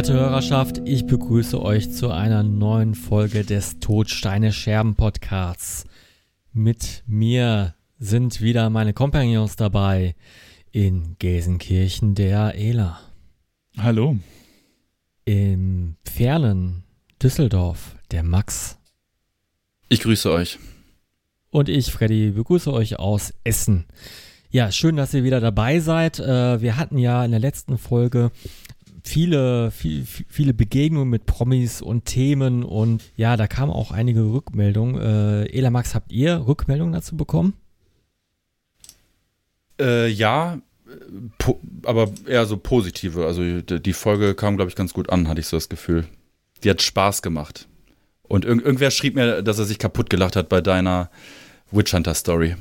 Verehrte Hörerschaft, ich begrüße euch zu einer neuen Folge des Todsteine Scherben Podcasts. Mit mir sind wieder meine Kompagnons dabei in Gelsenkirchen der Ela. Hallo. Im fernen Düsseldorf der Max. Ich grüße euch. Und ich, Freddy, begrüße euch aus Essen. Ja, schön, dass ihr wieder dabei seid. Äh, wir hatten ja in der letzten Folge viele, viel, viele Begegnungen mit Promis und Themen und ja, da kamen auch einige Rückmeldungen. Äh, Ela Max, habt ihr Rückmeldungen dazu bekommen? Äh, ja, aber eher so positive. Also die Folge kam, glaube ich, ganz gut an, hatte ich so das Gefühl. Die hat Spaß gemacht. Und ir irgendwer schrieb mir, dass er sich kaputt gelacht hat bei deiner Witch Hunter Story.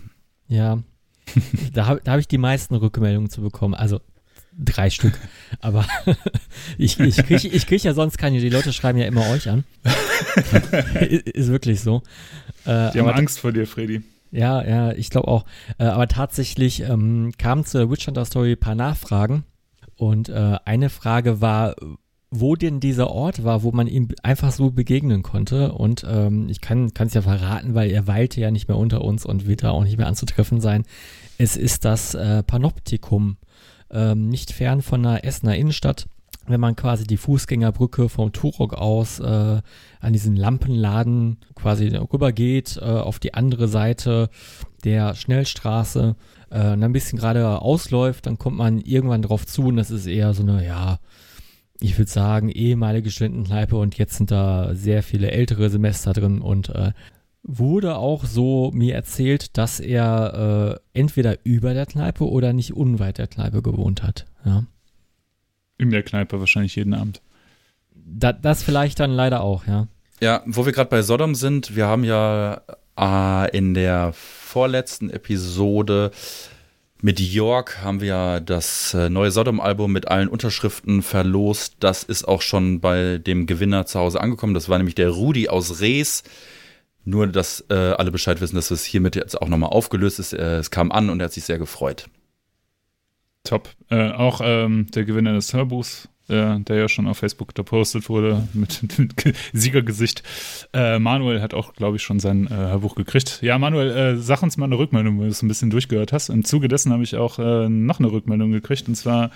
Ja, da habe hab ich die meisten Rückmeldungen zu bekommen. Also drei Stück. Aber ich, ich kriege ich krieg ja sonst keine. Die Leute schreiben ja immer euch an. ist wirklich so. Äh, die haben Angst vor dir, Freddy. Ja, ja, ich glaube auch. Äh, aber tatsächlich ähm, kamen zur Witch Hunter Story ein paar Nachfragen. Und äh, eine Frage war, wo denn dieser Ort war, wo man ihm einfach so begegnen konnte. Und ähm, ich kann es ja verraten, weil er weilte ja nicht mehr unter uns und wird da auch nicht mehr anzutreffen sein. Es ist das äh, Panoptikum, ähm, nicht fern von der Essener Innenstadt. Wenn man quasi die Fußgängerbrücke vom Turok aus äh, an diesen Lampenladen quasi rübergeht, äh, auf die andere Seite der Schnellstraße, äh, und ein bisschen gerade ausläuft, dann kommt man irgendwann drauf zu und das ist eher so eine, ja, ich würde sagen, ehemalige Studentenkneipe und jetzt sind da sehr viele ältere Semester drin und äh, wurde auch so mir erzählt, dass er äh, entweder über der Kneipe oder nicht unweit der Kneipe gewohnt hat. Ja. In der Kneipe wahrscheinlich jeden Abend. Da, das vielleicht dann leider auch, ja. Ja, wo wir gerade bei Sodom sind, wir haben ja äh, in der vorletzten Episode mit York haben wir ja das äh, neue Sodom-Album mit allen Unterschriften verlost. Das ist auch schon bei dem Gewinner zu Hause angekommen. Das war nämlich der Rudi aus Rees. Nur, dass äh, alle Bescheid wissen, dass es hiermit jetzt auch nochmal aufgelöst ist. Äh, es kam an und er hat sich sehr gefreut. Top. Äh, auch ähm, der Gewinner des Hörbuchs äh, der ja schon auf Facebook gepostet wurde mit, mit Siegergesicht. Äh, Manuel hat auch, glaube ich, schon sein äh, Hörbuch gekriegt. Ja, Manuel, sag uns mal eine Rückmeldung, wenn du es ein bisschen durchgehört hast. Im Zuge dessen habe ich auch noch eine Rückmeldung gekriegt und zwar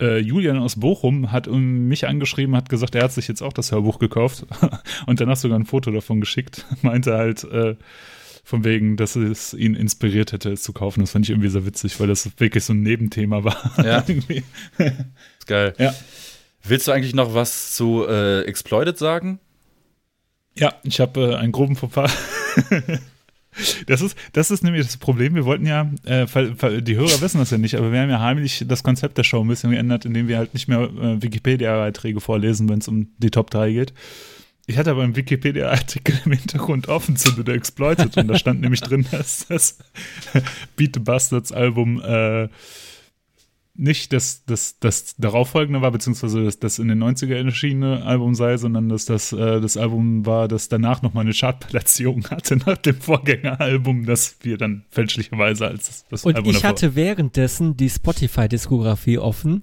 äh, Julian aus Bochum hat mich angeschrieben, hat gesagt, er hat sich jetzt auch das Hörbuch gekauft und danach sogar ein Foto davon geschickt. Meinte halt, äh, von wegen, dass es ihn inspiriert hätte, es zu kaufen. Das fand ich irgendwie sehr witzig, weil das wirklich so ein Nebenthema war. Ja. ist geil. Ja. Willst du eigentlich noch was zu äh, Exploited sagen? Ja, ich habe äh, einen groben Fauxpas. Das ist, das ist nämlich das Problem. Wir wollten ja, äh, die Hörer wissen das ja nicht, aber wir haben ja heimlich das Konzept der Show ein bisschen geändert, indem wir halt nicht mehr äh, Wikipedia-Beiträge vorlesen, wenn es um die Top 3 geht. Ich hatte aber einen Wikipedia-Artikel im Hintergrund offen zu The Exploited und da stand nämlich drin, dass das Beat the Bastards Album äh, nicht das, das, das darauffolgende war, beziehungsweise das, das in den 90er erschienene Album sei, sondern dass das äh, das Album war, das danach nochmal eine Chartplatzierung hatte nach dem Vorgängeralbum, das wir dann fälschlicherweise als das, das und Album Und ich hatte währenddessen die Spotify-Diskografie offen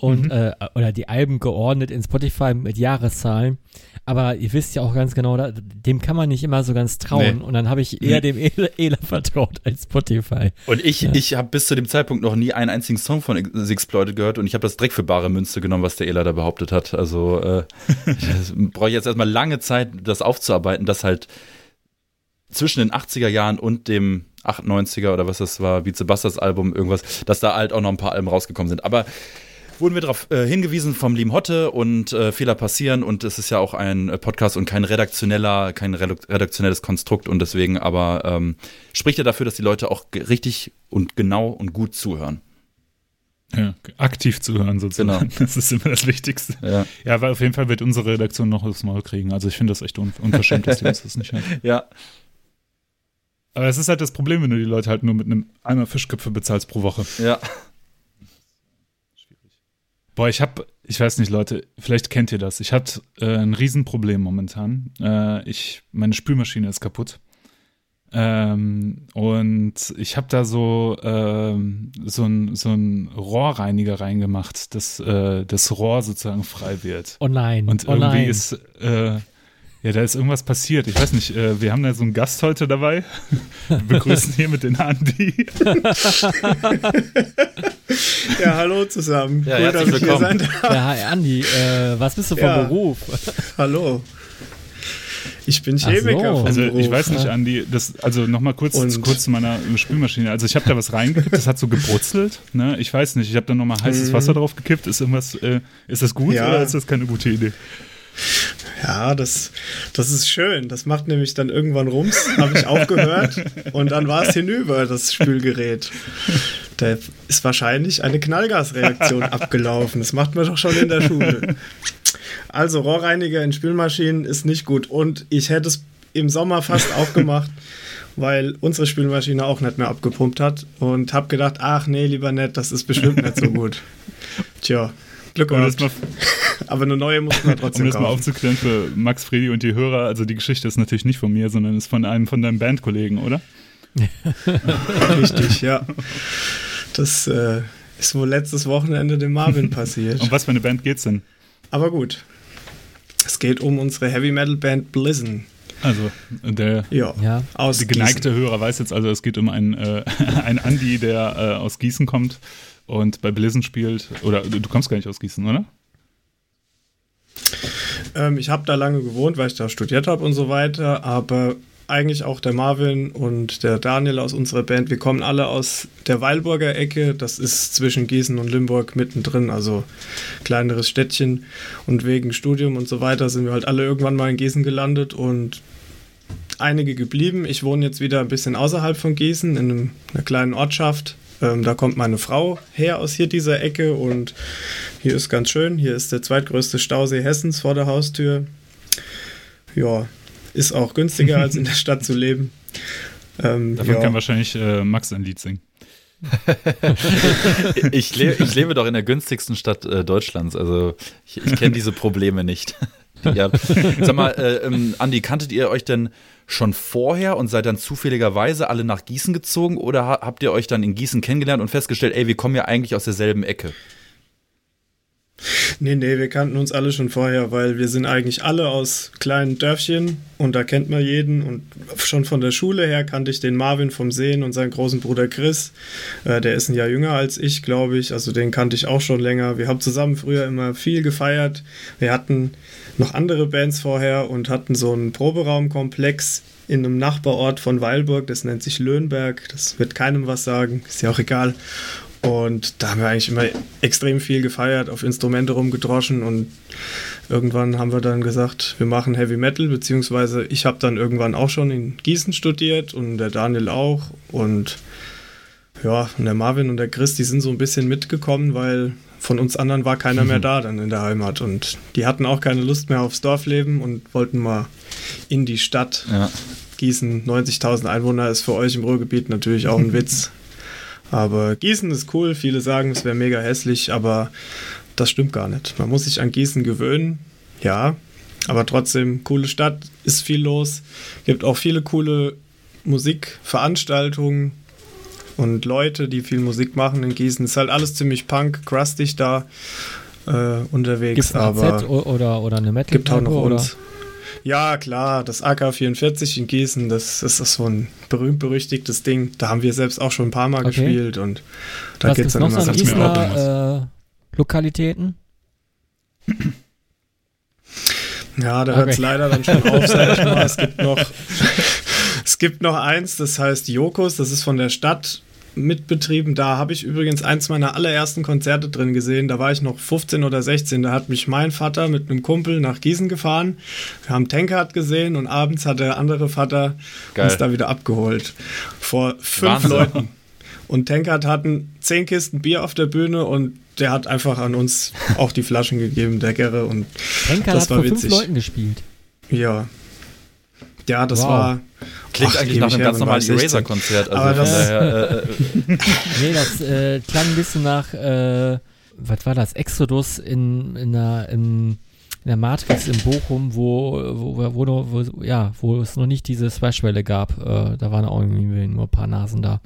und mhm. äh, oder die Alben geordnet in Spotify mit Jahreszahlen. Aber ihr wisst ja auch ganz genau, da, dem kann man nicht immer so ganz trauen. Nee. Und dann habe ich eher nee. dem Ela, Ela, vertraut als Spotify. Und ich, ja. ich habe bis zu dem Zeitpunkt noch nie einen einzigen Song von Exploited gehört und ich habe das direkt für bare Münze genommen, was der Ela da behauptet hat. Also äh, brauche ich jetzt erstmal lange Zeit, das aufzuarbeiten, dass halt zwischen den 80er Jahren und dem 98er oder was das war, Beat Sebastians Album, irgendwas, dass da halt auch noch ein paar Alben rausgekommen sind. Aber wurden wir darauf äh, hingewiesen vom lieben Hotte und äh, Fehler passieren und es ist ja auch ein äh, Podcast und kein redaktioneller, kein redaktionelles Konstrukt und deswegen aber ähm, spricht er dafür, dass die Leute auch richtig und genau und gut zuhören. Ja, aktiv zuhören sozusagen. Genau. Das ist immer das Wichtigste. Ja. ja, weil auf jeden Fall wird unsere Redaktion noch das Mal kriegen. Also ich finde das echt un unverschämt, dass die uns das nicht hören. Ja. Aber es ist halt das Problem, wenn du die Leute halt nur mit einem Eimer Fischköpfe bezahlst pro Woche. Ja. Boah, ich habe, ich weiß nicht, Leute, vielleicht kennt ihr das. Ich hatte äh, ein Riesenproblem momentan. Äh, ich, meine Spülmaschine ist kaputt. Ähm, und ich habe da so, ähm, so ein, so ein Rohrreiniger reingemacht, dass äh, das Rohr sozusagen frei wird. Oh nein. Und oh irgendwie nein. ist, äh, ja, da ist irgendwas passiert. Ich weiß nicht, äh, wir haben da so einen Gast heute dabei. Wir begrüßen hier mit den Andi. Ja, hallo zusammen. Ja, cool, herzlich dass ich hier willkommen. sein darf. Ja, hi Andi, äh, was bist du vom Ja. Beruf? Hallo. Ich bin Chemiker so. vom Also ich weiß nicht, Andi, das, also nochmal kurz, Und- kurz zu meiner Spülmaschine. Also ich habe da was reingekippt, das hat so gebrutzelt. Ne? Ich weiß nicht, ich habe da nochmal heißes Wasser drauf gekippt. Ist irgendwas, äh, ist das gut Mhm. Ja. oder ist das keine gute Idee? Ja, das, das ist schön. Das macht nämlich dann irgendwann Rums, habe ich aufgehört und dann war es hinüber, das Spülgerät. Da ist wahrscheinlich eine Knallgasreaktion abgelaufen. Das macht man doch schon in der Schule. Also Rohrreiniger in Spülmaschinen ist nicht gut und ich hätte es im Sommer fast auch gemacht, weil unsere Spülmaschine auch nicht mehr abgepumpt hat und habe gedacht, ach nee, lieber nicht, das ist bestimmt nicht so gut. Tja, Glück Um gehabt. mal, Aber eine neue muss man um trotzdem das mal aufzuklären für Max, Fredi und die Hörer, also die Geschichte ist natürlich nicht von mir, sondern ist von einem von deinen Bandkollegen, oder? Richtig, ja. Das äh, ist wohl letztes Wochenende dem Marvin passiert. Um was für eine Band geht's denn? Aber gut. Es geht um unsere Heavy Metal Band Blizzon. Also der Ja, Ja. aus Die geneigte Gießen. Hörer weiß jetzt also, es geht um einen, äh, einen Andi, der äh, aus Gießen kommt und bei Blizzard spielt. Oder du, du kommst gar nicht aus Gießen, oder? Ähm, ich habe da lange gewohnt, weil ich da studiert habe und so weiter. Aber eigentlich auch der Marvin und der Daniel aus unserer Band, wir kommen alle aus der Weilburger Ecke. Das ist zwischen Gießen und Limburg mittendrin, also kleineres Städtchen. Und wegen Studium und so weiter sind wir halt alle irgendwann mal in Gießen gelandet und einige geblieben. Ich wohne jetzt wieder ein bisschen außerhalb von Gießen, in einem, einer kleinen Ortschaft. Ähm, da kommt meine Frau her aus hier dieser Ecke und hier ist ganz schön. Hier ist der zweitgrößte Stausee Hessens vor der Haustür. Ja, ist auch günstiger als in der Stadt zu leben. Ähm, Davon ja. kann wahrscheinlich äh, Max ein Lied singen. Ich, le ich lebe doch in der günstigsten Stadt äh, Deutschlands, also ich, ich kenne diese Probleme nicht. ja. Sag mal, äh, ähm, Andi, kanntet ihr euch denn schon vorher und seid dann zufälligerweise alle nach Gießen gezogen oder ha habt ihr euch dann in Gießen kennengelernt und festgestellt, ey, wir kommen ja eigentlich aus derselben Ecke? Nee, nee, wir kannten uns alle schon vorher, weil wir sind eigentlich alle aus kleinen Dörfchen und da kennt man jeden. Und schon von der Schule her kannte ich den Marvin vom Sehen und seinen großen Bruder Chris. Äh, der ist ein Jahr jünger als ich, glaube ich. Also den kannte ich auch schon länger. Wir haben zusammen früher immer viel gefeiert. Wir hatten noch andere Bands vorher und hatten so einen Proberaumkomplex in einem Nachbarort von Weilburg. Das nennt sich Löhnberg. Das wird keinem was sagen. Ist ja auch egal. Und da haben wir eigentlich immer extrem viel gefeiert, auf Instrumente rumgedroschen und irgendwann haben wir dann gesagt, wir machen Heavy Metal, beziehungsweise ich habe dann irgendwann auch schon in Gießen studiert und der Daniel auch und ja, und der Marvin und der Chris, die sind so ein bisschen mitgekommen, weil von uns anderen war keiner mehr da dann in der Heimat und die hatten auch keine Lust mehr aufs Dorfleben und wollten mal in die Stadt. Ja. Gießen, 90.000 Einwohner ist für euch im Ruhrgebiet natürlich auch ein Witz. Aber Gießen ist cool. Viele sagen, es wäre mega hässlich, aber das stimmt gar nicht. Man muss sich an Gießen gewöhnen, ja. Aber trotzdem, coole Stadt, ist viel los. Gibt auch viele coole Musikveranstaltungen und Leute, die viel Musik machen in Gießen. Ist halt alles ziemlich punk, crustig da äh, unterwegs. Gibt es ein aber AZ oder, oder eine metal gibt auch noch oder? uns. Ja, klar, das AK-44 in Gießen, das, das ist so ein berühmt-berüchtigtes Ding. Da haben wir selbst auch schon ein paar Mal Okay. gespielt und da geht's gibt's dann noch so immer auch Gießener äh, Lokalitäten? Ja, da Okay. hört es leider dann schon auf, sag ich mal. Es gibt noch, es gibt noch eins, das heißt Jokos, das ist von der Stadt mitbetrieben. Da habe ich übrigens eins meiner allerersten Konzerte drin gesehen. Da war ich noch 15 oder 16. Da hat mich mein Vater mit einem Kumpel nach Gießen gefahren. Wir haben Tankard gesehen und abends hat der andere Vater Geil. uns da wieder abgeholt. Vor fünf Wahnsinn. Leuten. Und Tankard hatten zehn Kisten Bier auf der Bühne und der hat einfach an uns auch die Flaschen gegeben, der Gerre. Und Henker Das hat war vor fünf witzig. Leuten gespielt. ja. Ja, das Wow. war. Klingt Ach, eigentlich nach einem ganz normalen ich 16? Eraser-Konzert. Also Aber das- daher, äh, äh, Nee, das äh, klang ein bisschen nach, äh, was war das, Exodus in, in einer, im, in der Matrix in Bochum, wo, wo, wo, wo, wo ja, wo es noch nicht diese Thrash-Welle gab. Äh, da waren auch irgendwie nur ein paar Nasen da.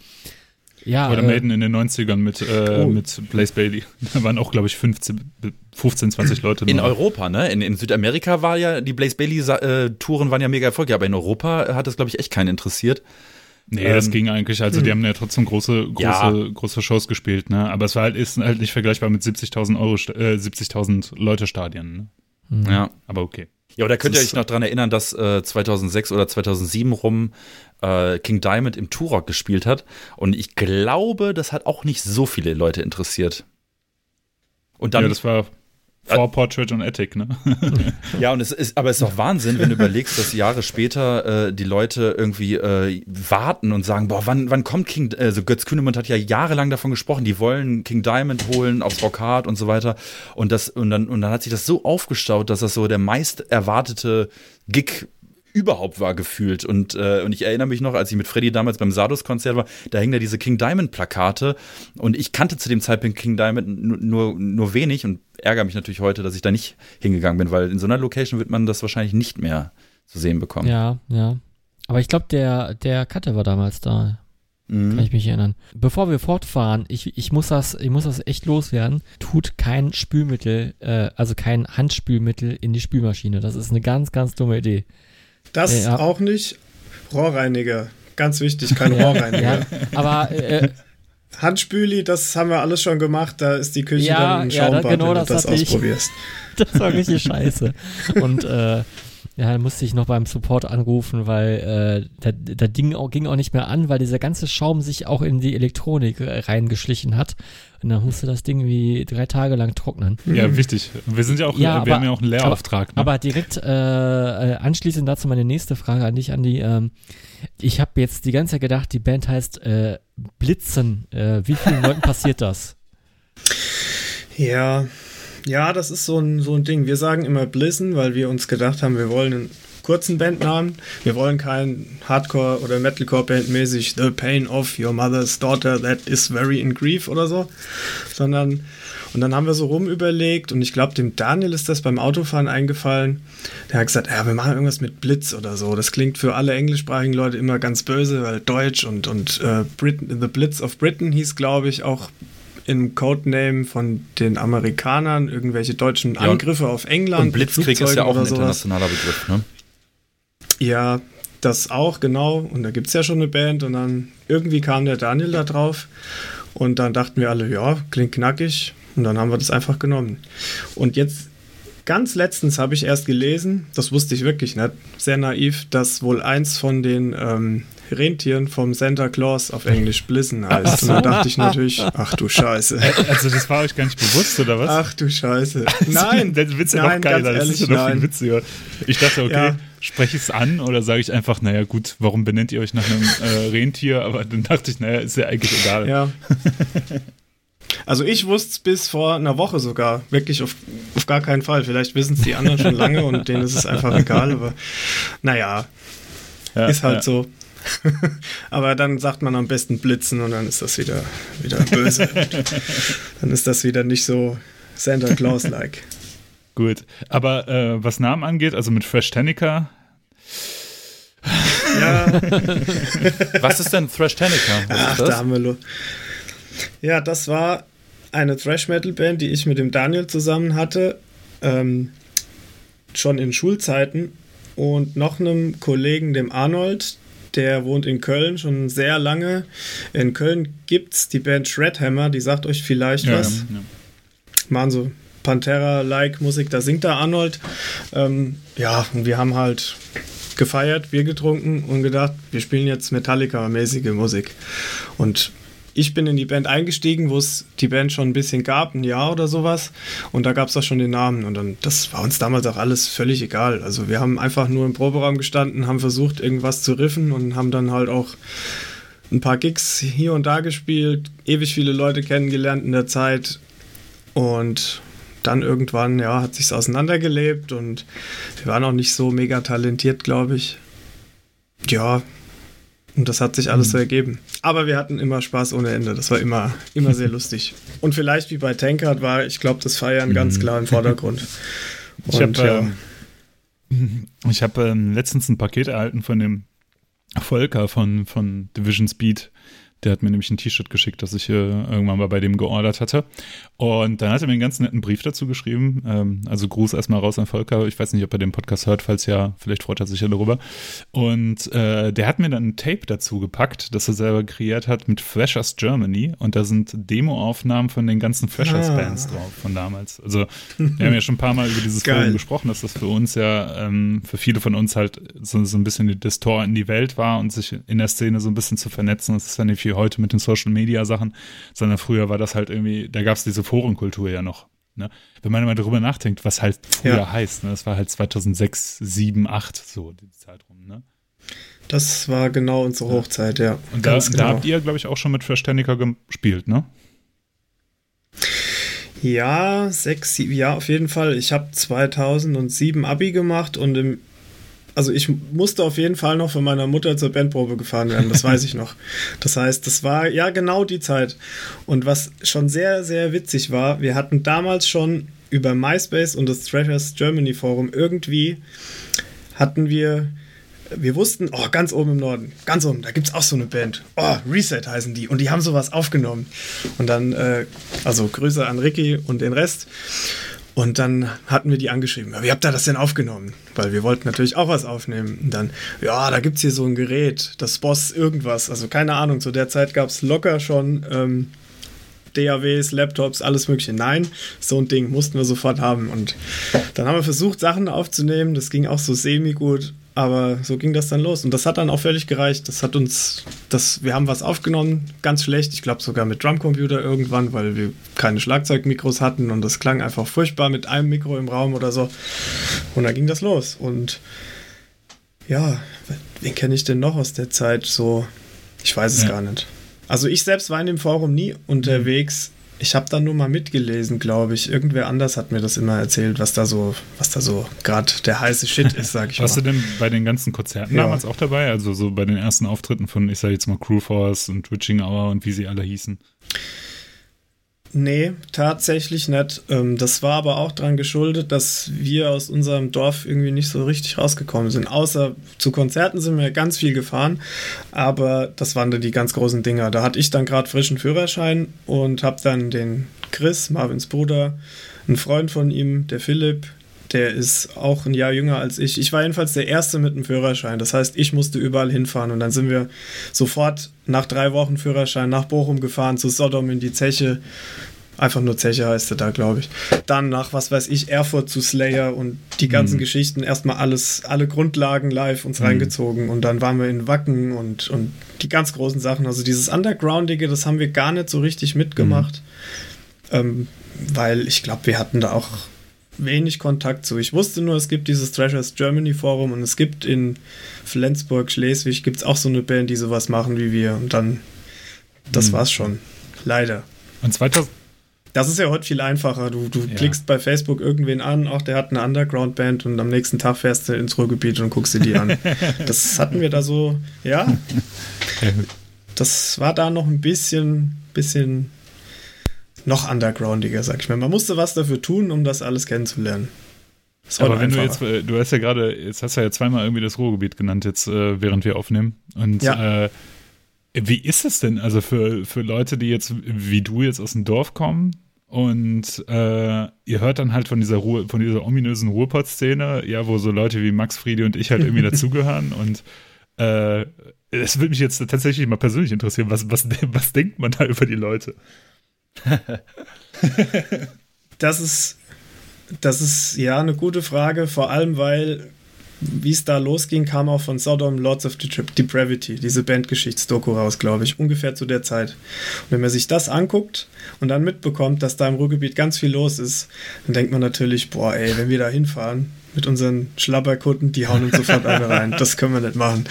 Ja, Oder äh, Maiden in den 90ern mit, äh, Oh. mit Blaze Bailey. Da waren auch, glaube ich, 15, 15, 20 Leute. In nur. Europa, ne? In, in Südamerika war ja, die Blaze Bailey-Touren waren ja mega erfolgreich, aber in Europa hat das, glaube ich, echt keinen interessiert. Nee, das Ähm, ging eigentlich. Also, die haben ja trotzdem große, große, Ja. große Shows gespielt, ne? Aber es war halt, ist halt nicht vergleichbar mit 70.000 Euro, äh, 70.000 Leute Stadien, ne? hm. Ja. Aber okay. Ja, oder könnt ihr Das euch noch dran erinnern, dass äh, 2006 oder 2007 rum äh, King Diamond im Turok gespielt hat? Und ich glaube, das hat auch nicht so viele Leute interessiert. Und dann, ja, das war vor Portrait und Attic, ne? Ja, und es ist, aber es ist doch Wahnsinn, wenn du überlegst, dass Jahre später äh, die Leute irgendwie äh, warten und sagen, boah, wann, wann kommt King, also Götz Kühnemund hat ja jahrelang davon gesprochen, die wollen King Diamond holen aufs Rock Hard und so weiter. Und das, und dann, und dann hat sich das so aufgestaut, dass das so der meist erwartete Gig überhaupt war gefühlt. Und, äh, und ich erinnere mich noch, als ich mit Freddy damals beim Sardos-Konzert war, da hingen da diese King Diamond-Plakate und ich kannte zu dem Zeitpunkt King Diamond nur, nur, wenig und ärgere mich natürlich heute, dass ich da nicht hingegangen bin, weil in so einer Location wird man das wahrscheinlich nicht mehr zu sehen bekommen. Ja, ja. Aber ich glaube, der, der Cutter war damals da. Kann Mhm. ich mich erinnern. Bevor wir fortfahren, ich, ich, muss das, ich muss das echt loswerden. Tut kein Spülmittel, äh, also kein Handspülmittel in die Spülmaschine. Das ist eine ganz, ganz dumme Idee. Das Ja. auch nicht. Rohrreiniger. Ganz wichtig, kein Rohrreiniger. Ja, aber äh, Handspüli, das haben wir alles schon gemacht. Da ist die Küche Ja, dann ein ja, Schaumbad, genau wenn du das das hatte ich. ausprobierst. das war richtig scheiße. Und äh, ja, dann musste ich noch beim Support anrufen, weil äh, der, der Ding auch, ging auch nicht mehr an, weil dieser ganze Schaum sich auch in die Elektronik reingeschlichen hat. Und dann musste das Ding wie drei Tage lang trocknen. Ja, wichtig. Wir sind ja auch, Ja, wir aber- haben ja auch einen Lehrauftrag, ne? Aber direkt äh, äh, anschließend dazu meine nächste Frage an dich, Andi. Ähm, ich habe jetzt die ganze Zeit gedacht, die Band heißt äh, Blitzen. Äh, wie vielen Leuten passiert das? Ja, ja, das ist so ein, so ein Ding. Wir sagen immer Blissen, weil wir uns gedacht haben, wir wollen einen kurzen Bandnamen. Wir wollen kein Hardcore- oder Metalcore-Band mäßig The Pain of Your Mother's Daughter That is Very in Grief oder so, sondern und dann haben wir so rumüberlegt und ich glaube, dem Daniel ist das beim Autofahren eingefallen. Der hat gesagt, ja, wir machen irgendwas mit Blitz oder so. Das klingt für alle englischsprachigen Leute immer ganz böse, weil Deutsch und, und äh, Britain, The Blitz of Britain hieß, glaube ich, auch im Codename von den Amerikanern irgendwelche deutschen Ja, Angriffe auf England. Und Blitzkrieg ist ja Flugzeugen auch ein internationaler Begriff, ne? Ja, das auch, genau. Und da gibt es ja schon eine Band und dann irgendwie kam der Daniel da drauf und dann dachten wir alle, ja, klingt knackig und dann haben wir das einfach genommen. Und jetzt, ganz letztens habe ich erst gelesen, das wusste ich wirklich nicht, sehr naiv, dass wohl eins von den ähm, Rentieren vom Santa Claus auf Englisch Blissen heißt. Und dann dachte ich natürlich, ach du Scheiße. Also das war euch gar nicht bewusst, oder was? Ach du Scheiße. Nein, der Witz ist ja noch geiler. ganz Das ist ja ehrlich, noch viel witziger. Ich dachte, okay, Ja. spreche ich es an oder sage ich einfach, naja gut, warum benennt ihr euch nach einem äh, Rentier? Aber dann dachte ich, naja, ist ja eigentlich egal. Ja. Also ich wusste es bis vor einer Woche sogar. Wirklich auf, auf gar keinen Fall. Vielleicht wissen es die anderen schon lange und denen ist es einfach egal. Aber naja, Ja, ist halt ja. so. aber dann sagt man am besten blitzen und dann ist das wieder, wieder böse. dann ist das wieder nicht so Santa Claus-like. Gut. Aber äh, was Namen angeht, also mit Fresh Tanica, Ja, Was ist denn Thrash Tanica? Ach, da haben wir lo Ja, das war eine Thrash-Metal-Band, die ich mit dem Daniel zusammen hatte. Ähm, schon in Schulzeiten. Und noch einem Kollegen, dem Arnold, der wohnt in Köln schon sehr lange. In Köln gibt es die Band Shredhammer, die sagt euch vielleicht ja, was. ja. Machen so Pantera-like Musik, da singt da Arnold. Ähm, ja, und wir haben halt gefeiert, Bier getrunken und gedacht, wir spielen jetzt Metallica-mäßige Musik. Und ich bin in die Band eingestiegen, wo es die Band schon ein bisschen gab, ein Jahr oder sowas. Und da gab es auch schon den Namen. Und dann, das war uns damals auch alles völlig egal. Also wir haben einfach nur im Proberaum gestanden, haben versucht, irgendwas zu riffen und haben dann halt auch ein paar Gigs hier und da gespielt, ewig viele Leute kennengelernt in der Zeit. Und dann irgendwann, ja, hat sich's auseinandergelebt und wir waren auch nicht so mega talentiert, glaube ich. Ja, und das hat sich alles so ergeben. Aber wir hatten immer Spaß ohne Ende. Das war immer, immer sehr lustig. Und vielleicht wie bei Tankard war, ich glaube, das Feiern ganz klar im Vordergrund. Ich habe ähm, hab, ähm, letztens ein Paket erhalten von dem Volker von, von Division Speed. Der hat mir nämlich ein T-Shirt geschickt, das ich äh, irgendwann mal bei dem geordert hatte. Und dann hat er mir einen ganz netten Brief dazu geschrieben. Ähm, also Gruß erstmal raus an Volker. Ich weiß nicht, ob er den Podcast hört, falls ja, vielleicht freut er sich ja darüber. Und äh, der hat mir dann ein Tape dazu gepackt, das er selber kreiert hat mit Thrashers Germany. Und da sind Demoaufnahmen von den ganzen Thrashers-Bands ah. drauf von damals. Also wir haben ja schon ein paar Mal über dieses Forum gesprochen, dass das für uns ja, ähm, für viele von uns halt so, so ein bisschen das Tor in die Welt war und sich in der Szene so ein bisschen zu vernetzen. Das ist ja nicht viel heute mit den Social Media Sachen, sondern früher war das halt irgendwie, da gab es diese Forenkultur ja noch. Ne? Wenn man mal darüber nachdenkt, was halt früher ja. heißt, ne? das war halt 2006, 7, 8, so die Zeit rum. Ne? Das war genau unsere Hochzeit, ja. Und da, genau. da habt ihr, glaube ich, auch schon mit Verständiger gespielt, ne? Ja, sechs, sieben, ja, auf jeden Fall. Ich habe 2007 Abi gemacht und im also ich musste auf jeden Fall noch von meiner Mutter zur Bandprobe gefahren werden, das weiß ich noch. Das heißt, das war ja genau die Zeit. Und was schon sehr, sehr witzig war, wir hatten damals schon über MySpace und das Treasures Germany Forum irgendwie hatten wir, wir wussten, oh, ganz oben im Norden, ganz oben, da gibt es auch so eine Band. Oh, Reset heißen die. Und die haben sowas aufgenommen. Und dann, äh, also Grüße an Ricky und den Rest. Und dann hatten wir die angeschrieben, wie habt ihr das denn aufgenommen? Weil wir wollten natürlich auch was aufnehmen. Und dann, ja, da gibt es hier so ein Gerät, das Boss irgendwas. Also keine Ahnung, zu der Zeit gab es locker schon ähm, DAWs, Laptops, alles mögliche. Nein, so ein Ding mussten wir sofort haben. Und dann haben wir versucht, Sachen aufzunehmen. Das ging auch so semi-gut. Aber so ging das dann los. Und das hat dann auch völlig gereicht. Das hat uns, das, wir haben was aufgenommen, ganz schlecht. Ich glaube sogar mit Drumcomputer irgendwann, weil wir keine Schlagzeugmikros hatten und das klang einfach furchtbar mit einem Mikro im Raum oder so. Und dann ging das los. Und ja, wen kenne ich denn noch aus der Zeit so? Ich weiß es ja. gar nicht. Also ich selbst war in dem Forum nie unterwegs. Ich habe da nur mal mitgelesen, glaube ich. Irgendwer anders hat mir das immer erzählt, was da so, was da so gerade der heiße Shit ist, sag ich Warst mal. du denn bei den ganzen Konzerten ja. damals auch dabei? Also so bei den ersten Auftritten von, ich sage jetzt mal Crewforce und Witching Hour und wie sie alle hießen? Nee, tatsächlich nicht. Ähm, das war aber auch daran geschuldet, dass wir aus unserem Dorf irgendwie nicht so richtig rausgekommen sind. Außer zu Konzerten sind wir ganz viel gefahren, aber das waren dann die ganz großen Dinger. Da hatte ich dann gerade frischen Führerschein und habe dann den Chris, Marvins Bruder, einen Freund von ihm, der Philipp, der ist auch ein Jahr jünger als ich. Ich war jedenfalls der Erste mit einem Führerschein. Das heißt, ich musste überall hinfahren. Und dann sind wir sofort nach drei Wochen Führerschein nach Bochum gefahren, zu Sodom in die Zeche. Einfach nur Zeche heißt er da, glaube ich. Dann nach, was weiß ich, Erfurt zu Slayer und die ganzen mhm. Geschichten. Erstmal alles, alle Grundlagen live uns mhm. reingezogen. Und dann waren wir in Wacken und, und die ganz großen Sachen. Also dieses Undergroundige, das haben wir gar nicht so richtig mitgemacht. Mhm. Ähm, weil ich glaube, wir hatten da auch wenig Kontakt zu. Ich wusste nur, es gibt dieses Treasures Germany Forum und es gibt in Flensburg, Schleswig, gibt es auch so eine Band, die sowas machen wie wir. Und dann, das hm. war's schon. Leider. Und 2000. Das ist ja heute viel einfacher. Du, du ja. klickst bei Facebook irgendwen an, auch der hat eine Underground-Band und am nächsten Tag fährst du ins Ruhrgebiet und guckst dir die an. das hatten wir da so, ja. Das war da noch ein bisschen, bisschen noch undergroundiger, sag ich mal. Man musste was dafür tun, um das alles kennenzulernen. Aber wenn einfacher. du jetzt, du hast ja gerade, jetzt hast du ja zweimal irgendwie das Ruhrgebiet genannt, jetzt äh, während wir aufnehmen. Und ja. äh, wie ist es denn, also für, für Leute, die jetzt, wie du jetzt aus dem Dorf kommen und äh, ihr hört dann halt von dieser Ruhe, von dieser ominösen Ruhrpott-Szene, ja, wo so Leute wie Max Friedi und ich halt irgendwie dazugehören und äh, es würde mich jetzt tatsächlich mal persönlich interessieren, was, was, was denkt man da über die Leute? das ist, das ist ja eine gute Frage, vor allem weil, wie es da losging, kam auch von Sodom Lords of Depravity, diese Bandgeschichtsdoku raus, glaube ich, ungefähr zu der Zeit. Und wenn man sich das anguckt und dann mitbekommt, dass da im Ruhrgebiet ganz viel los ist, dann denkt man natürlich, boah, ey, wenn wir da hinfahren, mit unseren Schlabberkutten, die hauen uns sofort eine rein. Das können wir nicht machen.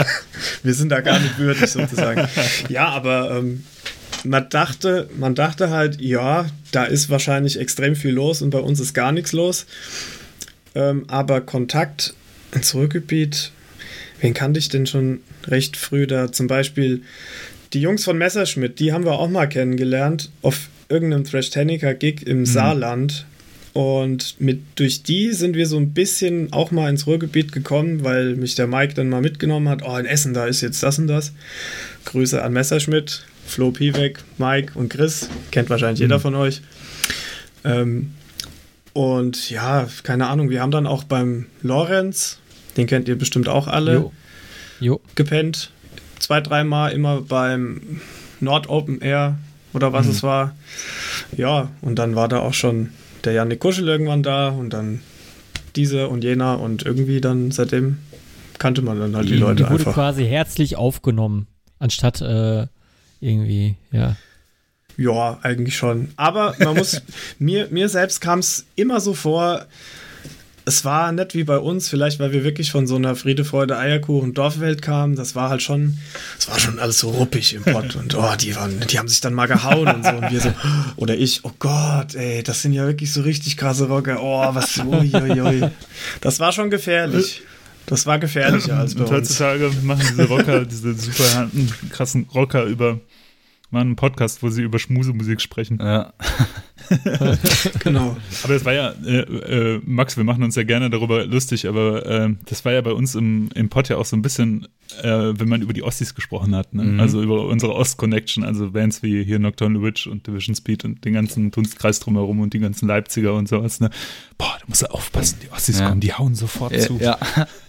wir sind da gar nicht würdig, sozusagen. Ja, aber ähm, man dachte, man dachte halt, ja, da ist wahrscheinlich extrem viel los und bei uns ist gar nichts los. Ähm, aber Kontakt ins Ruhrgebiet, wen kannte ich denn schon recht früh da? Zum Beispiel die Jungs von Messerschmidt, die haben wir auch mal kennengelernt auf irgendeinem Thrash-Techniker-Gig im mhm. Saarland. Und mit, durch die sind wir so ein bisschen auch mal ins Ruhrgebiet gekommen, weil mich der Mike dann mal mitgenommen hat. Oh, in Essen, da ist jetzt das und das. Grüße an Messerschmidt, Flo Piewek, Mike und Chris. Kennt wahrscheinlich mhm. jeder von euch. Ähm, und ja, keine Ahnung, wir haben dann auch beim Lorenz, den kennt ihr bestimmt auch alle, jo. Jo. gepennt. Zwei, dreimal immer beim Nord Open Air oder was mhm. es war. Ja, und dann war da auch schon der Janik Kuschel irgendwann da und dann diese und jener und irgendwie dann seitdem kannte man dann halt die, die Leute die wurde einfach. quasi herzlich aufgenommen, anstatt äh, irgendwie, ja. Ja, eigentlich schon. Aber man muss, mir, mir selbst kam es immer so vor, es war nicht wie bei uns, vielleicht weil wir wirklich von so einer Friede, Freude, Eierkuchen Dorfwelt kamen. Das war halt schon, es war schon alles so ruppig im Pott und oh, die waren, die haben sich dann mal gehauen und so und wir so, oder ich, oh Gott, ey, das sind ja wirklich so richtig krasse Rocker. Oh, was, uiuiui. Das war schon gefährlich. Das war gefährlicher als bei und uns. Heutzutage machen diese Rocker, diese super krassen Rocker über machen einen Podcast, wo sie über Schmusemusik sprechen. Ja. genau. Aber das war ja, äh, äh, Max, wir machen uns ja gerne darüber lustig, aber äh, das war ja bei uns im, im Pod ja auch so ein bisschen, äh, wenn man über die Ossis gesprochen hat, ne? mhm. also über unsere Ost-Connection, also Bands wie hier Nocturnal Witch und Division Speed und den ganzen Dunstkreis drumherum und die ganzen Leipziger und sowas. Ne? Boah, da musst du aufpassen, die Ossis ja. kommen, die hauen sofort äh, zu. Ja.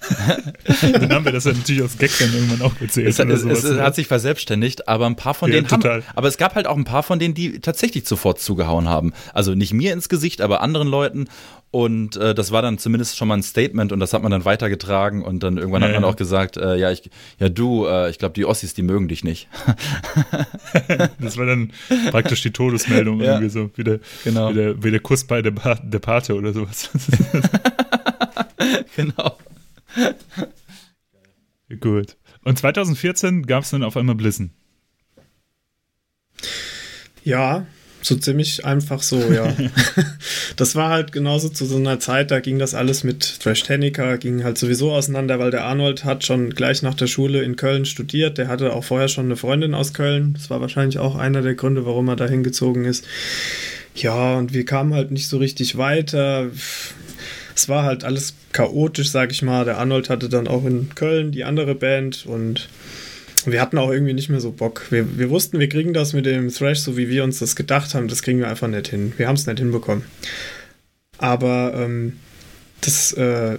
dann haben wir das ja natürlich aus Gag dann irgendwann auch erzählt. Es, es, sowas, es ne? hat sich verselbstständigt, aber ein paar von ja, denen total. haben, aber es gab halt auch ein paar von denen, die tatsächlich sofort zugehauen haben haben. Also nicht mir ins Gesicht, aber anderen Leuten. Und äh, das war dann zumindest schon mal ein Statement und das hat man dann weitergetragen und dann irgendwann ja, hat man ja. auch gesagt, äh, ja, ich, ja du, äh, ich glaube, die Ossis, die mögen dich nicht. das war dann praktisch die Todesmeldung ja. irgendwie so, wie der, genau. wie der, wie der Kuss bei der, der Pate oder sowas. genau. Gut. Und 2014 gab es dann auf einmal Blissen. Ja, so ziemlich einfach so, ja. das war halt genauso zu so einer Zeit, da ging das alles mit Trash Technica, ging halt sowieso auseinander, weil der Arnold hat schon gleich nach der Schule in Köln studiert. Der hatte auch vorher schon eine Freundin aus Köln. Das war wahrscheinlich auch einer der Gründe, warum er da hingezogen ist. Ja, und wir kamen halt nicht so richtig weiter. Es war halt alles chaotisch, sag ich mal. Der Arnold hatte dann auch in Köln die andere Band und wir hatten auch irgendwie nicht mehr so Bock. Wir, wir wussten, wir kriegen das mit dem Thrash, so wie wir uns das gedacht haben, das kriegen wir einfach nicht hin. Wir haben es nicht hinbekommen. Aber ähm, das, äh,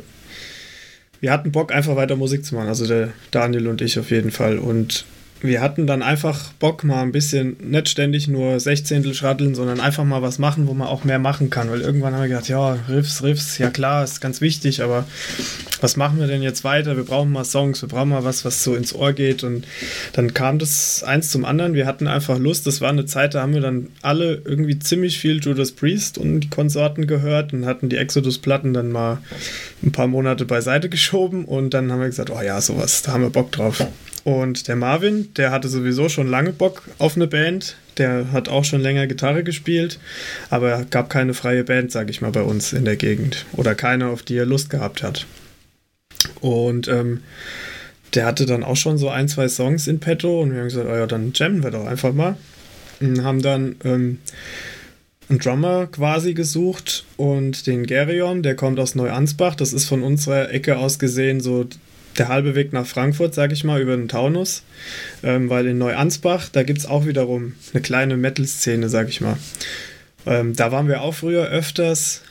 wir hatten Bock, einfach weiter Musik zu machen. Also der Daniel und ich auf jeden Fall. Und wir hatten dann einfach Bock, mal ein bisschen nicht ständig nur Sechzehntel schratteln, sondern einfach mal was machen, wo man auch mehr machen kann. Weil irgendwann haben wir gedacht, ja, Riffs, Riffs, ja klar, ist ganz wichtig, aber was machen wir denn jetzt weiter? Wir brauchen mal Songs, wir brauchen mal was, was so ins Ohr geht. Und dann kam das eins zum anderen. Wir hatten einfach Lust. Das war eine Zeit, da haben wir dann alle irgendwie ziemlich viel Judas Priest und die Konsorten gehört und hatten die Exodus-Platten dann mal ein paar Monate beiseite geschoben. Und dann haben wir gesagt, oh ja, sowas, da haben wir Bock drauf. Und der Marvin, der hatte sowieso schon lange Bock auf eine Band. Der hat auch schon länger Gitarre gespielt, aber gab keine freie Band, sag ich mal, bei uns in der Gegend. Oder keine, auf die er Lust gehabt hat. Und ähm, der hatte dann auch schon so ein, zwei Songs in petto und wir haben gesagt, oh ja, dann jammen wir doch einfach mal. Und haben dann ähm, einen Drummer quasi gesucht und den Gerion, der kommt aus Neuansbach. Das ist von unserer Ecke aus gesehen so der halbe Weg nach Frankfurt, sag ich mal, über den Taunus, ähm, weil in Neuansbach, da gibt es auch wiederum eine kleine Metal-Szene, sag ich mal. Ähm, da waren wir auch früher öfters.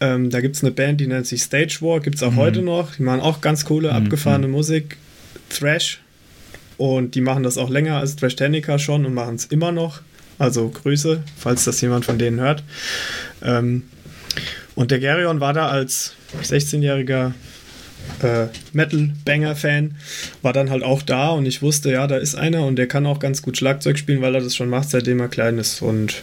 Ähm, da gibt es eine Band, die nennt sich Stage War, gibt es auch mhm. heute noch. Die machen auch ganz coole, mhm. abgefahrene Musik. Thrash. Und die machen das auch länger als Thrash Technica schon und machen es immer noch. Also Grüße, falls das jemand von denen hört. Ähm, und der Gerion war da als 16-jähriger äh, Metal-Banger-Fan, war dann halt auch da und ich wusste, ja, da ist einer und der kann auch ganz gut Schlagzeug spielen, weil er das schon macht, seitdem er klein ist. Und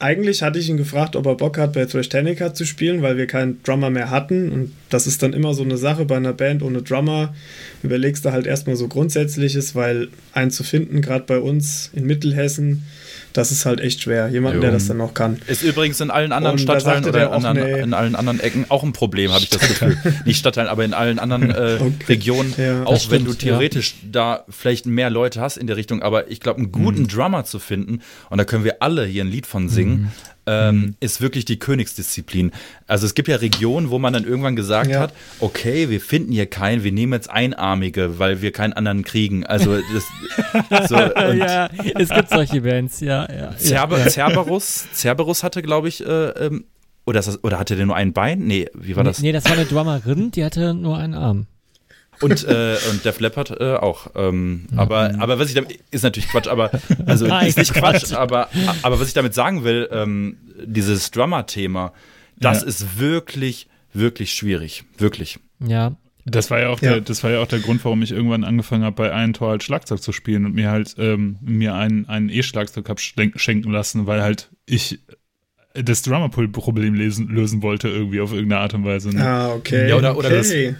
eigentlich hatte ich ihn gefragt, ob er Bock hat, bei Thrash Technica zu spielen, weil wir keinen Drummer mehr hatten. Und das ist dann immer so eine Sache bei einer Band ohne Drummer. Überlegst du halt erstmal so Grundsätzliches, weil einen zu finden, gerade bei uns in Mittelhessen, das ist halt echt schwer. Jemanden, der das dann noch kann. Ist übrigens in allen anderen und Stadtteilen oder auch, nee. in allen anderen Ecken auch ein Problem, habe ich das Gefühl. Nicht Stadtteilen, aber in allen anderen äh, okay. Regionen. Ja, auch wenn du theoretisch ja. da vielleicht mehr Leute hast in der Richtung. Aber ich glaube, einen guten mhm. Drummer zu finden, und da können wir alle hier ein Lied von singen, mhm ähm, mhm. ist wirklich die Königsdisziplin. Also es gibt ja Regionen, wo man dann irgendwann gesagt ja. hat, okay, wir finden hier keinen, wir nehmen jetzt Einarmige, weil wir keinen anderen kriegen. Also das, so, ja, es gibt solche Bands, ja. ja, Cerber, ja. Cerberus, Cerberus hatte, glaube ich, äh, ähm, oder, das, oder hatte der nur ein Bein? Nee, wie war das? Nee, das war eine Drummerin, die hatte nur einen Arm. Und, äh, und Def Leppard äh, auch. Ähm, mhm. aber, aber was ich damit, ist natürlich Quatsch, aber, also Nein, ist nicht Quatsch, aber, aber was ich damit sagen will, ähm, dieses Drummer-Thema, das ja. ist wirklich, wirklich schwierig. Wirklich. Ja. Das war ja auch ja. der, das war ja auch der Grund, warum ich irgendwann angefangen habe, bei einem Tor halt Schlagzeug zu spielen und mir halt ähm, mir einen E-Schlagzeug habe schenken lassen, weil halt ich das Drummer-Problem lösen, lösen wollte irgendwie auf irgendeine Art und Weise. Ne? Ah, okay. Ja, oder, oder okay. das,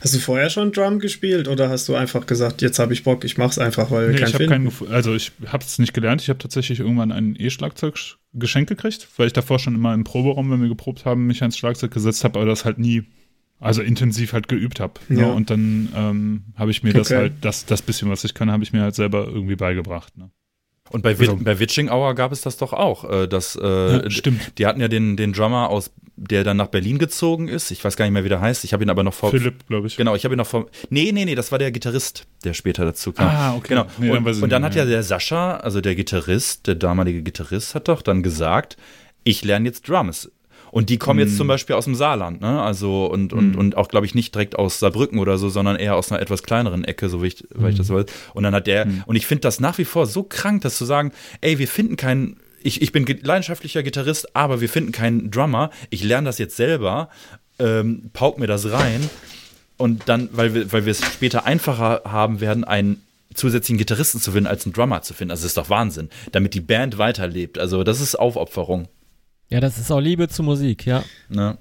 Hast du vorher schon Drum gespielt oder hast du einfach gesagt, jetzt habe ich Bock, ich mach's einfach, weil nee, kein ich habe kein, also ich habe es nicht gelernt. Ich habe tatsächlich irgendwann ein E-Schlagzeug geschenkt gekriegt, weil ich davor schon immer im Proberaum, wenn wir geprobt haben, mich ans Schlagzeug gesetzt habe, aber das halt nie, also intensiv halt geübt habe. Ne? Ja. Ne? Und dann ähm, habe ich mir okay. das halt, das, das bisschen, was ich kann, habe ich mir halt selber irgendwie beigebracht. Ne? Und bei, also, bei Witching Hour gab es das doch auch. Äh, dass, äh, ja, stimmt. Die hatten ja den, den Drummer aus, der dann nach Berlin gezogen ist. Ich weiß gar nicht mehr, wie der heißt. Ich habe ihn aber noch vor. Philipp, glaube ich. Genau, ich habe ihn noch vor. Nee, nee, nee, das war der Gitarrist, der später dazu kam. Ah, okay. Genau. Nee, und dann, und dann hat ja der Sascha, also der Gitarrist, der damalige Gitarrist, hat doch dann gesagt, ich lerne jetzt Drums. Und die kommen mm. jetzt zum Beispiel aus dem Saarland, ne? Also und, und, mm. und auch, glaube ich, nicht direkt aus Saarbrücken oder so, sondern eher aus einer etwas kleineren Ecke, so wie ich, weil ich das weiß. Und dann hat der, mm. und ich finde das nach wie vor so krank, das zu sagen, ey, wir finden keinen ich, ich bin leidenschaftlicher Gitarrist, aber wir finden keinen Drummer. Ich lerne das jetzt selber, ähm, pauk mir das rein und dann, weil wir, weil wir es später einfacher haben werden, einen zusätzlichen Gitarristen zu finden, als einen Drummer zu finden. Also das ist doch Wahnsinn, damit die Band weiterlebt. Also das ist Aufopferung. Ja, das ist auch Liebe zur Musik, ja. ja.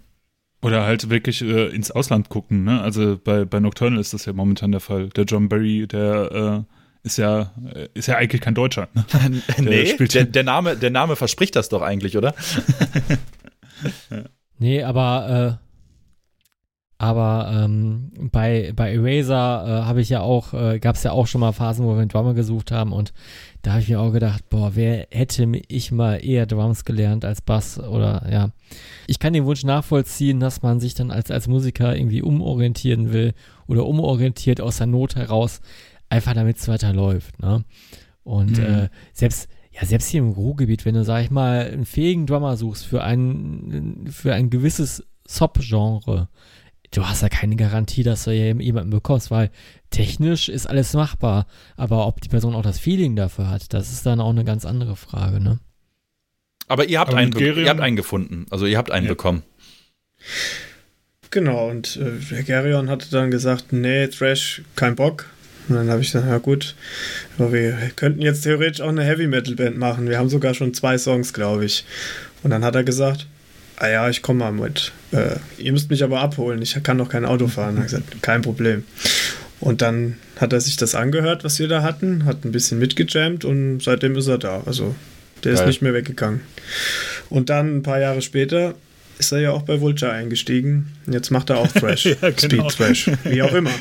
Oder halt wirklich äh, ins Ausland gucken, ne? Also bei, bei Nocturnal ist das ja momentan der Fall. Der John Barry, der äh, ist ja, äh, ist ja eigentlich kein Deutscher. Ne? Der nee, der, der, Name, der Name verspricht das doch eigentlich, oder? nee, aber äh, aber ähm, bei, bei Eraser äh, habe ich ja auch, äh, gab es ja auch schon mal Phasen, wo wir einen Drummer gesucht haben und da habe ich mir auch gedacht, boah, wer hätte ich mal eher Drums gelernt als Bass oder ja. Ich kann den Wunsch nachvollziehen, dass man sich dann als, als Musiker irgendwie umorientieren will oder umorientiert aus der Not heraus, einfach damit es weiterläuft. Ne? Und mhm. äh, selbst, ja, selbst hier im Ruhrgebiet, wenn du, sag ich mal, einen fähigen Drummer suchst für ein, für ein gewisses Sub-Genre, du hast ja keine Garantie, dass du jemanden bekommst, weil technisch ist alles machbar. Aber ob die Person auch das Feeling dafür hat, das ist dann auch eine ganz andere Frage, ne? Aber ihr habt, Aber einen, ihr habt einen gefunden. Also ihr habt einen ja. bekommen. Genau, und äh, Gerion hatte dann gesagt, nee, Thrash, kein Bock. Und dann habe ich gesagt, ja gut, aber wir könnten jetzt theoretisch auch eine Heavy Metal Band machen. Wir haben sogar schon zwei Songs, glaube ich. Und dann hat er gesagt, ah ja, ich komme mal mit. Äh, ihr müsst mich aber abholen, ich kann noch kein Auto fahren. Er hat gesagt, kein Problem. Und dann hat er sich das angehört, was wir da hatten, hat ein bisschen mitgejammt und seitdem ist er da. Also der Geil. ist nicht mehr weggegangen. Und dann ein paar Jahre später ist er ja auch bei Vulture eingestiegen. Jetzt macht er auch Thrash. ja, genau. Speed Thrash. Wie auch immer.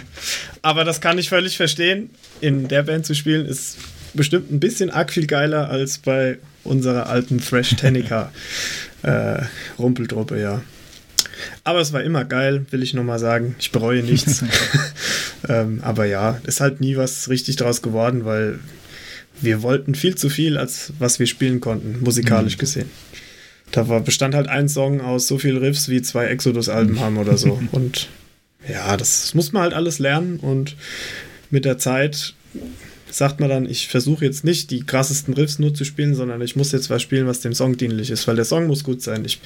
Aber das kann ich völlig verstehen. In der Band zu spielen ist bestimmt ein bisschen arg viel geiler als bei unserer alten Thrash Tenica äh, Rumpeldruppe, ja. Aber es war immer geil, will ich nochmal sagen. Ich bereue nichts. ähm, aber ja, ist halt nie was richtig draus geworden, weil wir wollten viel zu viel, als was wir spielen konnten, musikalisch mhm. gesehen. Da war, bestand halt ein Song aus so viel Riffs, wie zwei Exodus-Alben haben oder so. Und ja, das, das muss man halt alles lernen und mit der Zeit sagt man dann, ich versuche jetzt nicht die krassesten Riffs nur zu spielen, sondern ich muss jetzt was spielen, was dem Song dienlich ist, weil der Song muss gut sein. Ich,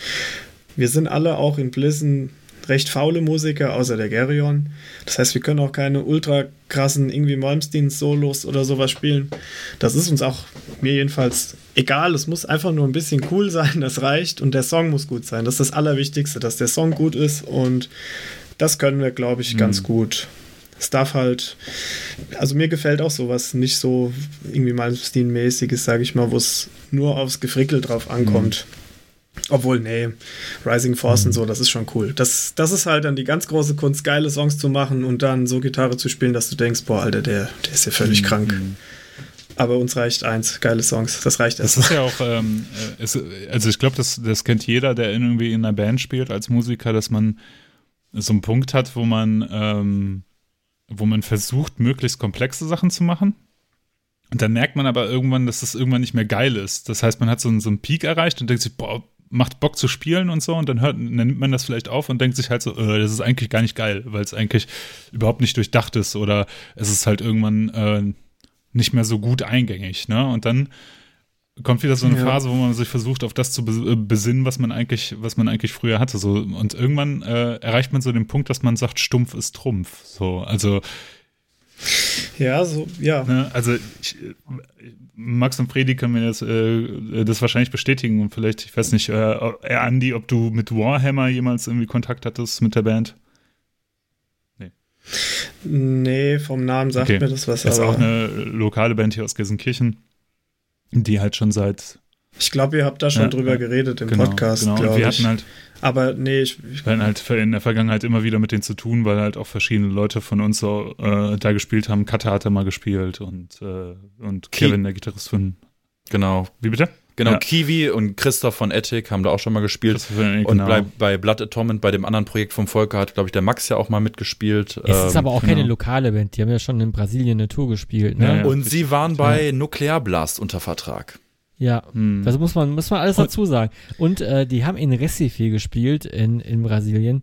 wir sind alle auch in Blissen recht faule Musiker, außer der Gerion. Das heißt, wir können auch keine ultra krassen irgendwie Malmsteen-Solos oder sowas spielen. Das ist uns auch, mir jedenfalls, egal. Es muss einfach nur ein bisschen cool sein, das reicht. Und der Song muss gut sein. Das ist das Allerwichtigste, dass der Song gut ist. Und das können wir, glaube ich, mhm. ganz gut es darf halt, also mir gefällt auch sowas nicht so irgendwie mal Stilmäßiges, sage ich mal, wo es nur aufs Gefrickel drauf ankommt. Mhm. Obwohl, nee, Rising Force mhm. und so, das ist schon cool. Das, das ist halt dann die ganz große Kunst, geile Songs zu machen und dann so Gitarre zu spielen, dass du denkst, boah, Alter, der, der ist ja völlig mhm. krank. aber uns reicht eins, geile Songs. Das reicht Das erst. ist ja auch, ähm, äh, es, also ich glaube, das, das kennt jeder, der irgendwie in einer Band spielt als Musiker, dass man so einen Punkt hat, wo man, ähm, wo man versucht, möglichst komplexe Sachen zu machen. Und dann merkt man aber irgendwann, dass das irgendwann nicht mehr geil ist. Das heißt, man hat so einen, so einen Peak erreicht und denkt sich, boah, macht Bock zu spielen und so. Und dann hört, dann nimmt man das vielleicht auf und denkt sich halt so, äh, das ist eigentlich gar nicht geil, weil es eigentlich überhaupt nicht durchdacht ist oder es ist halt irgendwann äh, nicht mehr so gut eingängig. Ne? Und dann kommt wieder so eine Ja. Phase, wo man sich versucht, auf das zu äh, besinnen, was man eigentlich, was man eigentlich früher hatte. So und irgendwann äh, erreicht man so den Punkt, dass man sagt, Stumpf ist Trumpf. So, also Ja, so, ja. Ne, also ich, Max und Fredi können mir das, äh, das wahrscheinlich bestätigen und vielleicht, ich weiß nicht, äh, äh, Andi, ob du mit Warhammer jemals irgendwie Kontakt hattest mit der Band? Nee, vom Namen sagt Okay. mir das was, Das ist auch eine lokale Band hier aus Gelsenkirchen, die halt schon seit ich glaube, ihr habt da schon Ja, drüber ja. geredet im genau, Podcast, genau. Und glaube wir ich. hatten halt, aber nee, ich, ich wir hatten halt in der Vergangenheit immer wieder mit denen zu tun, weil halt auch verschiedene Leute von uns so äh, da gespielt haben. Kata hat da mal gespielt und, äh, und Ki- Kevin, der Gitarrist von, Genau. wie bitte? Genau, Ja. Kiwi und Christoph von Ethic haben da auch schon mal gespielt. Und genau. bei, bei Blood Atonement, bei dem anderen Projekt vom Volker, hat, glaube ich, der Max ja auch mal mitgespielt. Es ist Ähm, aber auch genau. keine lokale Band. Die haben ja schon in Brasilien eine Tour gespielt. Ne? Ja, Ja. ja. und sie waren bei Nuklearblast unter Vertrag. Hm. Das muss man, muss man alles dazu sagen. Und äh, die haben in Recife gespielt in, in Brasilien.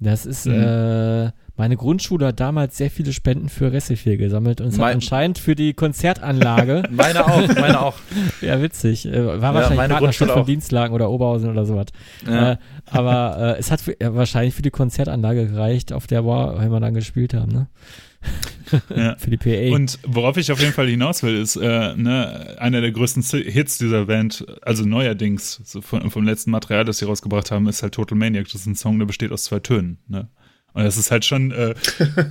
Das ist, Mhm. äh, meine Grundschule hat damals sehr viele Spenden für Recife gesammelt und es hat anscheinend für die Konzertanlage, Meine auch, meine auch. ja witzig, äh, war wahrscheinlich meine Partnerschaft Grundschule von auch. Dienstlagen oder Oberhausen oder sowas. Ja. Äh, aber äh, es hat für, ja, wahrscheinlich für die Konzertanlage gereicht, auf der Warhammer dann gespielt haben, ne? Ja. Für die PA. Und worauf ich auf jeden Fall hinaus will, ist äh, ne, einer der größten Hits dieser Band, also neuerdings so von, vom letzten Material, das sie rausgebracht haben, ist halt Total Maniac. Das ist ein Song, der besteht aus zwei Tönen. Ne? Und das ist halt schon, äh,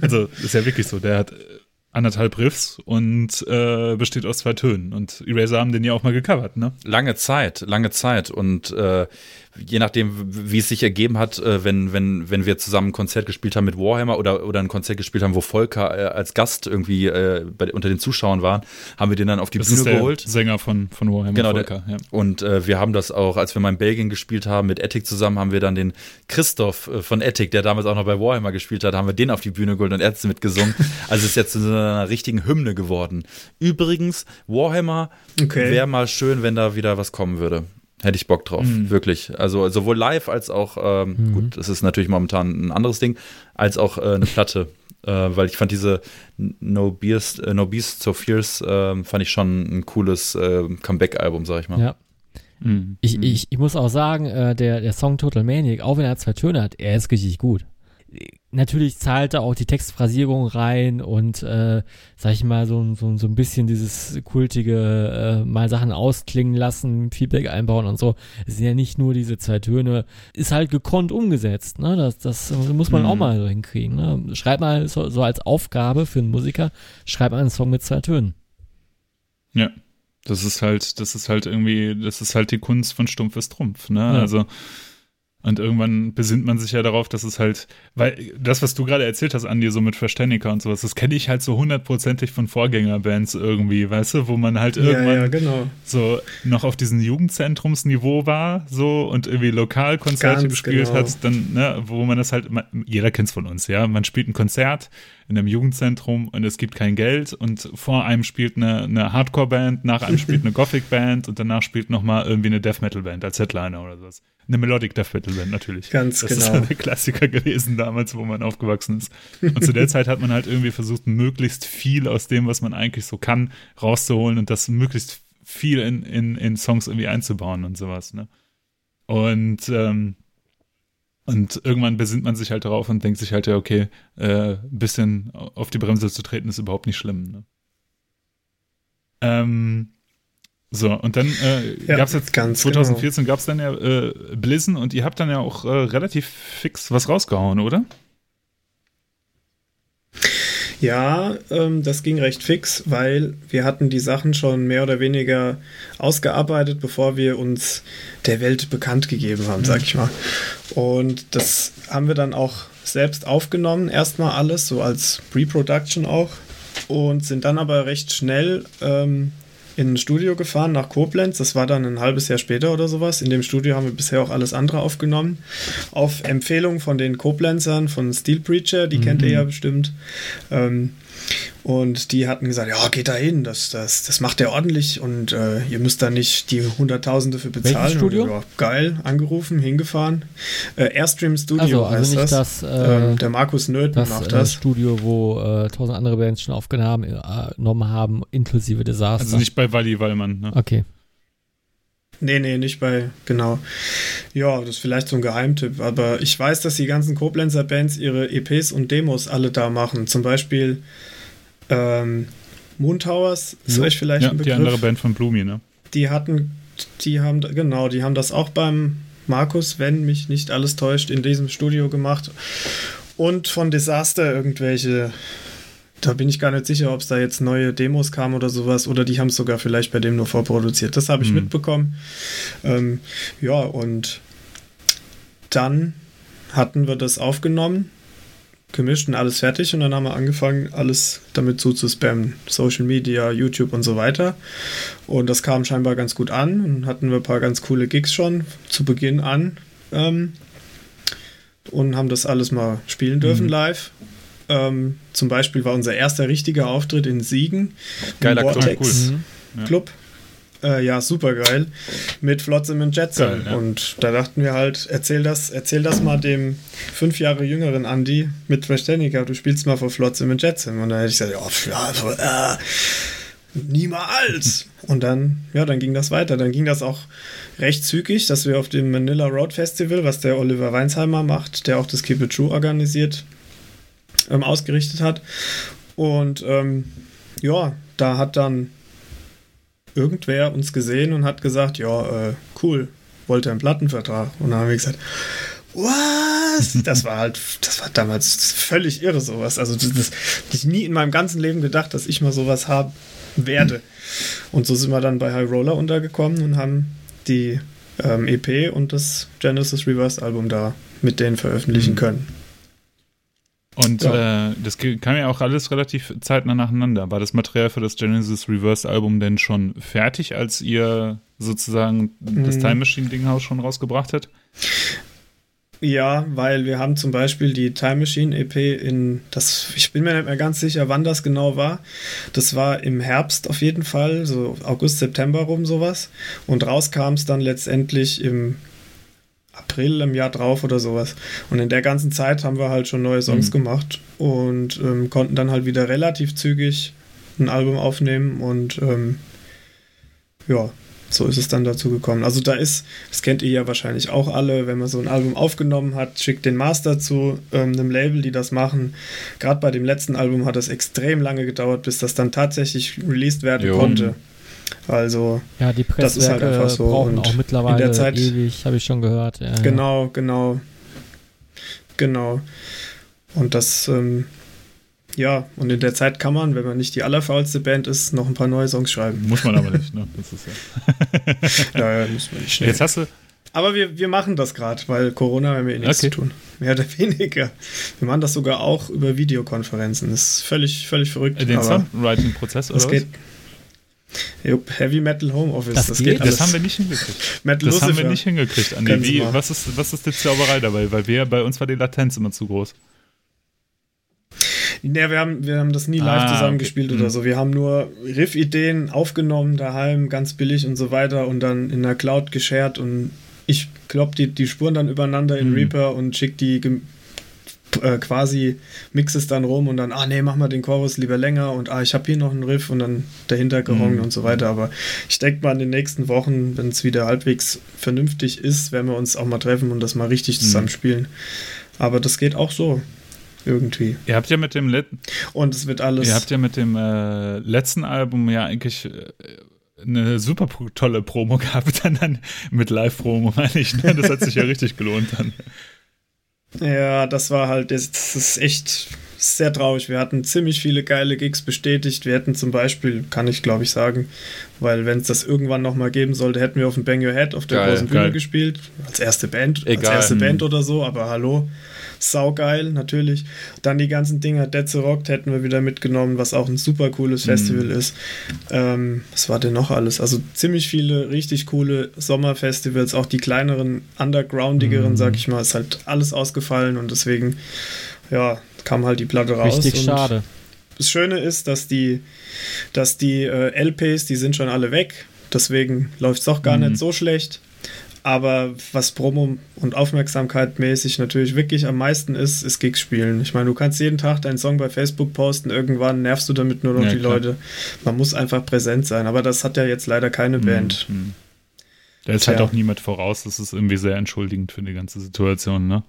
also ist ja wirklich so. Der hat äh, anderthalb Riffs und äh, besteht aus zwei Tönen. Und Eraser haben den ja auch mal gecovert, ne? Lange Zeit, lange Zeit. Und äh, je nachdem, wie es sich ergeben hat, äh, wenn, wenn, wenn wir zusammen ein Konzert gespielt haben mit Warhammer oder, oder ein Konzert gespielt haben, wo Volker äh, als Gast irgendwie äh, bei, unter den Zuschauern war, haben wir den dann auf die Das Bühne ist der geholt. Sänger von, von Warhammer Genau, Volker, ja. Und äh, wir haben das auch, als wir mal in Belgien gespielt haben, mit Ethic zusammen, haben wir dann den Christoph äh, von Ethic, der damals auch noch bei Warhammer gespielt hat, haben wir den auf die Bühne geholt und hat mitgesungen. Also es ist jetzt zu so einer richtigen Hymne geworden. Übrigens, Warhammer Okay. wäre mal schön, wenn da wieder was kommen würde. Hätte ich Bock drauf, Mhm. wirklich. Also sowohl live als auch, ähm, gut, das ist natürlich momentan ein anderes Ding, als auch äh, eine Platte. äh, weil ich fand diese No Beast, äh, no Beast So Fierce, äh, fand ich schon ein cooles äh, Comeback-Album, sag ich mal. ja. Mhm. Ich, ich, ich muss auch sagen, äh, der, der Song Total Maniac, auch wenn er zwei Töne hat, er ist richtig gut. Natürlich zahlt er auch die Textphrasierung rein und, äh, sag ich mal, so, so, so ein bisschen dieses kultige, äh, mal Sachen ausklingen lassen, Feedback einbauen und so. Es sind ja nicht nur diese zwei Töne, ist halt gekonnt umgesetzt, ne? Das, das muss man Mhm. auch mal so hinkriegen, ne? Schreib mal so, so als Aufgabe für einen Musiker, schreib mal einen Song mit zwei Tönen. Ja, das ist halt, das ist halt irgendwie, das ist halt die Kunst von Stumpf ist Trumpf, ne? Ja. Also und irgendwann besinnt man sich ja darauf, dass es halt, weil das, was du gerade erzählt hast, Andi, so mit Verständiger und sowas, das kenne ich halt so hundertprozentig von Vorgängerbands irgendwie, weißt du, wo man halt ja, irgendwann ja, genau. so noch auf diesem Jugendzentrumsniveau war, so und irgendwie Lokalkonzerte Ganz gespielt genau. hat, dann, ne, wo man das halt, man, jeder kennt's von uns, ja, man spielt ein Konzert in einem Jugendzentrum und es gibt kein Geld und vor einem spielt eine, eine Hardcore-Band, nach einem spielt eine Gothic-Band und danach spielt nochmal irgendwie eine Death-Metal-Band als Headliner oder sowas. Eine Melodic Death Metal Band natürlich. Ganz das genau. ist so der Klassiker gewesen damals, wo man aufgewachsen ist. Und zu der Zeit hat man halt irgendwie versucht, möglichst viel aus dem, was man eigentlich so kann, rauszuholen und das möglichst viel in, in, in Songs irgendwie einzubauen und sowas. Ne? Und ähm, und irgendwann besinnt man sich halt darauf und denkt sich halt, ja, okay, äh, ein bisschen auf die Bremse zu treten ist überhaupt nicht schlimm. Ne? Ähm, so, und dann äh, Ja, gab es jetzt ganz 2014 gab es dann ja äh, Blissen und ihr habt dann ja auch äh, relativ fix was rausgehauen, oder? Ja, ähm, das ging recht fix, weil wir hatten die Sachen schon mehr oder weniger ausgearbeitet, bevor wir uns der Welt bekannt gegeben haben, sag ich mal. Und das haben wir dann auch selbst aufgenommen, erstmal alles, so als Pre-Production auch. Und sind dann aber recht schnell ähm, in ein Studio gefahren nach Koblenz. Das war dann ein halbes Jahr später oder sowas. In dem Studio haben wir bisher auch alles andere aufgenommen. Auf Empfehlung von den Koblenzern von Steel Preacher, die mhm. kennt ihr ja bestimmt. Ähm, und die hatten gesagt, ja, geht da hin, das, das, das macht er ordentlich und äh, ihr müsst da nicht die Hunderttausende für bezahlen. Welches Studio? Ja, geil, angerufen, hingefahren. Äh, Airstream Studio also, also heißt das. das äh, ähm, der Markus Nöthen das, macht äh, das. Studio, wo äh, tausend andere Bands schon aufgenommen äh, haben, inklusive Desaster. Also nicht bei Wally Wallmann, ne? Okay. Nee, nee, nicht bei, genau. Ja, das ist vielleicht so ein Geheimtipp, aber ich weiß, dass die ganzen Koblenzer Bands ihre EPs und Demos alle da machen. Zum Beispiel ähm, Moon Towers ist euch vielleicht ja, ein Begriff. Die andere Band von Blumi, ne? Die hatten, die haben, genau, die haben das auch beim Markus, wenn mich nicht alles täuscht, in diesem Studio gemacht. Und von Disaster irgendwelche, da bin ich gar nicht sicher, ob es da jetzt neue Demos kamen oder sowas, oder die haben es sogar vielleicht bei dem nur vorproduziert. Das habe ich mhm. mitbekommen. Ähm, ja, und dann hatten wir das aufgenommen gemischt und alles fertig und dann haben wir angefangen, alles damit zuzuspammen. Social Media, YouTube und so weiter. Und das kam scheinbar ganz gut an und hatten wir ein paar ganz coole Gigs schon zu Beginn an ähm, und haben das alles mal spielen dürfen mhm. live. Ähm, zum Beispiel war unser erster richtiger Auftritt in Siegen. Geiler Club. Cool. Club. Äh, ja, super geil. Mit Flotsam und Jetsam. Ja. Und da dachten wir halt, erzähl das, erzähl das mal dem fünf Jahre jüngeren Andy mit Verständiger, du spielst mal vor Flotsam und Jetsam. Und dann hätte ich gesagt, ja, äh, niemals. Und dann, ja, dann ging das weiter. Dann ging das auch recht zügig, dass wir auf dem Manila Road Festival, was der Oliver Weinsheimer macht, der auch das Keep It True organisiert, ähm, ausgerichtet hat. Und ähm, ja, da hat dann irgendwer uns gesehen und hat gesagt, ja, äh, cool, wollte einen Plattenvertrag. Und dann haben wir gesagt, was? Das war halt, das war damals völlig irre sowas. Also das, das ich nie in meinem ganzen Leben gedacht, dass ich mal sowas haben werde. Und so sind wir dann bei High Roller untergekommen und haben die ähm, EP und das Genesis Reverse Album da mit denen veröffentlichen mhm. können. Und ja. äh, das kam ja auch alles relativ zeitnah nacheinander. War das Material für das Genesis Reverse Album denn schon fertig, als ihr sozusagen mhm. das Time Machine Dinghaus schon rausgebracht habt? Ja, weil wir haben zum Beispiel die Time Machine EP in das, ich bin mir nicht mehr ganz sicher, wann das genau war. Das war im Herbst auf jeden Fall, so August, September rum sowas. Und raus kam es dann letztendlich im April im Jahr drauf oder sowas. Und in der ganzen Zeit haben wir halt schon neue Songs mhm. gemacht und ähm, konnten dann halt wieder relativ zügig ein Album aufnehmen und ähm, ja, so ist es dann dazu gekommen. Also da ist, das kennt ihr ja wahrscheinlich auch alle, wenn man so ein Album aufgenommen hat, schickt den Master zu ähm, einem Label, die das machen. Gerade bei dem letzten Album hat es extrem lange gedauert, bis das dann tatsächlich released werden jo. konnte. Also, ja, die das ist halt einfach so. Brauchen und auch mittlerweile in der Zeit, ewig, habe ich schon gehört. Ja, genau, ja. genau. Genau. Und das, ähm, ja, und in der Zeit kann man, wenn man nicht die allerfaulste Band ist, noch ein paar neue Songs schreiben. Muss man aber nicht, ne? Das ist ja. ja, ja, muss man nicht schnell. Jetzt hast du. Aber wir, wir machen das gerade, weil Corona haben wir eh nichts okay. zu tun. Mehr oder weniger. Wir machen das sogar auch über Videokonferenzen. Das ist völlig, völlig verrückt. Den Songwriting-Prozess, oder? Das geht, Heavy Metal Homeoffice, das, das geht, geht Das haben wir nicht hingekriegt. Metal das haben wir nicht hingekriegt, Andi. Wie, was, ist, was ist die Zauberei dabei? Weil wir, bei uns war die Latenz immer zu groß. Ja, wir haben, wir haben das nie live ah, zusammengespielt okay. oder mhm. so. Wir haben nur Riff-Ideen aufgenommen, daheim, ganz billig und so weiter und dann in der Cloud geshared und ich klopp die, die Spuren dann übereinander in mhm. Reaper und schick die äh, quasi mix es dann rum und dann, ah nee, mach mal den Chorus lieber länger und ah, ich habe hier noch einen Riff und dann dahinter gerongen mhm. und so weiter. Aber ich denke mal, in den nächsten Wochen, wenn es wieder halbwegs vernünftig ist, werden wir uns auch mal treffen und das mal richtig mhm. zusammenspielen. Aber das geht auch so. Irgendwie. Ihr habt ja mit dem Let und es wird alles. Ihr habt ja mit dem äh, letzten Album ja eigentlich äh, eine super tolle Promo gehabt, dann, dann mit Live-Promo, meine ich. Das hat sich ja richtig gelohnt dann. Ja, das war halt, das, ist echt sehr traurig. Wir hatten ziemlich viele geile Gigs bestätigt. Wir hätten zum Beispiel, kann ich glaube ich sagen, weil wenn es das irgendwann nochmal geben sollte, hätten wir auf dem Bang Your Head auf der Geil, großen Bühne geil. gespielt. Als erste Band, als Egal. erste Hm. Band oder so, aber hallo. Saugeil, natürlich. Dann die ganzen Dinger, Dead to Rocked hätten wir wieder mitgenommen, was auch ein super cooles Festival ist. Ähm, was war denn noch alles? Also ziemlich viele richtig coole Sommerfestivals, auch die kleineren, undergroundigeren, sag ich mal, ist halt alles ausgefallen und deswegen, ja, kam halt die Platte raus. Richtig schade. Das Schöne ist, dass die, dass die äh, LPs, die sind schon alle weg, deswegen läuft es doch gar Mhm. nicht so schlecht. Aber was Promo und Aufmerksamkeit mäßig natürlich wirklich am meisten ist, ist Gigs spielen. Ich meine, du kannst jeden Tag deinen Song bei Facebook posten, irgendwann nervst du damit nur noch Ja, die klar. Leute. Man muss einfach präsent sein. Aber das hat ja jetzt leider keine Band. Mhm. Da ist halt Tja. auch niemand voraus. Das ist irgendwie sehr entschuldigend für die ganze Situation, ne?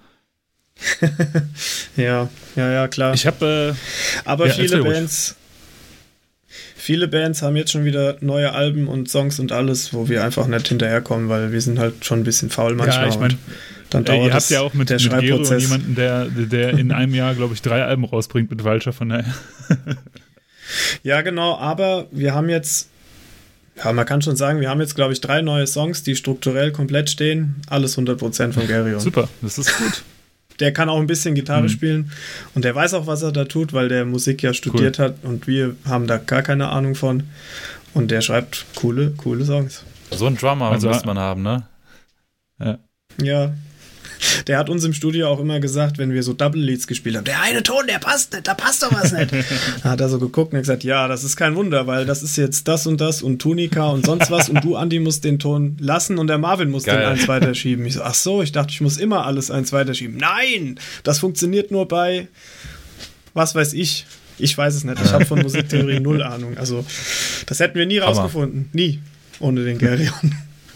Ja, ja, ja, klar. Ich habe, Aber Ja, viele. Bands, viele Bands haben jetzt schon wieder neue Alben und Songs und alles, wo wir einfach nicht hinterherkommen, weil wir sind halt schon ein bisschen faul manchmal. ja, ich meine, dann dauert ihr habt ja auch mit, der mit Gero jemanden, der, der in einem Jahr, glaube ich, drei Alben rausbringt mit Walcher von der. Ja, genau, aber wir haben jetzt, ja, man kann schon sagen, wir haben jetzt, glaube ich, drei neue Songs, die strukturell komplett stehen. Alles 100% von Gary. Super, das ist gut. Der kann auch ein bisschen Gitarre Mhm. spielen und der weiß auch, was er da tut, weil der Musik ja studiert hat und wir haben da gar keine Ahnung von. Und der schreibt coole, coole Songs. So ein Drummer Also- muss man haben, ne? Ja. Der hat uns im Studio auch immer gesagt, wenn wir so Double Leads gespielt haben, der eine Ton, der passt nicht, da passt doch was nicht. da hat er so geguckt und hat gesagt, ja, das ist kein Wunder, weil das ist jetzt das und das und Tunika und sonst was und du, Andi, musst den Ton lassen und der Marvin muss Geil. den eins weiterschieben. Ich so, ach so, ich dachte, ich muss immer alles eins weiterschieben. Nein, das funktioniert nur bei, was weiß ich. Ich weiß es nicht. Ich habe von Musiktheorie null Ahnung. Also, das hätten wir nie Hammer. rausgefunden. Nie. Ohne den Gerion.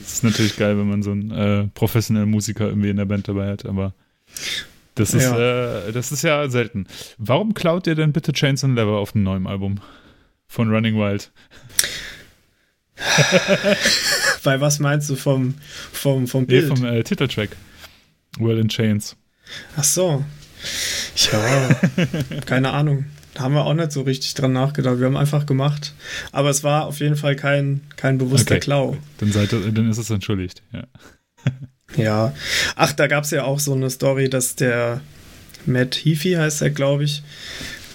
Das ist natürlich geil, wenn man so einen äh, professionellen Musiker irgendwie in der Band dabei hat, aber das ist, äh, das ist ja selten. Warum klaut ihr denn bitte Chains and Leather auf dem neuen Album von Running Wild? Bei was meinst du vom, vom, vom Nee, Bild? vom äh, Titeltrack. Well in Chains. Ach so. Ja, keine Ahnung. Haben wir auch nicht so richtig dran nachgedacht. Wir haben einfach gemacht. Aber es war auf jeden Fall kein, kein bewusster Okay. Klau. Dann, seid dann ist es entschuldigt. Ja. Ja. Ach, da gab es ja auch so eine Story, dass der Matt Heafy heißt er, glaube ich,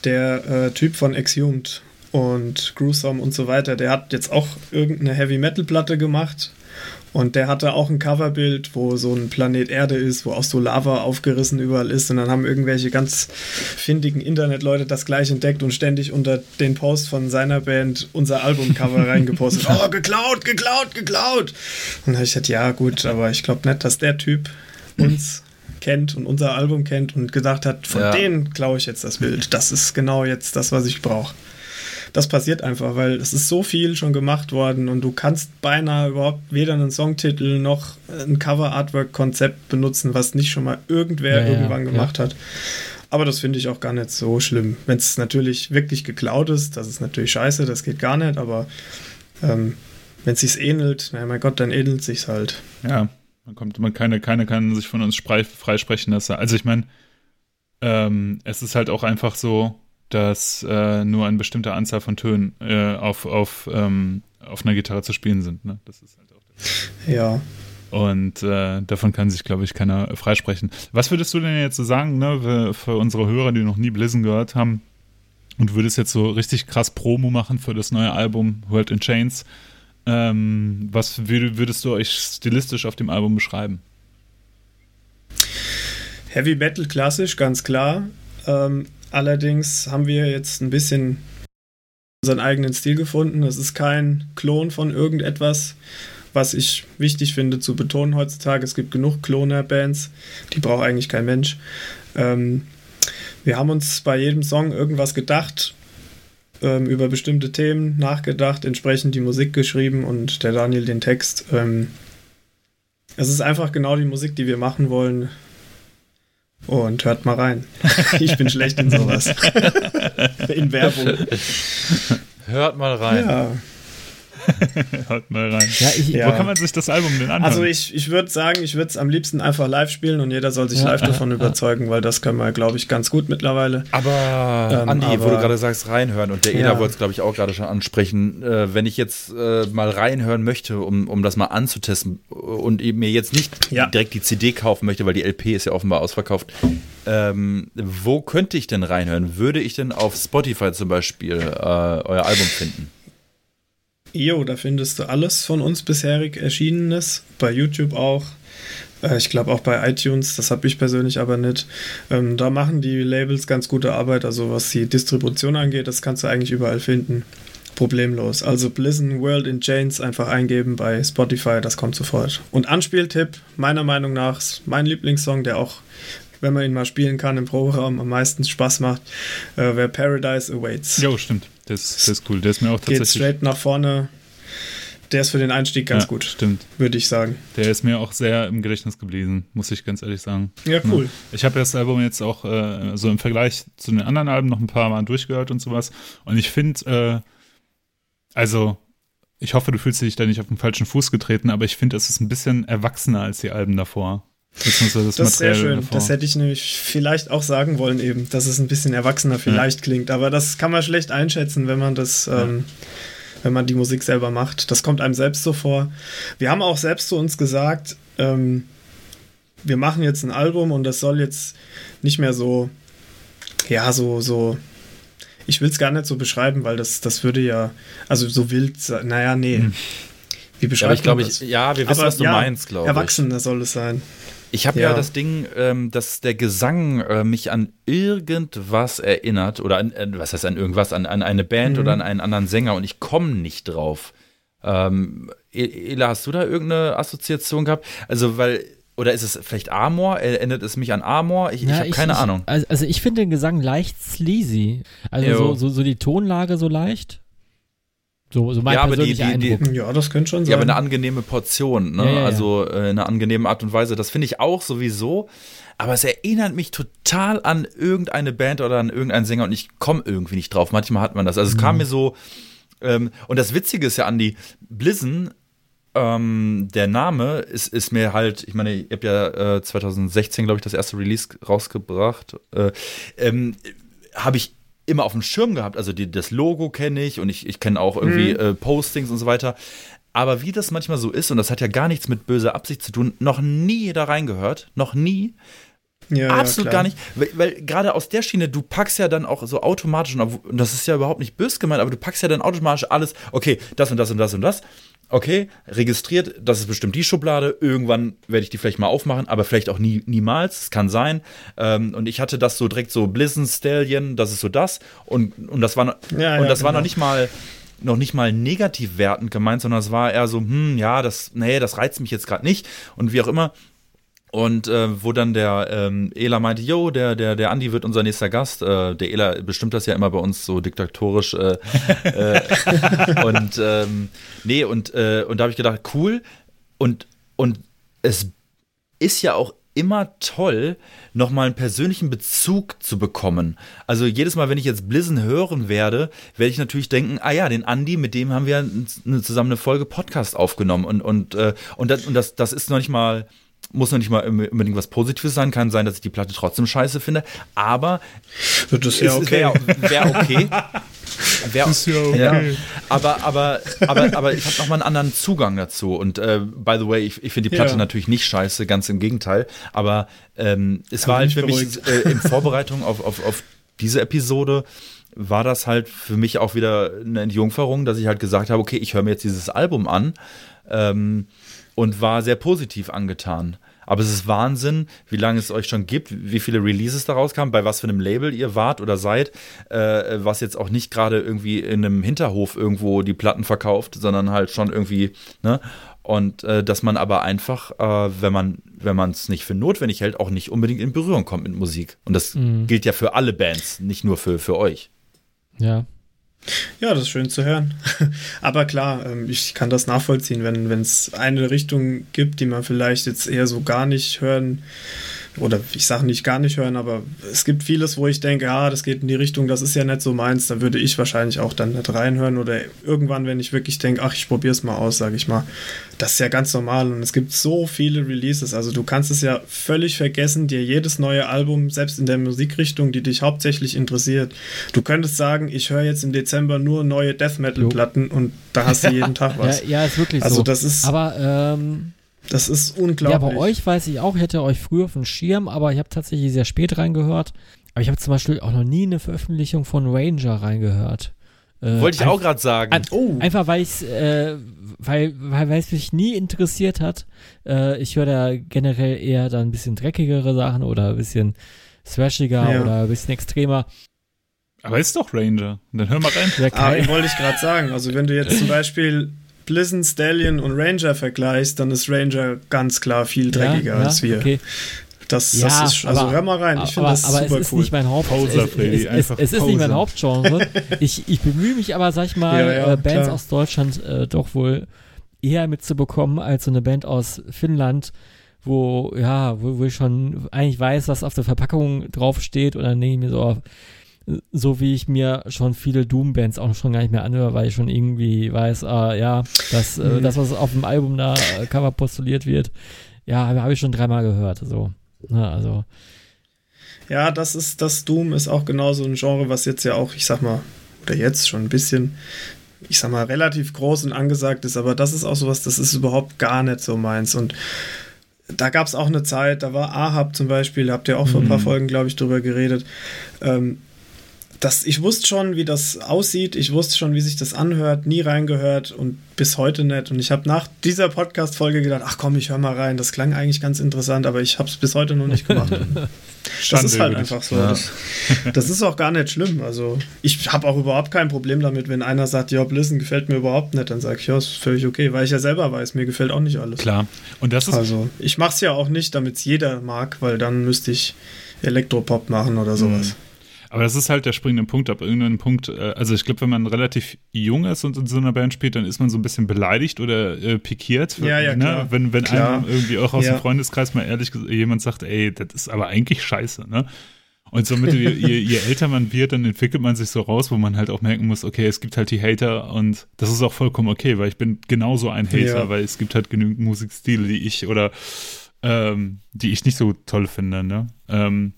der äh, Typ von Exhumed und Gruesome und so weiter, der hat jetzt auch irgendeine Heavy Metal Platte gemacht. Und der hatte auch ein Coverbild, wo so ein Planet Erde ist, wo auch so Lava aufgerissen überall ist. Und dann haben irgendwelche ganz findigen Internetleute das gleich entdeckt und ständig unter den Post von seiner Band unser Albumcover reingepostet. oh, geklaut, geklaut, geklaut. Und dann habe ich gesagt, ja gut, aber ich glaube nicht, dass der Typ uns kennt und unser Album kennt und gedacht hat, von Ja. denen klaue ich jetzt das Bild. Das ist genau jetzt das, was ich brauche. Das passiert einfach, weil es ist so viel schon gemacht worden und du kannst beinahe überhaupt weder einen Songtitel noch ein Cover-Artwork-Konzept benutzen, was nicht schon mal irgendwer Ja, ja, irgendwann ja. gemacht hat. Aber das finde ich auch gar nicht so schlimm. Wenn es natürlich wirklich geklaut ist, das ist natürlich scheiße, das geht gar nicht, aber ähm, wenn es sich ähnelt, na mein Gott, dann ähnelt sich's halt. Ja, man kommt, man keine, keine kann sich von uns frei, freisprechen lassen. Also ich meine, ähm, es ist halt auch einfach so, dass äh, nur eine bestimmte Anzahl von Tönen äh, auf, auf, ähm, auf einer Gitarre zu spielen sind. Ne? Das ist halt auch Ja. Und äh, davon kann sich, glaube ich, keiner freisprechen. Was würdest du denn jetzt so sagen, ne, für, für unsere Hörer, die noch nie Blizzard gehört haben und würdest jetzt so richtig krass Promo machen für das neue Album World in Chains? Ähm, was würd- würdest du euch stilistisch auf dem Album beschreiben? Heavy Metal klassisch, ganz klar. Ähm, allerdings haben wir jetzt ein bisschen unseren eigenen Stil gefunden. Das ist kein Klon von irgendetwas, was ich wichtig finde zu betonen heutzutage. Es gibt genug Kloner-Bands, die braucht eigentlich kein Mensch. Ähm, wir haben uns bei jedem Song irgendwas gedacht, ähm, über bestimmte Themen nachgedacht, entsprechend die Musik geschrieben und der Daniel den Text. Ähm, es ist einfach genau die Musik, die wir machen wollen. Und hört mal rein. Ich bin schlecht in sowas. in Werbung. Hört mal rein. Ja. Haut mal rein. Ja, ich, Ja. Wo kann man sich das Album denn anhören? Also ich, ich würde sagen, ich würde es am liebsten einfach live spielen und jeder soll sich live davon überzeugen, weil das können wir, glaube ich, ganz gut mittlerweile. Aber Ähm, Andi, wo aber- du gerade sagst, reinhören und der Eda Ja. wollte es, glaube ich, auch gerade schon ansprechen. Äh, wenn ich jetzt äh, mal reinhören möchte, um, um das mal anzutesten und eben mir jetzt nicht Ja. direkt die CD kaufen möchte, weil die LP ist ja offenbar ausverkauft, ähm, wo könnte ich denn reinhören? Würde ich denn auf Spotify zum Beispiel äh, euer Album finden? Jo, da findest du alles von uns bisherig Erschienenes, bei YouTube auch. Äh, Ich glaube auch bei iTunes, das habe ich persönlich aber nicht. Ähm, da machen die Labels ganz gute Arbeit, also was die Distribution angeht, das kannst du eigentlich überall finden. Problemlos. Also Blizzard World in Chains einfach eingeben bei Spotify, das kommt sofort. Und Anspieltipp, meiner Meinung nach, ist mein Lieblingssong, der auch, wenn man ihn mal spielen kann im Proberaum, am meisten Spaß macht, äh, wäre Paradise Awaits. Jo, stimmt. Das, das ist cool. Der ist mir auch Geht tatsächlich. straight nach vorne. Der ist für den Einstieg ganz ja, gut, Stimmt. würde ich sagen. Der ist mir auch sehr im Gedächtnis geblieben, muss ich ganz ehrlich sagen. Ja, cool. Ich habe das Album jetzt auch äh, so im Vergleich zu den anderen Alben noch ein paar Mal durchgehört und sowas. Und ich finde, äh, also, ich hoffe, du fühlst dich da nicht auf den falschen Fuß getreten, aber ich finde, es ist ein bisschen erwachsener als die Alben davor. Beziehungsweise das, Das ist sehr schön. davor. Das hätte ich nämlich vielleicht auch sagen wollen eben, dass es ein bisschen erwachsener vielleicht klingt. Aber das kann man schlecht einschätzen, wenn man das, ähm, wenn man die Musik selber macht. Das kommt einem selbst so vor. Wir haben auch selbst zu uns gesagt, ähm, wir machen jetzt ein Album und das soll jetzt nicht mehr so, ja, so, so. Ich will es gar nicht so beschreiben, weil das, das würde ja, also so wild sein. Naja, nee. Wie Ja, aber beschreibt ich glaube, man ich, das? ja, wir wissen, Aber was du ja, meinst, glaube ich. Erwachsener soll es sein. Ich habe ja. Ja. das Ding, ähm, dass der Gesang äh, mich an irgendwas erinnert oder an, äh, was heißt an irgendwas, an, an eine Band Mhm. oder an einen anderen Sänger und ich komme nicht drauf. Ähm, E- Ela, hast du da irgendeine Assoziation gehabt? Also, weil, oder ist es vielleicht Amor? Erinnert es mich an Amor? Ich, ich Ja, habe keine Ahnung. Also, ich finde den Gesang leicht sleazy. Also so, so, so die Tonlage so leicht. So, so mein Ja, aber die- die- die-. Ja, das könnte schon sein. Ja, aber eine angenehme Portion, ne? Ja, ja, ja. Also äh, eine angenehme Art und Weise. Das finde ich auch sowieso. Aber es erinnert mich total an irgendeine Band oder an irgendeinen Sänger und ich komme irgendwie nicht drauf. Manchmal hat man das. Also es Mhm. kam mir so. Ähm, und das Witzige ist ja, Andi, Blizzon, ähm, der Name ist, ist mir halt, ich meine, ihr habt ja äh, 2016, glaube ich, das erste Release rausgebracht. Äh, ähm, Habe ich immer auf dem Schirm gehabt. Also die, das Logo kenne ich und ich, ich kenne auch irgendwie äh, Postings und so weiter. Aber wie das manchmal so ist, und das hat ja gar nichts mit böser Absicht zu tun, noch nie da reingehört, noch nie, Ja, ja, absolut klar. gar nicht, weil, weil gerade aus der Schiene, du packst ja dann auch so automatisch, und das ist ja überhaupt nicht bös gemeint, aber du packst ja dann automatisch alles, okay, das und das und das und das, okay, registriert, das ist bestimmt die Schublade, irgendwann werde ich die vielleicht mal aufmachen, aber vielleicht auch nie, niemals, es kann sein. Ähm, und ich hatte das so direkt so Blizzard Stallion, das ist so das, und, und das war, noch- Ja, und ja, das war genau. noch nicht mal noch nicht mal negativ wertend gemeint, sondern es war eher so, hm, ja, das, nee, das reizt mich jetzt gerade nicht und wie auch immer. Und äh, wo dann der ähm, Ela meinte, yo, der, der, der Andi wird unser nächster Gast. Äh, der Ela bestimmt das ja immer bei uns so diktatorisch. Äh, äh, und ähm, nee, und, äh, und da habe ich gedacht, cool. Und, und es ist ja auch immer toll, nochmal einen persönlichen Bezug zu bekommen. Also jedes Mal, wenn ich jetzt Blizzard hören werde, werde ich natürlich denken, ah ja, den Andi, mit dem haben wir zusammen eine Folge Podcast aufgenommen. Und, und, äh, und, das, und das, das ist noch nicht mal muss noch nicht mal unbedingt was Positives sein, kann sein, dass ich die Platte trotzdem scheiße finde, aber Das ist ja okay. wäre wär okay. Wär, Ist ja okay. ja, aber, aber, aber, aber ich habe nochmal einen anderen Zugang dazu. Und äh, by the way, ich, ich finde die Platte Ja. natürlich nicht scheiße, ganz im Gegenteil. Aber ähm, es Hab war halt für mich äh, in Vorbereitung auf, auf, auf diese Episode war das halt für mich auch wieder eine Entjungferung, dass ich halt gesagt habe, okay, ich höre mir jetzt dieses Album an ähm, und war sehr positiv angetan. Aber es ist Wahnsinn, wie lange es euch schon gibt, wie viele Releases daraus kamen, bei was für einem Label ihr wart oder seid, äh, was jetzt auch nicht gerade irgendwie in einem Hinterhof irgendwo die Platten verkauft, sondern halt schon irgendwie, ne? Und äh, dass man aber einfach, äh, wenn man wenn man es nicht für notwendig hält, auch nicht unbedingt in Berührung kommt mit Musik. Und das Mhm. gilt ja für alle Bands, nicht nur für, für euch. Ja. Ja, das ist schön zu hören. Aber klar, ähm, ich kann das nachvollziehen, wenn es eine Richtung gibt, die man vielleicht jetzt eher so gar nicht hören oder ich sage nicht gar nicht hören, aber es gibt vieles, wo ich denke, ja, das geht in die Richtung, das ist ja nicht so meins, da würde ich wahrscheinlich auch dann nicht reinhören oder irgendwann, wenn ich wirklich denke, ach, ich probiere es mal aus, sage ich mal. Das ist ja ganz normal und es gibt so viele Releases, also du kannst es ja völlig vergessen, dir jedes neue Album, selbst in der Musikrichtung, die dich hauptsächlich interessiert. Du könntest sagen, ich höre jetzt im Dezember nur neue Death Metal Platten und da hast du jeden Tag was. Ja, ja, ist wirklich also so. das ist aber ähm, das ist unglaublich. Ja, bei euch weiß ich auch, ich hätte euch früher auf dem Schirm, aber ich habe tatsächlich sehr spät reingehört. Aber ich habe zum Beispiel auch noch nie eine Veröffentlichung von Ranger reingehört. Äh, Wollte ich auch gerade sagen. An, oh. Einfach weil ich äh, weil, weil, weil es mich nie interessiert hat. Äh, ich höre da generell eher dann ein bisschen dreckigere Sachen oder ein bisschen thrashiger ja. oder ein bisschen extremer. Aber ist doch Ranger. Dann hör mal rein. Ja, ah, wollte ich gerade sagen. Also wenn du jetzt zum Beispiel Blizzard, Stallion und Ranger vergleichst, dann ist Ranger ganz klar viel dreckiger ja, ja, als wir. Okay. Das, ja, das ist, also aber, hör mal rein, ich finde das aber super es ist cool. Nicht mein Haupt, Poser, Freddy, es, es, es ist nicht mein Hauptgenre. ich, ich bemühe mich aber, sag ich mal, ja, ja, äh, Bands klar. aus Deutschland äh, doch wohl eher mitzubekommen als so eine Band aus Finnland, wo, ja, wo, wo ich schon eigentlich weiß, was auf der Verpackung draufsteht und dann denke ich mir so, so wie ich mir schon viele Doom-Bands auch schon gar nicht mehr anhöre, weil ich schon irgendwie weiß, ah, ja, das, äh, mhm. das, was auf dem Album da äh, Cover postuliert wird, ja, habe hab ich schon dreimal gehört, so. Ne, also. Ja, das ist, das Doom ist auch genauso ein Genre, was jetzt ja auch, ich sag mal, oder jetzt schon ein bisschen, ich sag mal, relativ groß und angesagt ist, aber das ist auch sowas, das ist überhaupt gar nicht so meins und da gab es auch eine Zeit, da war Ahab zum Beispiel, habt ihr auch vor ein paar mhm. Folgen, glaube ich, drüber geredet. Ähm, das, ich wusste schon, wie das aussieht, ich wusste schon, wie sich das anhört, nie reingehört und bis heute nicht. Und ich habe nach dieser Podcast-Folge gedacht, ach komm, ich höre mal rein. Das klang eigentlich ganz interessant, aber ich habe es bis heute noch nicht gemacht. das ist halt einfach so. Ja. Das, das, ist auch gar nicht schlimm. Also ich habe auch überhaupt kein Problem damit, wenn einer sagt, ja, Blissen gefällt mir überhaupt nicht, dann sage ich, ja, ist völlig okay, weil ich ja selber weiß, mir gefällt auch nicht alles. Klar. Und das ist also ich mache es ja auch nicht, damit es jeder mag, weil dann müsste ich Elektropop machen oder sowas. Mhm. Aber das ist halt der springende Punkt. Ab irgendeinem Punkt, äh, also ich glaube, wenn man relativ jung ist und in so einer Band spielt, dann ist man so ein bisschen beleidigt oder äh, pikiert. Ja, ja, ne? klar. Wenn, wenn klar. einem irgendwie auch aus ja. dem Freundeskreis mal ehrlich jemand sagt, ey, das ist aber eigentlich scheiße, ne? Und somit, je, je, älter man wird, dann entwickelt man sich so raus, wo man halt auch merken muss, okay, es gibt halt die Hater und das ist auch vollkommen okay, weil ich bin genauso ein Hater, ja. weil es gibt halt genügend Musikstile, die ich oder ähm, die ich nicht so toll finde, ne? Ähm,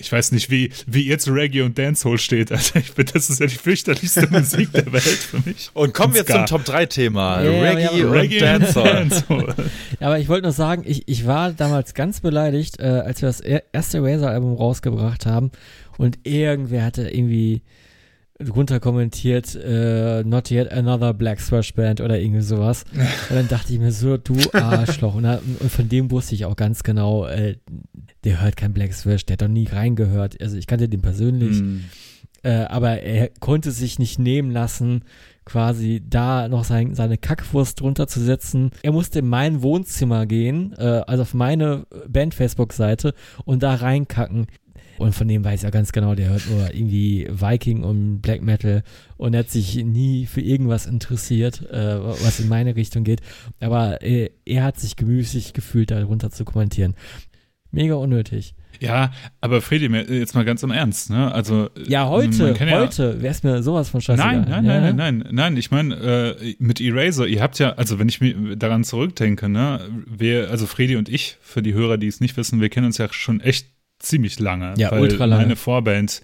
ich weiß nicht, wie, wie ihr zu Reggae und Dancehall steht. Also ich bin, das ist ja die fürchterlichste Musik der Welt für mich. Und kommen wir zum Top 3 Thema. Ja, Reggae, ja, und Reggae Dancehall. Dancehall. ja, aber ich wollte noch sagen, ich, ich war damals ganz beleidigt, äh, als wir das erste Razor-Album rausgebracht haben und irgendwer hatte irgendwie drunter kommentiert, äh, not yet another Black Thrash Band oder irgendwie sowas. Und dann dachte ich mir so, du Arschloch. Und, und von dem wusste ich auch ganz genau, äh, der hört kein Black Thrash, der hat doch nie reingehört. Also ich kannte den persönlich. Mm. Äh, aber er konnte sich nicht nehmen lassen, quasi da noch sein, seine Kackwurst drunter zu setzen. Er musste in mein Wohnzimmer gehen, äh, also auf meine Band-Facebook-Seite und da reinkacken. Und von dem weiß er ganz genau, der hört nur irgendwie Viking und Black Metal und hat sich nie für irgendwas interessiert, äh, was in meine Richtung geht. Aber äh, er hat sich gemüßig gefühlt, darunter zu kommentieren. Mega unnötig. Ja, aber Freddy, jetzt mal ganz im Ernst, ne? Also ja, heute, heute ja, wäre es mir sowas von scheiße. Nein, nein, ja? nein, nein, nein, nein. Ich meine, äh, mit Eraser, ihr habt ja, also wenn ich mir daran zurückdenke, ne, wir, also Freddy und ich, für die Hörer, die es nicht wissen, wir kennen uns ja schon echt ziemlich lange. Ja, weil ultra lange. Meine Vorband,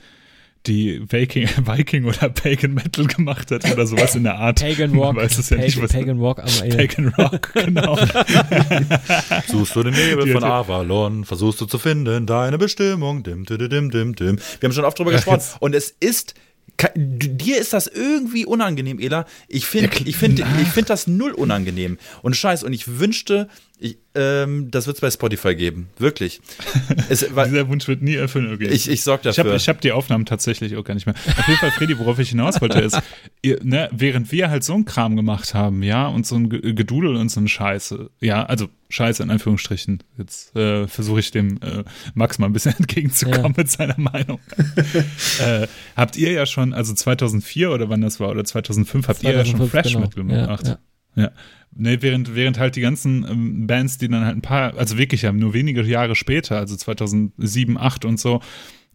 die Viking, Viking oder Pagan Metal gemacht hat oder sowas in der Art. Pagan Rock. Weiß es ja Pagan, nicht, was Pagan Rock am Pagan Rock, genau. Suchst du den Nebel von Avalon, versuchst du zu finden, deine Bestimmung, dim, dim, dim, dim, dim. Wir haben schon oft drüber gesprochen. Und es ist dir ist das irgendwie unangenehm, Ela. Ich finde ich find, ich find das null unangenehm. Und scheiß, und ich wünschte, ich, ähm, das wird es bei Spotify geben. Wirklich. Es, weil, Dieser Wunsch wird nie erfüllen. Okay. Ich, ich sorge dafür. Ich habe hab die Aufnahmen tatsächlich auch gar nicht mehr. Auf jeden Fall, Freddy, worauf ich hinaus wollte, ist, ihr, ne, während wir halt so einen Kram gemacht haben, ja, und so ein Gedudel und so ein Scheiße, ja, also Scheiße in Anführungsstrichen. Jetzt äh, versuche ich dem äh, Max mal ein bisschen entgegenzukommen ja. mit seiner Meinung. äh, habt ihr ja schon, also 2004 oder wann das war, oder 2005, habt 2005, ihr ja schon Fresh genau. mitgemacht. Ja, ja. Ja. Nee, während, während halt die ganzen ähm, Bands, die dann halt ein paar, also wirklich ja, nur wenige Jahre später, also 2007, 8 und so,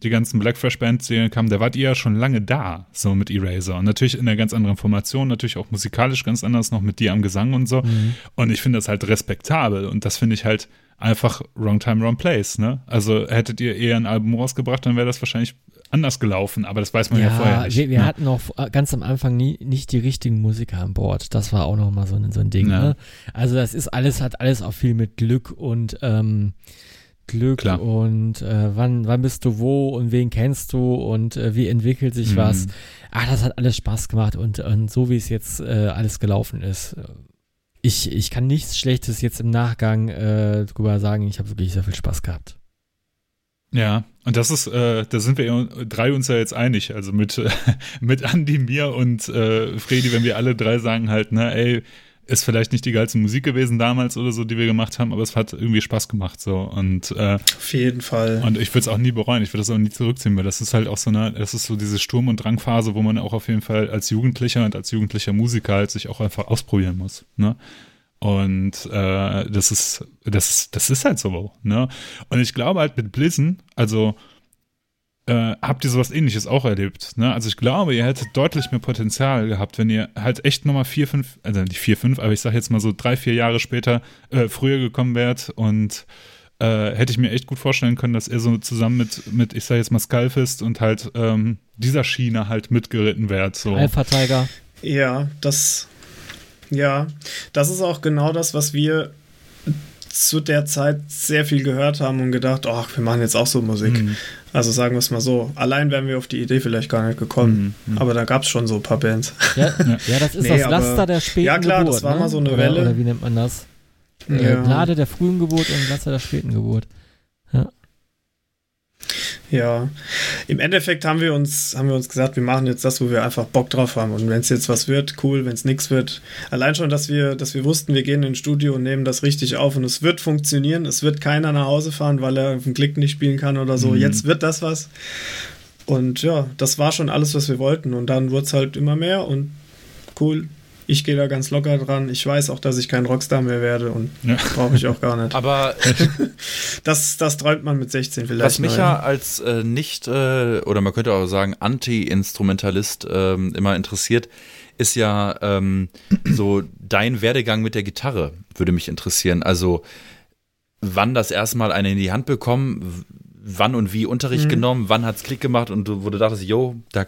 die ganzen Blackfresh Bands, die kamen, da wart ihr ja schon lange da, so mit Eraser. Und natürlich in einer ganz anderen Formation, natürlich auch musikalisch ganz anders, noch mit dir am Gesang und so. Mhm. Und ich finde das halt respektabel. Und das finde ich halt einfach wrong time, wrong place, ne? Also hättet ihr eher ein Album rausgebracht, dann wäre das wahrscheinlich anders gelaufen, aber das weiß man ja, ja vorher nicht. Wir, wir ne? hatten auch ganz am Anfang nie, nicht die richtigen Musiker an Bord. Das war auch nochmal so, ein, so ein Ding. Ja. Ne? Also das ist alles, hat alles auch viel mit Glück und ähm, Glück Klar. und äh, wann, wann bist du wo und wen kennst du und äh, wie entwickelt sich mhm. was. Ah, das hat alles Spaß gemacht und, und so wie es jetzt äh, alles gelaufen ist. Ich, ich kann nichts Schlechtes jetzt im Nachgang äh, drüber sagen. Ich habe wirklich sehr viel Spaß gehabt. Ja, und das ist, äh, da sind wir drei uns ja jetzt einig. Also mit, äh, mit Andi, mir und äh, Fredi, wenn wir alle drei sagen halt, ne, ey, ist vielleicht nicht die geilste Musik gewesen damals oder so, die wir gemacht haben, aber es hat irgendwie Spaß gemacht so und äh, auf jeden Fall. Und ich würde es auch nie bereuen, ich würde das auch nie zurückziehen, weil das ist halt auch so eine, das ist so diese Sturm- und Drangphase, wo man auch auf jeden Fall als Jugendlicher und als jugendlicher Musiker halt sich auch einfach ausprobieren muss, ne? Und äh, das ist, das ist, das ist halt so, ne? Und ich glaube halt mit Blitzen, also äh, habt ihr sowas ähnliches auch erlebt, ne? Also ich glaube, ihr hättet deutlich mehr Potenzial gehabt, wenn ihr halt echt nochmal vier, fünf, also nicht vier, fünf, aber ich sag jetzt mal so drei, vier Jahre später äh, früher gekommen wärt und äh, hätte ich mir echt gut vorstellen können, dass ihr so zusammen mit, mit ich sag jetzt mal Skullfist und halt ähm, dieser Schiene halt mitgeritten wärt. So. Alpha Tiger. Ja, das ja, das ist auch genau das, was wir zu der Zeit sehr viel gehört haben und gedacht, ach, wir machen jetzt auch so Musik. Mhm. Also sagen wir es mal so, allein wären wir auf die Idee vielleicht gar nicht gekommen. Mhm. mhm. Aber da gab es schon so ein paar Bands. Ja, ja das ist nee, das Laster der späten Geburt. Ja klar, Geburt, das war ne? mal so eine Welle. Oder wie nennt man das? Ja. Äh, Gnade der frühen Geburt und Laster der späten Geburt. Ja. Ja, im Endeffekt haben wir uns, haben wir uns gesagt, wir machen jetzt das, wo wir einfach Bock drauf haben. Und wenn es jetzt was wird, cool, wenn es nichts wird. Allein schon, dass wir, dass wir wussten, wir gehen ins Studio und nehmen das richtig auf und es wird funktionieren. Es wird keiner nach Hause fahren, weil er auf den Klick nicht spielen kann oder so. Mhm. Jetzt wird das was. Und ja, das war schon alles, was wir wollten. Und dann wurde es halt immer mehr und cool, ich gehe da ganz locker dran. Ich weiß auch, dass ich kein Rockstar mehr werde und ja. brauche ich auch gar nicht. Aber das, das träumt man mit 16 vielleicht. Was mich ja als äh, nicht, äh, oder man könnte auch sagen, Anti-Instrumentalist äh, immer interessiert, ist ja ähm, so dein Werdegang mit der Gitarre, würde mich interessieren. Also, wann das erstmal eine in die Hand bekommen, wann und wie Unterricht mhm. genommen, wann hat es Klick gemacht und du, wo du dachtest, jo, da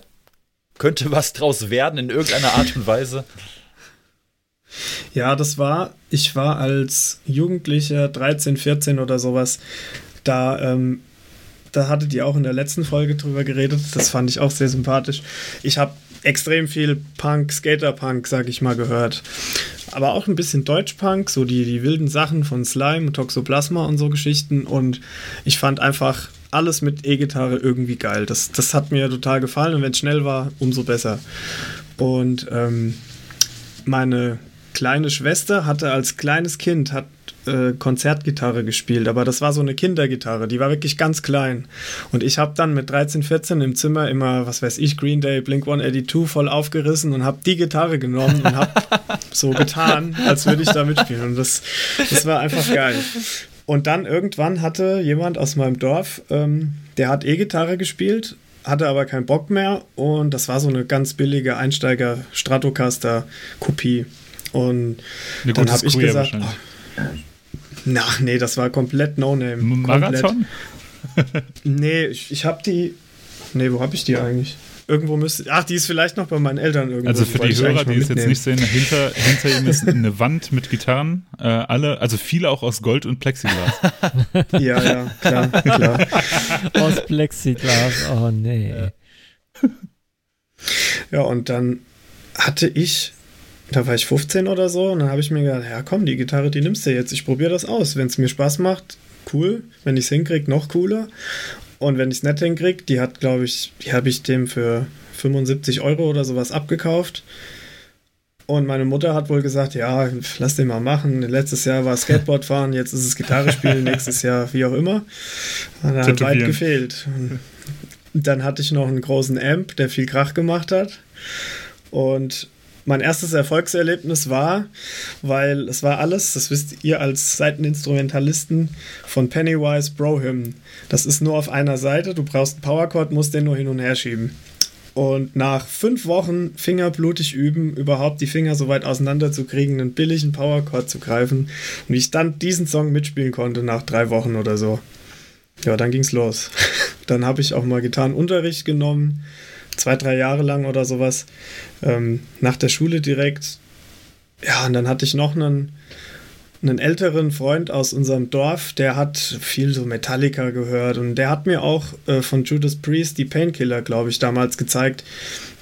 könnte was draus werden in irgendeiner Art und Weise. Ja, das war, ich war als Jugendlicher, 13, 14 oder sowas, da, ähm, da hattet ihr auch in der letzten Folge drüber geredet. Das fand ich auch sehr sympathisch. Ich habe extrem viel Punk, Skaterpunk, sag ich mal, gehört. Aber auch ein bisschen Deutschpunk, so die, die wilden Sachen von Slime, Toxoplasma und so Geschichten. Und ich fand einfach alles mit E-Gitarre irgendwie geil. Das, das hat mir total gefallen und wenn es schnell war, umso besser. Und ähm, meine kleine Schwester hatte als kleines Kind hat äh, Konzertgitarre gespielt, aber das war so eine Kindergitarre, die war wirklich ganz klein. Und ich habe dann mit 13, 14 im Zimmer immer, was weiß ich, Green Day, Blink 182 voll aufgerissen und habe die Gitarre genommen und habe so getan, als würde ich da mitspielen. Und das, das war einfach geil. Und dann irgendwann hatte jemand aus meinem Dorf, ähm, der hat E-Gitarre gespielt, hatte aber keinen Bock mehr und das war so eine ganz billige Einsteiger Stratocaster-Kopie. Und Eine dann habe ich gesagt, oh, na, nee, das war komplett No-Name. Marathon? nee, ich, ich habe die. Nee, wo habe ich die eigentlich? Irgendwo müsste. Ach, die ist vielleicht noch bei meinen Eltern irgendwo. Also für die Hörer, die es jetzt nicht sehen, hinter, hinter ihm ist eine Wand mit Gitarren. Äh, alle, also viele auch aus Gold und Plexiglas. ja, ja, klar, klar. aus Plexiglas, oh nee. Ja, und dann hatte ich da war ich 15 oder so und dann habe ich mir gedacht, ja komm, die Gitarre, die nimmst du jetzt. Ich probiere das aus. Wenn es mir Spaß macht, cool. Wenn ich es hinkriege, noch cooler. Und wenn ich es nicht hinkriege, die hat, glaube ich, die habe ich dem für 75 Euro oder sowas abgekauft. Und meine Mutter hat wohl gesagt, ja, lass den mal machen. Letztes Jahr war Skateboard fahren, jetzt ist es Gitarre spielen, nächstes Jahr wie auch immer. Und da hat weit gefehlt. Und dann hatte ich noch einen großen Amp, der viel Krach gemacht hat. Und mein erstes Erfolgserlebnis war, weil es war alles, das wisst ihr als Seiteninstrumentalisten von Pennywise Brohim. Das ist nur auf einer Seite, du brauchst einen Powerchord, musst den nur hin und her schieben. Und nach fünf Wochen fingerblutig üben, überhaupt die Finger so weit auseinander zu kriegen, einen billigen Powerchord zu greifen und wie ich dann diesen Song mitspielen konnte nach drei Wochen oder so. Ja, dann ging's los. dann habe ich auch mal Gitarrenunterricht genommen, zwei, drei Jahre lang oder sowas, ähm, nach der Schule direkt. Ja, und dann hatte ich noch einen einen älteren Freund aus unserem Dorf, der hat viel so Metallica gehört und der hat mir auch äh, von Judas Priest die Painkiller, glaube ich, damals gezeigt.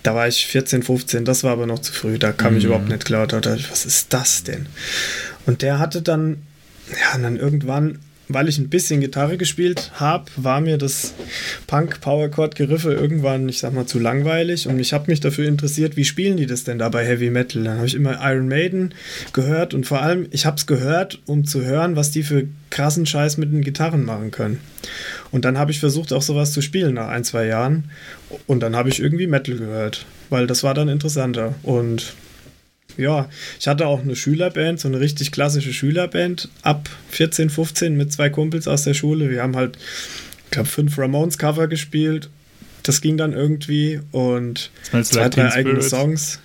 Da war ich 14, 15, das war aber noch zu früh, da kam mhm. ich überhaupt nicht klar. Da dachte ich, was ist das denn? Und der hatte dann, ja, dann irgendwann weil ich ein bisschen Gitarre gespielt habe, war mir das Punk-Power-Chord-Geriffe irgendwann, ich sag mal, zu langweilig und ich habe mich dafür interessiert, wie spielen die das denn da bei Heavy Metal? Dann habe ich immer Iron Maiden gehört und vor allem, ich habe es gehört, um zu hören, was die für krassen Scheiß mit den Gitarren machen können. Und dann habe ich versucht, auch sowas zu spielen nach ein, zwei Jahren und dann habe ich irgendwie Metal gehört, weil das war dann interessanter und ja, ich hatte auch eine Schülerband, so eine richtig klassische Schülerband ab 14, 15 mit zwei Kumpels aus der Schule. Wir haben halt, ich glaube, fünf Ramones-Cover gespielt. Das ging dann irgendwie und zwei, drei eigene Songs.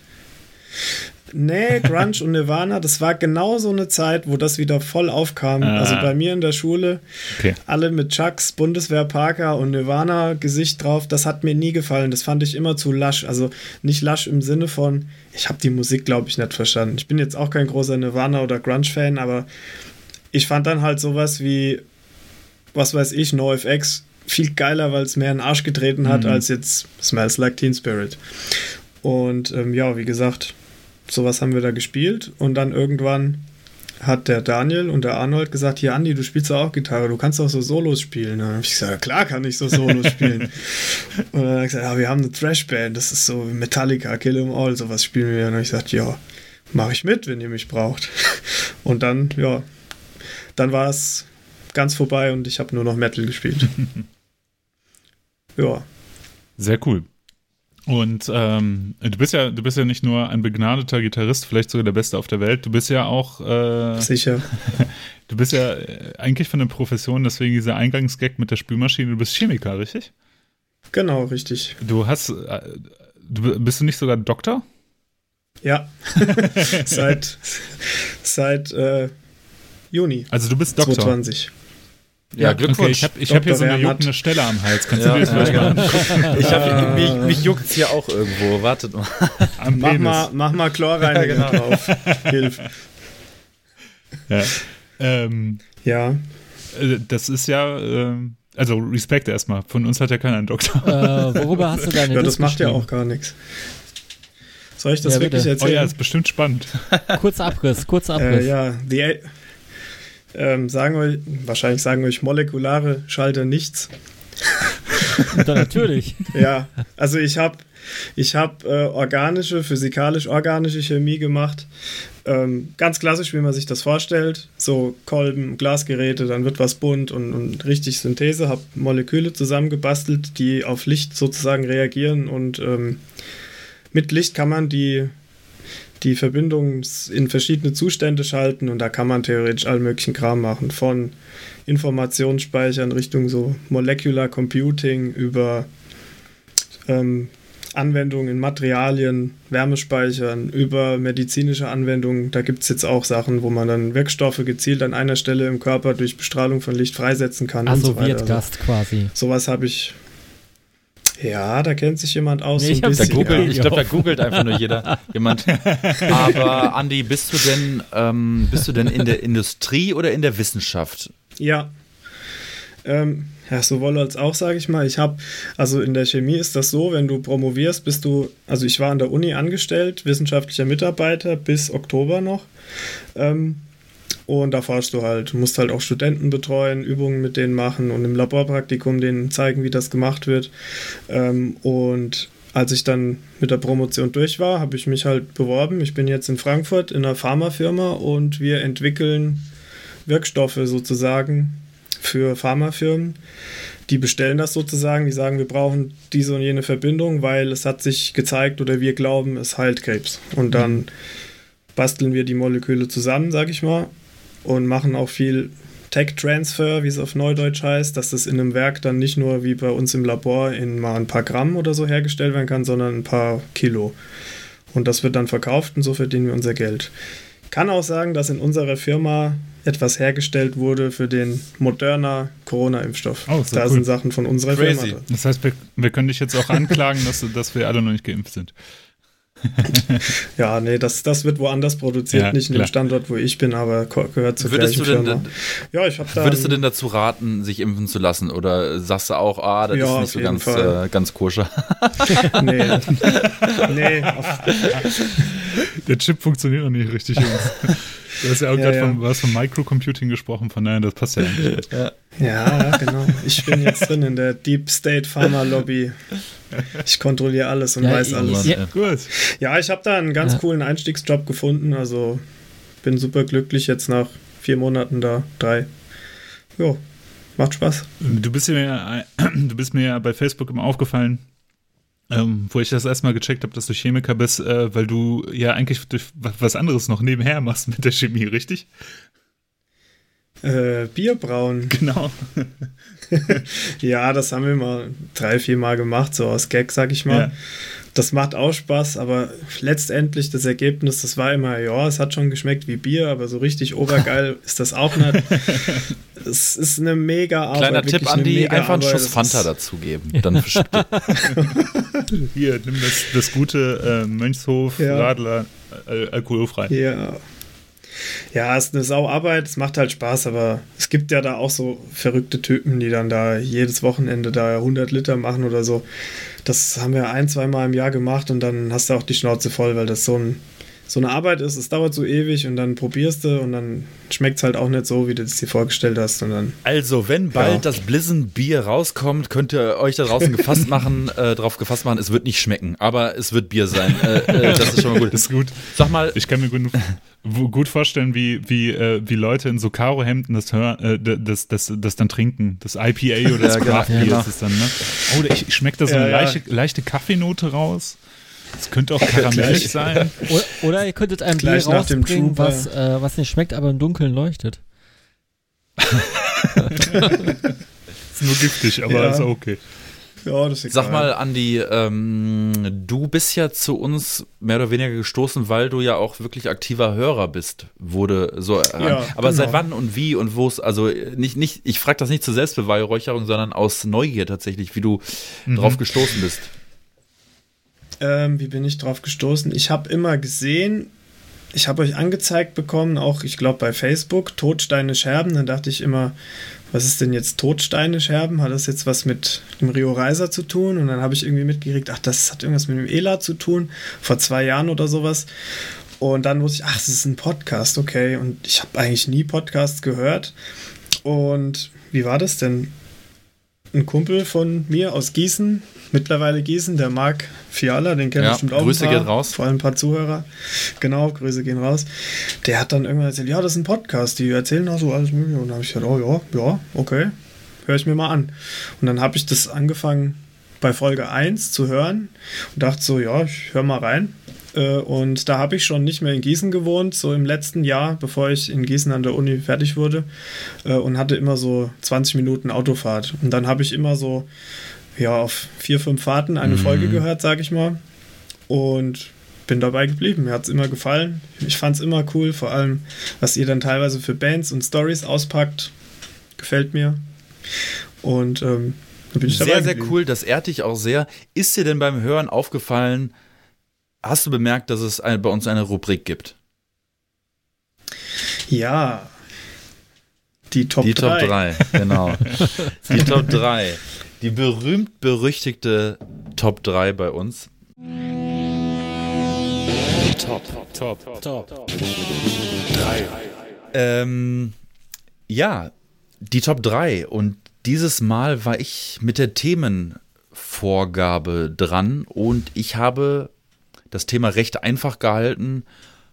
Nee, Grunge und Nirvana, das war genau so eine Zeit, wo das wieder voll aufkam. Ah. Also bei mir in der Schule, okay. alle mit Chucks, Bundeswehr Parker und Nirvana Gesicht drauf, das hat mir nie gefallen. Das fand ich immer zu lasch. Also nicht lasch im Sinne von, ich habe die Musik, glaube ich, nicht verstanden. Ich bin jetzt auch kein großer Nirvana oder Grunge-Fan, aber ich fand dann halt sowas wie, was weiß ich, NoFX viel geiler, weil es mehr in den Arsch getreten hat, mhm. als jetzt Smells Like Teen Spirit. Und ähm, ja, wie gesagt, sowas haben wir da gespielt und dann irgendwann hat der Daniel und der Arnold gesagt, hier Andi, du spielst doch auch Gitarre, du kannst doch so Solos spielen. dann habe ich gesagt, klar kann ich so Solos spielen. und dann hat er gesagt, ja, wir haben eine Trashband, das ist so Metallica, Kill 'em All, sowas spielen wir. Und dann habe ich gesagt, ja, mache ich mit, wenn ihr mich braucht. Und dann, ja, dann war es ganz vorbei und ich habe nur noch Metal gespielt. ja. Sehr cool. Und ähm, du bist ja, du bist ja nicht nur ein begnadeter Gitarrist, vielleicht sogar der Beste auf der Welt. Du bist ja auch äh, sicher. Du bist ja äh, eigentlich von der Profession, deswegen dieser Eingangsgag mit der Spülmaschine. Du bist Chemiker, richtig? Genau, richtig. Du hast, äh, du bist du nicht sogar Doktor? Ja, seit seit äh, Juni. Also du bist Doktor. 2020. Ja, Glückwunsch. Okay, ich habe ich hab hier so eine juckende Stelle am Hals. Kannst ja, du dir das vielleicht ja, mal angucken? Ich hab, mich, mich juckt es hier auch irgendwo. Wartet mal. Am mach, mal mach mal Chlorreiniger ja, genau. drauf. Hilf. Ja. Ähm, ja. Äh, das ist ja, äh, also Respekt erstmal. Von uns hat ja keiner einen Doktor. Äh, worüber hast du deine Ja, das macht ja auch gar nichts. Soll ich das ja, wirklich erzählen? Oh ja, ist bestimmt spannend. kurzer Abriss, kurzer Abriss. Äh, ja, die, ähm, sagen euch, wahrscheinlich sagen euch molekulare Schalter nichts. Natürlich. ja, also ich habe ich hab, äh, organische, physikalisch-organische Chemie gemacht. Ähm, ganz klassisch, wie man sich das vorstellt. So Kolben, Glasgeräte, dann wird was bunt und, und richtig Synthese. Habe Moleküle zusammengebastelt, die auf Licht sozusagen reagieren und ähm, mit Licht kann man die die Verbindung in verschiedene Zustände schalten und da kann man theoretisch all möglichen Kram machen, von Informationsspeichern Richtung so Molecular Computing über ähm, Anwendungen in Materialien, Wärmespeichern, über medizinische Anwendungen. Da gibt es jetzt auch Sachen, wo man dann Wirkstoffe gezielt an einer Stelle im Körper durch Bestrahlung von Licht freisetzen kann. Also so wird Gast quasi. Sowas habe ich ja, da kennt sich jemand aus. Nee, so ich glaube, glaub, da googelt einfach nur jeder jemand. Aber Andi, bist du denn, ähm, bist du denn in der Industrie oder in der Wissenschaft? Ja. Ähm, ja, sowohl als auch, sage ich mal. Ich habe, also in der Chemie ist das so, wenn du promovierst, bist du, also ich war an der Uni angestellt, wissenschaftlicher Mitarbeiter bis Oktober noch. Ähm, und da forschst du halt. Musst halt auch Studenten betreuen, Übungen mit denen machen und im Laborpraktikum denen zeigen, wie das gemacht wird. Ähm, und als ich dann mit der Promotion durch war, habe ich mich halt beworben. Ich bin jetzt in Frankfurt in einer Pharmafirma und wir entwickeln Wirkstoffe sozusagen für Pharmafirmen. Die bestellen das sozusagen, die sagen, wir brauchen diese und jene Verbindung, weil es hat sich gezeigt oder wir glauben, es heilt Krebs. Und dann basteln wir die Moleküle zusammen, sag ich mal, und machen auch viel Tech Transfer, wie es auf Neudeutsch heißt, dass das in einem Werk dann nicht nur wie bei uns im Labor in mal ein paar Gramm oder so hergestellt werden kann, sondern ein paar Kilo. Und das wird dann verkauft und so verdienen wir unser Geld. Kann auch sagen, dass in unserer Firma etwas hergestellt wurde für den Moderna Corona-Impfstoff. Oh, da cool. sind Sachen von unserer Crazy. Firma drin. Das heißt, wir, wir können dich jetzt auch anklagen, dass, dass wir alle noch nicht geimpft sind. Ja, nee, das, das wird woanders produziert, Ja, nicht in klar. dem Standort, wo ich bin, aber gehört zur Würdest gleichen du denn- Firma. Ja, ich habe da. Würdest du denn dazu raten, sich impfen zu lassen? Oder sagst du auch, ah, das Ja, ist nicht so ganz, äh, ganz koscher? Nee. nee, Der Chip funktioniert noch nicht richtig, Jungs. Du hast ja auch Ja, gerade ja. von, was von Microcomputing gesprochen, von daher, das passt ja eigentlich. nicht. ja, ja, genau. Ich bin jetzt drin in der Deep State Pharma Lobby. Ich kontrolliere alles und Ja, weiß alles. Ja. Gut. Ja, ich habe da einen ganz Ja. coolen Einstiegsjob gefunden. Also bin super glücklich jetzt nach vier Monaten da. Drei. Jo, macht Spaß. Du bist mir ja, du bist mir ja bei Facebook immer aufgefallen, ähm, wo ich das erstmal gecheckt habe, dass du Chemiker bist, äh, weil du ja eigentlich was anderes noch nebenher machst mit der Chemie, richtig? Äh, Bierbrauen. Genau. Ja, das haben wir mal drei, vier Mal gemacht, so aus Gag, sag ich mal. Ja. Das macht auch Spaß, aber letztendlich das Ergebnis, das war immer, ja, es hat schon geschmeckt wie Bier, aber so richtig obergeil ist das auch nicht. Es ist eine mega Arbeit. Kleiner Tipp, Andi, mega einfach einen. Schuss Das Fanta dazugeben. Dann Hier, nimm das, das gute äh, Mönchshof Ja. Radler äh, alkoholfrei. Ja. Ja, es ist eine Sauarbeit, es macht halt Spaß, aber es gibt ja da auch so verrückte Typen, die dann da jedes Wochenende da 100 Liter machen oder so. Das haben wir ein, zwei Mal im Jahr gemacht und dann hast du auch die Schnauze voll, weil das so, ein, so eine Arbeit ist. Es dauert so ewig und dann probierst du und dann schmeckt es halt auch nicht so, wie du es dir vorgestellt hast. Und dann, Also, wenn bald Ja. das Blizzard-Bier rauskommt, könnt ihr euch da draußen gefasst machen, äh, drauf gefasst machen, es wird nicht schmecken, aber es wird Bier sein. Äh, äh, das ist schon mal gut. Das ist gut. Sag mal, Ich kann mir gut, gut vorstellen, wie, wie, äh, wie Leute in so Karo-Hemden das, hören, äh, das, das, das dann trinken. Das IPA oder das Ja, genau. Craft Beer Genau. ist es dann, ne? Oh, ich, ich schmecke da so Ja, eine ja. leichte, leichte Kaffeenote raus. Es könnte auch karamellig sein. Oder, oder ihr könntet ein Bier Gleich dem rausbringen, was, äh, was nicht schmeckt, aber im Dunkeln leuchtet. Ist nur giftig, aber Ja. ist okay. ja, das ist Sag mal, Andi, ähm, du bist ja zu uns mehr oder weniger gestoßen, weil du ja auch wirklich aktiver Hörer bist, wurde so. Ja, aber genau. seit wann und wie und wo es, also nicht, nicht, ich frage das nicht zur Selbstbeweihräucherung, sondern aus Neugier tatsächlich, wie du drauf gestoßen bist. Ähm, wie bin ich drauf gestoßen? Ich habe immer gesehen, ich habe euch angezeigt bekommen, auch ich glaube bei Facebook, Todsteine Scherben. Dann dachte ich immer, was ist denn jetzt Todsteine Scherben? Hat das jetzt was mit dem Rio Reiser zu tun? Und dann habe ich irgendwie mitgekriegt, ach, das hat irgendwas mit dem ELA zu tun, vor zwei Jahren oder sowas. Und dann wusste ich, ach, es ist ein Podcast, okay. Und ich habe eigentlich nie Podcasts gehört. Und wie war das denn? Ein Kumpel von mir aus Gießen, mittlerweile Gießen, der Marc Fiala, den kennen Ja, bestimmt auch Grüße gehen raus. vor allem ein paar Zuhörer. Genau, Grüße gehen raus. Der hat dann irgendwann erzählt, ja, das ist ein Podcast, die erzählen da so alles mögliche. Und dann habe ich gesagt, oh ja, ja, okay, höre ich mir mal an. Und dann habe ich das angefangen bei Folge 1 zu hören und dachte so, ja, ich höre mal rein. Äh, Und da habe ich schon nicht mehr in Gießen gewohnt, so im letzten Jahr, bevor ich in Gießen an der Uni fertig wurde äh, und hatte immer so 20 Minuten Autofahrt. Und dann habe ich immer so, ja, auf vier, fünf Fahrten eine Folge gehört, sage ich mal. Und bin dabei geblieben. Mir hat es immer gefallen. Ich fand es immer cool, vor allem, was ihr dann teilweise für Bands und Stories auspackt. Gefällt mir. Und ähm, bin ich dabei Sehr, sehr cool, das ehrt dich auch sehr. Ist dir denn beim Hören aufgefallen, hast du bemerkt, dass es bei uns eine Rubrik gibt? Ja. Die Top Die 3. Top 3, genau. Die Top 3. Die berühmt-berüchtigte Top 3 bei uns. Ähm, ja, die Top 3. Und dieses Mal war ich mit der Themenvorgabe dran und ich habe das Thema recht einfach gehalten.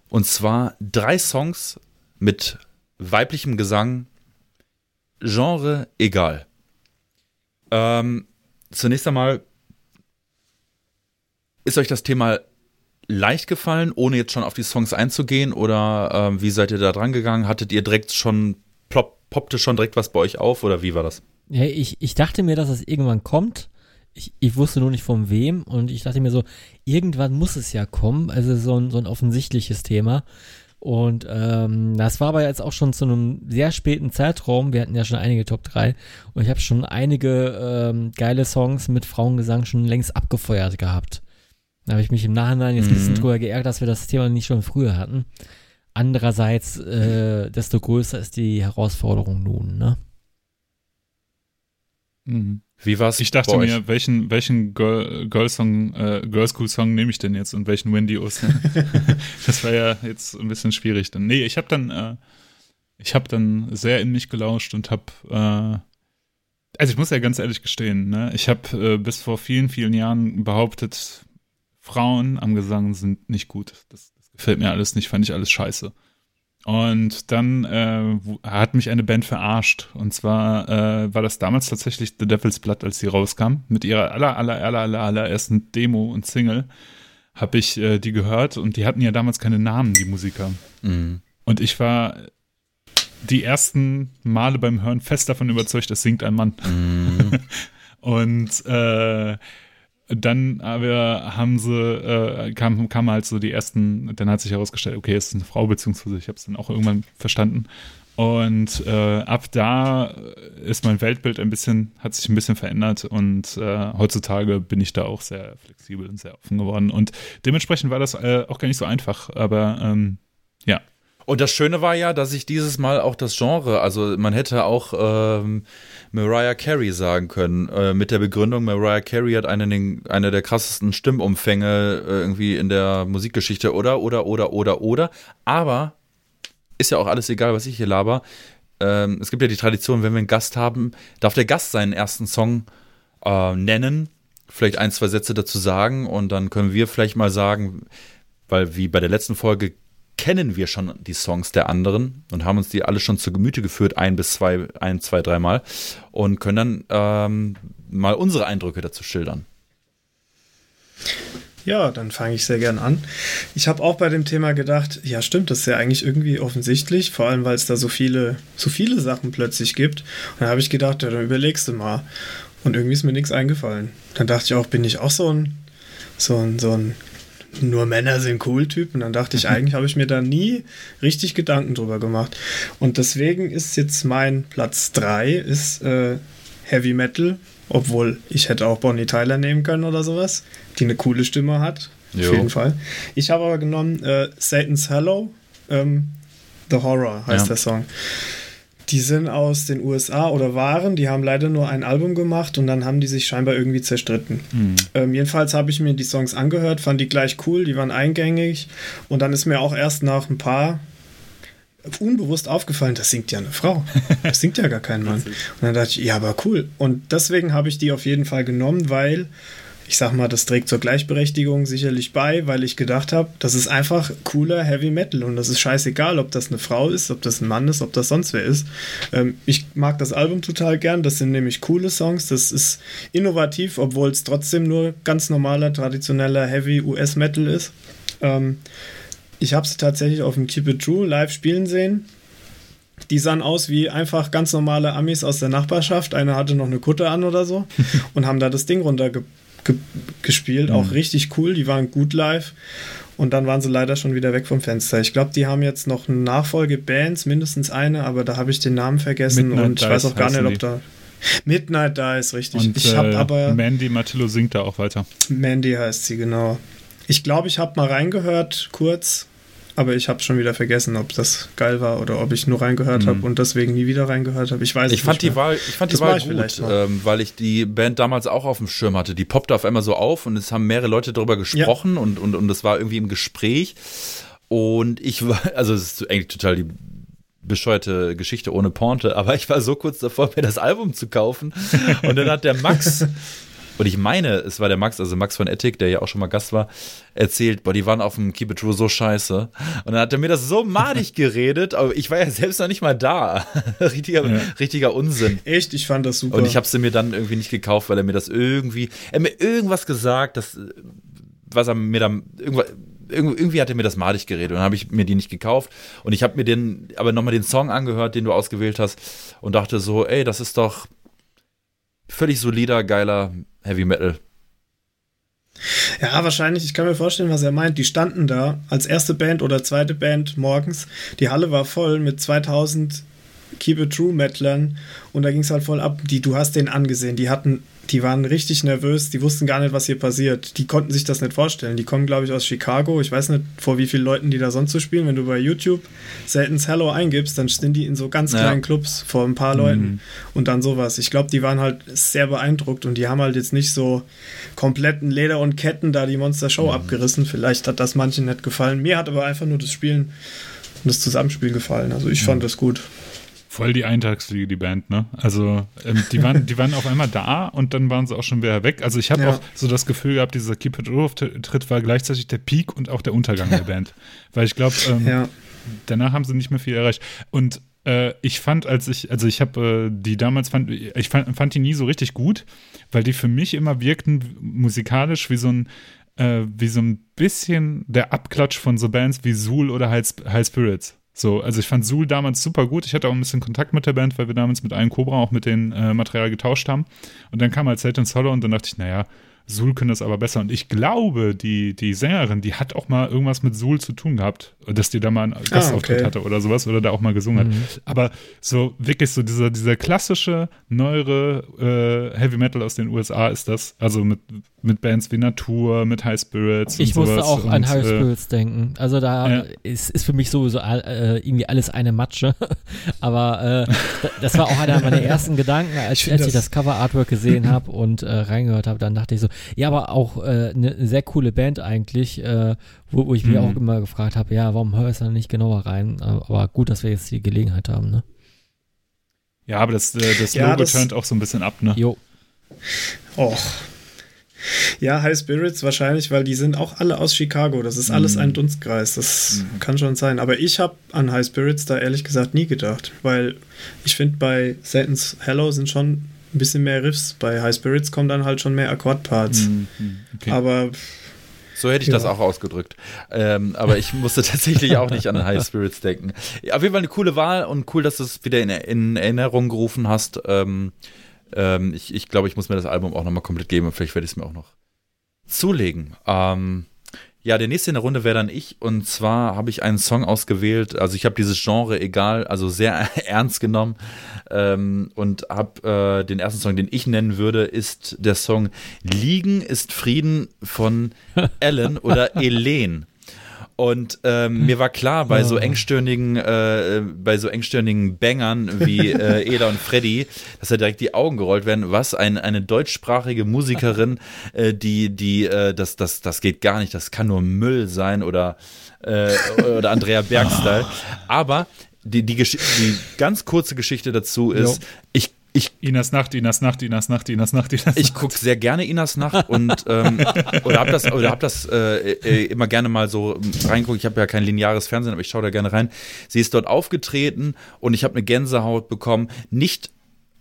Und zwar drei Songs mit weiblichem Gesang, Genre egal. Ähm, zunächst einmal, ist euch das Thema leicht gefallen, ohne jetzt schon auf die Songs einzugehen? Oder ähm, wie seid ihr da dran gegangen? Hattet ihr direkt schon, plopp, poppte schon direkt was bei euch auf oder wie war das? Ja, ich, ich dachte mir, dass das irgendwann kommt. Ich, ich wusste nur nicht von wem und ich dachte mir so, irgendwann muss es ja kommen. Also so ein, so ein offensichtliches Thema. Und ähm, das war aber jetzt auch schon zu einem sehr späten Zeitraum. Wir hatten ja schon einige Top 3 und ich habe schon einige ähm, geile Songs mit Frauengesang schon längst abgefeuert gehabt. Da habe ich mich im Nachhinein jetzt ein bisschen Mhm. drüber geärgert, dass wir das Thema nicht schon früher hatten. Andererseits, äh, desto größer ist die Herausforderung nun, ne? Mhm. Wie war's Ich dachte mir, welchen, welchen Girl, Girl Song, äh, Girl School Song nehme ich denn jetzt und welchen Wendy Oster? das war ja jetzt ein bisschen schwierig dann. Nee, ich habe dann, äh, ich habe dann sehr in mich gelauscht und habe, äh, also ich muss ja ganz ehrlich gestehen, ne, ich habe äh, bis vor vielen, vielen Jahren behauptet, Frauen am Gesang sind nicht gut. Das, das gefällt mir alles nicht, fand ich alles scheiße. Und dann äh, hat mich eine Band verarscht. Und zwar äh, war das damals tatsächlich The Devil's Blood, als sie rauskam. Mit ihrer aller, aller, aller, aller, allerersten Demo und Single habe ich äh, die gehört. Und die hatten ja damals keine Namen, die Musiker. Mhm. Und ich war die ersten Male beim Hören fest davon überzeugt, es singt ein Mann. Mhm. Und äh, dann aber haben sie, äh, kam, kam halt so die ersten, dann hat sich herausgestellt, okay, es ist eine Frau, beziehungsweise ich habe es dann auch irgendwann verstanden. Und äh, ab da ist mein Weltbild ein bisschen, hat sich ein bisschen verändert und äh, heutzutage bin ich da auch sehr flexibel und sehr offen geworden. Und dementsprechend war das äh, auch gar nicht so einfach, aber ähm, ja. Und das Schöne war ja, dass ich dieses Mal auch das Genre, also man hätte auch ähm, Mariah Carey sagen können, äh, mit der Begründung, Mariah Carey hat einen, eine der krassesten Stimmumfänge äh, irgendwie in der Musikgeschichte, oder, oder, oder, oder, oder. Aber ist ja auch alles egal, was ich hier laber. Ähm, es gibt ja die Tradition, wenn wir einen Gast haben, darf der Gast seinen ersten Song äh, nennen, vielleicht ein, zwei Sätze dazu sagen und dann können wir vielleicht mal sagen, weil wie bei der letzten Folge kennen wir schon die Songs der anderen und haben uns die alle schon zu Gemüte geführt, ein bis zwei, ein, zwei, dreimal und können dann ähm, mal unsere Eindrücke dazu schildern. Ja, dann fange ich sehr gern an. Ich habe auch bei dem Thema gedacht, ja stimmt, das ist ja eigentlich irgendwie offensichtlich, vor allem weil es da so viele, so viele Sachen plötzlich gibt. Und dann habe ich gedacht, ja, dann überlegst du mal. Und irgendwie ist mir nichts eingefallen. Dann dachte ich auch, bin ich auch so ein, so ein, so ein nur Männer sind cool Typ. Und dann dachte ich, eigentlich habe ich mir da nie richtig Gedanken drüber gemacht. Und deswegen ist jetzt mein Platz 3 ist äh, Heavy Metal, obwohl ich hätte auch Bonnie Tyler nehmen können oder sowas, die eine coole Stimme hat. Jo. Auf jeden Fall. Ich habe aber genommen äh, Satan's Hello, ähm, The Horror heißt Ja. der Song. Die sind aus den USA oder waren, die haben leider nur ein Album gemacht und dann haben die sich scheinbar irgendwie zerstritten. Ähm, jedenfalls habe ich mir die Songs angehört, fand die gleich cool, die waren eingängig und dann ist mir auch erst nach ein paar unbewusst aufgefallen, das singt ja eine Frau. Das singt ja gar kein Mann. Und dann dachte ich, ja, aber cool. Und deswegen habe ich die auf jeden Fall genommen, weil ich sag mal, das trägt zur Gleichberechtigung sicherlich bei, weil ich gedacht habe, das ist einfach cooler Heavy Metal und das ist scheißegal, ob das eine Frau ist, ob das ein Mann ist, ob das sonst wer ist. Ähm, ich mag das Album total gern, das sind nämlich coole Songs, das ist innovativ, obwohl es trotzdem nur ganz normaler, traditioneller Heavy US Metal ist. Ähm, ich habe sie tatsächlich auf dem Keep It True live spielen sehen. Die sahen aus wie einfach ganz normale Amis aus der Nachbarschaft. Einer hatte noch eine Kutte an oder so und haben da das Ding runtergespielt. Ge gespielt. Auch richtig cool. Die waren gut live. Und dann waren sie leider schon wieder weg vom Fenster. Ich glaube, die haben jetzt noch eine Nachfolgebands, mindestens eine, aber da habe ich den Namen vergessen Midnight und ich weiß auch gar nicht, ob die. da. Midnight Dice, richtig. Und ich habe äh, aber. Mandy Matillo singt da auch weiter. Mandy heißt sie, genau. Ich glaube, ich habe mal reingehört, kurz, aber ich habe schon wieder vergessen, ob das geil war oder ob ich nur reingehört habe und deswegen nie wieder reingehört habe. Ich weiß Ich es fand nicht die mehr. Wahl, ich fand die Das mach Wahl gut, ähm, weil ich die Band damals auch auf dem Schirm hatte. Die poppte auf einmal so auf und es haben mehrere Leute darüber gesprochen und, und, und es war irgendwie im Gespräch. Und ich war, also es ist eigentlich total die bescheuerte Geschichte ohne Pointe, aber ich war so kurz davor, mir das Album zu kaufen. Und dann hat der Max und ich meine, es war der Max, also Max von Ethic, der ja auch schon mal Gast war, erzählt, boah, die waren auf dem Keep It True so scheiße. Und dann hat er mir das so madig geredet, aber ich war ja selbst noch nicht mal da. richtiger, ja. richtiger Unsinn. Echt, ich fand das super. Und ich habe sie mir dann irgendwie nicht gekauft, weil er mir das irgendwie, er hat mir irgendwas gesagt, das, was er mir dann, irgendwas, irgendwie hat er mir das madig geredet und dann habe ich mir die nicht gekauft und ich habe mir den aber nochmal den Song angehört, den du ausgewählt hast und dachte so, ey, das ist doch völlig solider, geiler Heavy Metal. Ja, wahrscheinlich, ich kann mir vorstellen, was er meint. Die standen da als erste Band oder zweite Band morgens. Die Halle war voll mit 2000 Keep It True Metlern und da ging es halt voll ab. Die, du hast den angesehen, die hatten die waren richtig nervös, die wussten gar nicht, was hier passiert. Die konnten sich das nicht vorstellen. Die kommen, glaube ich, aus Chicago. Ich weiß nicht, vor wie vielen Leuten die da sonst so spielen. Wenn du bei YouTube seltens Hello eingibst, dann sind die in so ganz kleinen ja. Clubs vor ein paar Leuten mhm. und dann sowas. Ich glaube, die waren halt sehr beeindruckt und die haben halt jetzt nicht so kompletten Leder und Ketten da die Monster Show mhm. abgerissen. Vielleicht hat das manchen nicht gefallen. Mir hat aber einfach nur das Spielen und das Zusammenspiel gefallen. Also ich mhm. fand das gut. Voll die Eintagsfliege, die Band, ne? Also, ähm, die, waren, die waren auf einmal da und dann waren sie auch schon wieder weg. Also, ich habe ja. auch so das Gefühl gehabt, dieser Keep It Tritt war gleichzeitig der Peak und auch der Untergang der Band. Weil ich glaube, ähm, ja. danach haben sie nicht mehr viel erreicht. Und äh, ich fand, als ich, also ich habe äh, die damals, fand, ich fand, fand die nie so richtig gut, weil die für mich immer wirkten musikalisch wie so ein, äh, wie so ein bisschen der Abklatsch von so Bands wie Zool oder High, High Spirits. So, also ich fand Sul damals super gut. Ich hatte auch ein bisschen Kontakt mit der Band, weil wir damals mit einem Cobra auch mit dem äh, Material getauscht haben. Und dann kam halt Satan's Hollow und dann dachte ich, naja, Sul können das aber besser. Und ich glaube, die, die Sängerin, die hat auch mal irgendwas mit Sul zu tun gehabt, dass die da mal einen Gastauftritt ah, okay. hatte oder sowas oder da auch mal gesungen mhm. hat. Aber so wirklich so dieser, dieser klassische, neuere äh, Heavy Metal aus den USA ist das. Also mit, mit Bands wie Natur, mit High Spirits. Ich musste auch und, an High äh, Spirits denken. Also da ja. ist, ist für mich sowieso äh, irgendwie alles eine Matsche. aber äh, das war auch einer meiner ersten Gedanken, als, ich, als ich das Cover Artwork gesehen habe und äh, reingehört habe. Dann dachte ich so, ja, aber auch eine äh, ne sehr coole Band eigentlich, äh, wo, wo ich mich mhm. auch immer gefragt habe, ja, warum höre ich da nicht genauer rein? Aber gut, dass wir jetzt die Gelegenheit haben, ne? Ja, aber das, äh, das ja, Logo das, turnt auch so ein bisschen ab, ne? Jo. Och. Ja, High Spirits wahrscheinlich, weil die sind auch alle aus Chicago. Das ist alles ein mhm. Dunstkreis. Das mhm. kann schon sein. Aber ich habe an High Spirits da ehrlich gesagt nie gedacht, weil ich finde, bei Satan's Hello sind schon ein bisschen mehr Riffs. Bei High Spirits kommen dann halt schon mehr Akkordparts. Mhm, okay. Aber so hätte ich ja. das auch ausgedrückt. Ähm, aber ich musste tatsächlich auch nicht an High Spirits denken. Auf jeden Fall eine coole Wahl und cool, dass du es wieder in, in Erinnerung gerufen hast. Ähm, ähm, ich, ich glaube, ich muss mir das Album auch nochmal komplett geben und vielleicht werde ich es mir auch noch zulegen. Ähm, ja, der nächste in der Runde wäre dann ich. Und zwar habe ich einen Song ausgewählt. Also ich habe dieses Genre egal, also sehr ernst genommen. Ähm, und habe äh, den ersten Song, den ich nennen würde, ist der Song Liegen ist Frieden von Ellen oder Elen. Und ähm, mir war klar, bei so engstirnigen, äh, bei so engstirnigen Bangern wie äh, Eda und Freddy, dass da direkt die Augen gerollt werden. Was ein, eine deutschsprachige Musikerin, äh, die, die, äh, das, das, das geht gar nicht, das kann nur Müll sein oder, äh, oder Andrea Bergstyle. Aber die, die, die ganz kurze Geschichte dazu ist, jo. ich ich, Inas Nacht, Inas Nacht, Inas Nacht, Inas Nacht, Inas Nacht. Ich gucke sehr gerne Inas Nacht und ähm, oder habe das, oder hab das äh, äh, immer gerne mal so reinguckt. Ich habe ja kein lineares Fernsehen, aber ich schaue da gerne rein. Sie ist dort aufgetreten und ich habe eine Gänsehaut bekommen. Nicht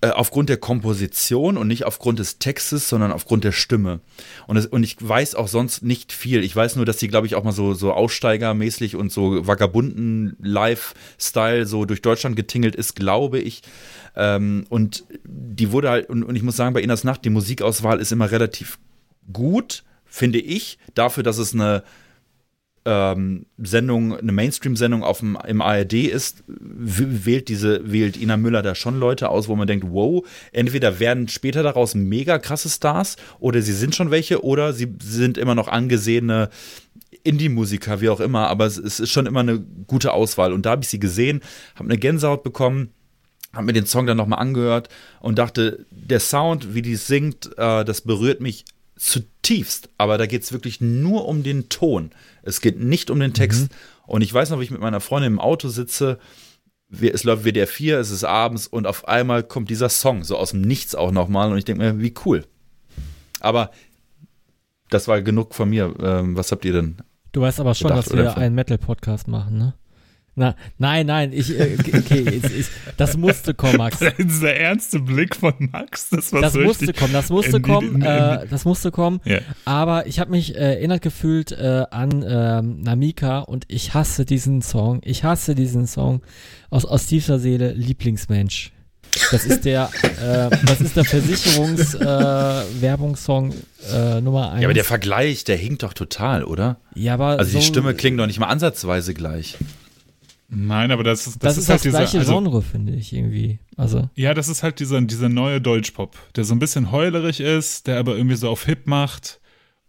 äh, aufgrund der Komposition und nicht aufgrund des Textes, sondern aufgrund der Stimme. Und, es, und ich weiß auch sonst nicht viel. Ich weiß nur, dass sie, glaube ich, auch mal so, so aussteigermäßig und so vagabunden Lifestyle so durch Deutschland getingelt ist, glaube ich. Ähm, und die wurde halt, und, und ich muss sagen, bei Inas Nacht, die Musikauswahl ist immer relativ gut, finde ich, dafür, dass es eine ähm, Sendung, eine Mainstream-Sendung im ARD ist, wählt diese, wählt Ina Müller da schon Leute aus, wo man denkt, wow, entweder werden später daraus mega krasse Stars oder sie sind schon welche oder sie sind immer noch angesehene Indie-Musiker, wie auch immer, aber es, es ist schon immer eine gute Auswahl. Und da habe ich sie gesehen, habe eine Gänsehaut bekommen habe mir den Song dann nochmal angehört und dachte, der Sound, wie die singt, äh, das berührt mich zutiefst. Aber da geht es wirklich nur um den Ton. Es geht nicht um den Text. Mhm. Und ich weiß noch, wie ich mit meiner Freundin im Auto sitze. Es läuft WDR 4, es ist abends und auf einmal kommt dieser Song so aus dem Nichts auch nochmal. Und ich denke mir, wie cool. Aber das war genug von mir. Ähm, was habt ihr denn? Du weißt aber schon, Gedacht dass wir einen Metal-Podcast machen, ne? Na, nein, nein, ich, äh, okay, es ist, das musste kommen, Max. Dieser ernste Blick von Max, das war Das so musste richtig. kommen, das musste kommen, in- in- äh, das musste kommen. Ja. Aber ich habe mich äh, erinnert gefühlt äh, an ähm, Namika und ich hasse diesen Song. Ich hasse diesen Song aus, aus tiefer Seele, Lieblingsmensch. Das ist der, äh, das ist der Versicherungs-Werbungssong äh, Werbungssong, äh, Nummer eins. Ja, aber der Vergleich, der hinkt doch total, oder? ja, aber Also so, die Stimme klingt doch nicht mal ansatzweise gleich. Nein, aber das, ist- Das, das, ist ist halt das dieser. gleiche Also, Genre, finde ich irgendwie. Also ja, das ist halt dieser, dieser neue Deutschpop, der so ein bisschen heulerig ist, der aber irgendwie so auf Hip macht.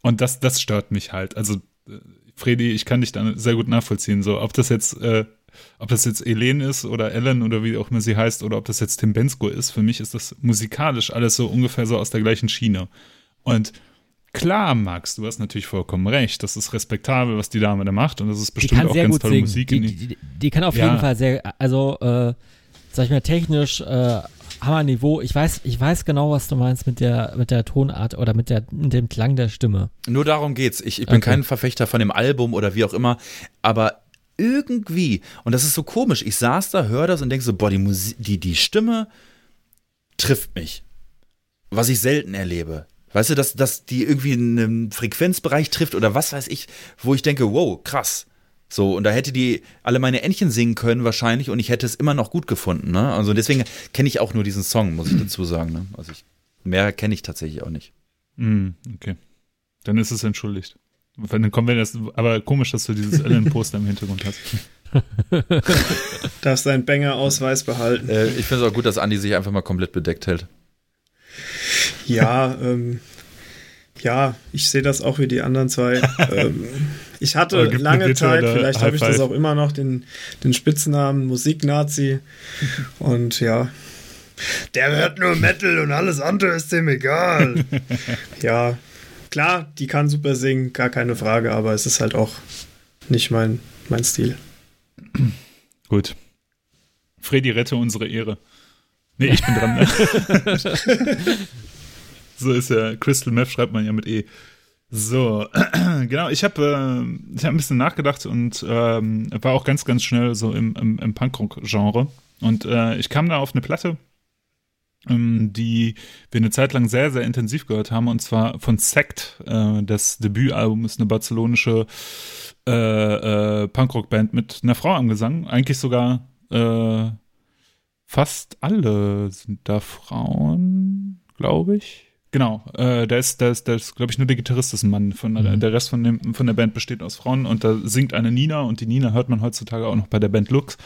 Und das, das stört mich halt. Also, äh, Fredi, ich kann dich da sehr gut nachvollziehen. So, ob das jetzt, äh, ob das jetzt Helene ist oder Ellen oder wie auch immer sie heißt, oder ob das jetzt Tim Bensko ist, für mich ist das musikalisch alles so ungefähr so aus der gleichen Schiene. Und klar, Max, du hast natürlich vollkommen recht. Das ist respektabel, was die Dame da macht. Und das ist bestimmt kann auch sehr ganz gut tolle singen. Musik. Die, die, die, die kann auf Ja. jeden Fall sehr, also äh, sag ich mal technisch äh, Hammerniveau. Ich weiß, ich weiß genau, was du meinst mit der mit der Tonart oder mit der mit dem Klang der Stimme. Nur darum geht's. Ich, ich bin Okay. kein Verfechter von dem Album oder wie auch immer, aber irgendwie, und das ist so komisch, ich saß da, höre das und denke so, boah, die, Musik, die, die Stimme trifft mich. Was ich selten erlebe. Weißt du, dass, dass die irgendwie einen Frequenzbereich trifft oder was weiß ich, wo ich denke, wow, krass. So, und da hätte die alle meine Entchen singen können wahrscheinlich und ich hätte es immer noch gut gefunden. Ne? Also deswegen kenne ich auch nur diesen Song, muss ich dazu sagen. Ne? Also ich, mehr kenne ich tatsächlich auch nicht. Mm, okay. Dann ist es entschuldigt. Dann kommen wir das, aber komisch, dass du dieses Ellen-Poster im Hintergrund hast. Darfst deinen Banger-Ausweis behalten. Äh, ich finde es auch gut, dass Andi sich einfach mal komplett bedeckt hält. Ja, ähm, ja, ich sehe das auch wie die anderen zwei. ähm, ich hatte lange Zeit, vielleicht habe ich das auch immer noch, den, den Spitznamen Musiknazi. Und ja, der hört nur Metal und alles andere ist dem egal. ja, klar, die kann super singen, gar keine Frage, aber es ist halt auch nicht mein, mein Stil. Gut. Freddy, rette unsere Ehre. Nee, ich bin dran. Ne? so ist ja. Crystal Meth schreibt man ja mit E. So, genau, ich habe äh, hab ein bisschen nachgedacht und ähm, war auch ganz, ganz schnell so im, im, im Punkrock-Genre. Und äh, ich kam da auf eine Platte, ähm, die wir eine Zeit lang sehr, sehr intensiv gehört haben, und zwar von Sect. Äh, das Debütalbum ist eine barcelonische äh, äh, Punkrock-Band mit einer Frau am Gesang. Eigentlich sogar äh, fast alle sind da Frauen, glaube ich. Genau, äh, da ist, da ist, da ist glaube ich, nur der Gitarrist ist ein Mann. Von, Mhm. Der Rest von, dem, von der Band besteht aus Frauen und da singt eine Nina und die Nina hört man heutzutage auch noch bei der Band Lux.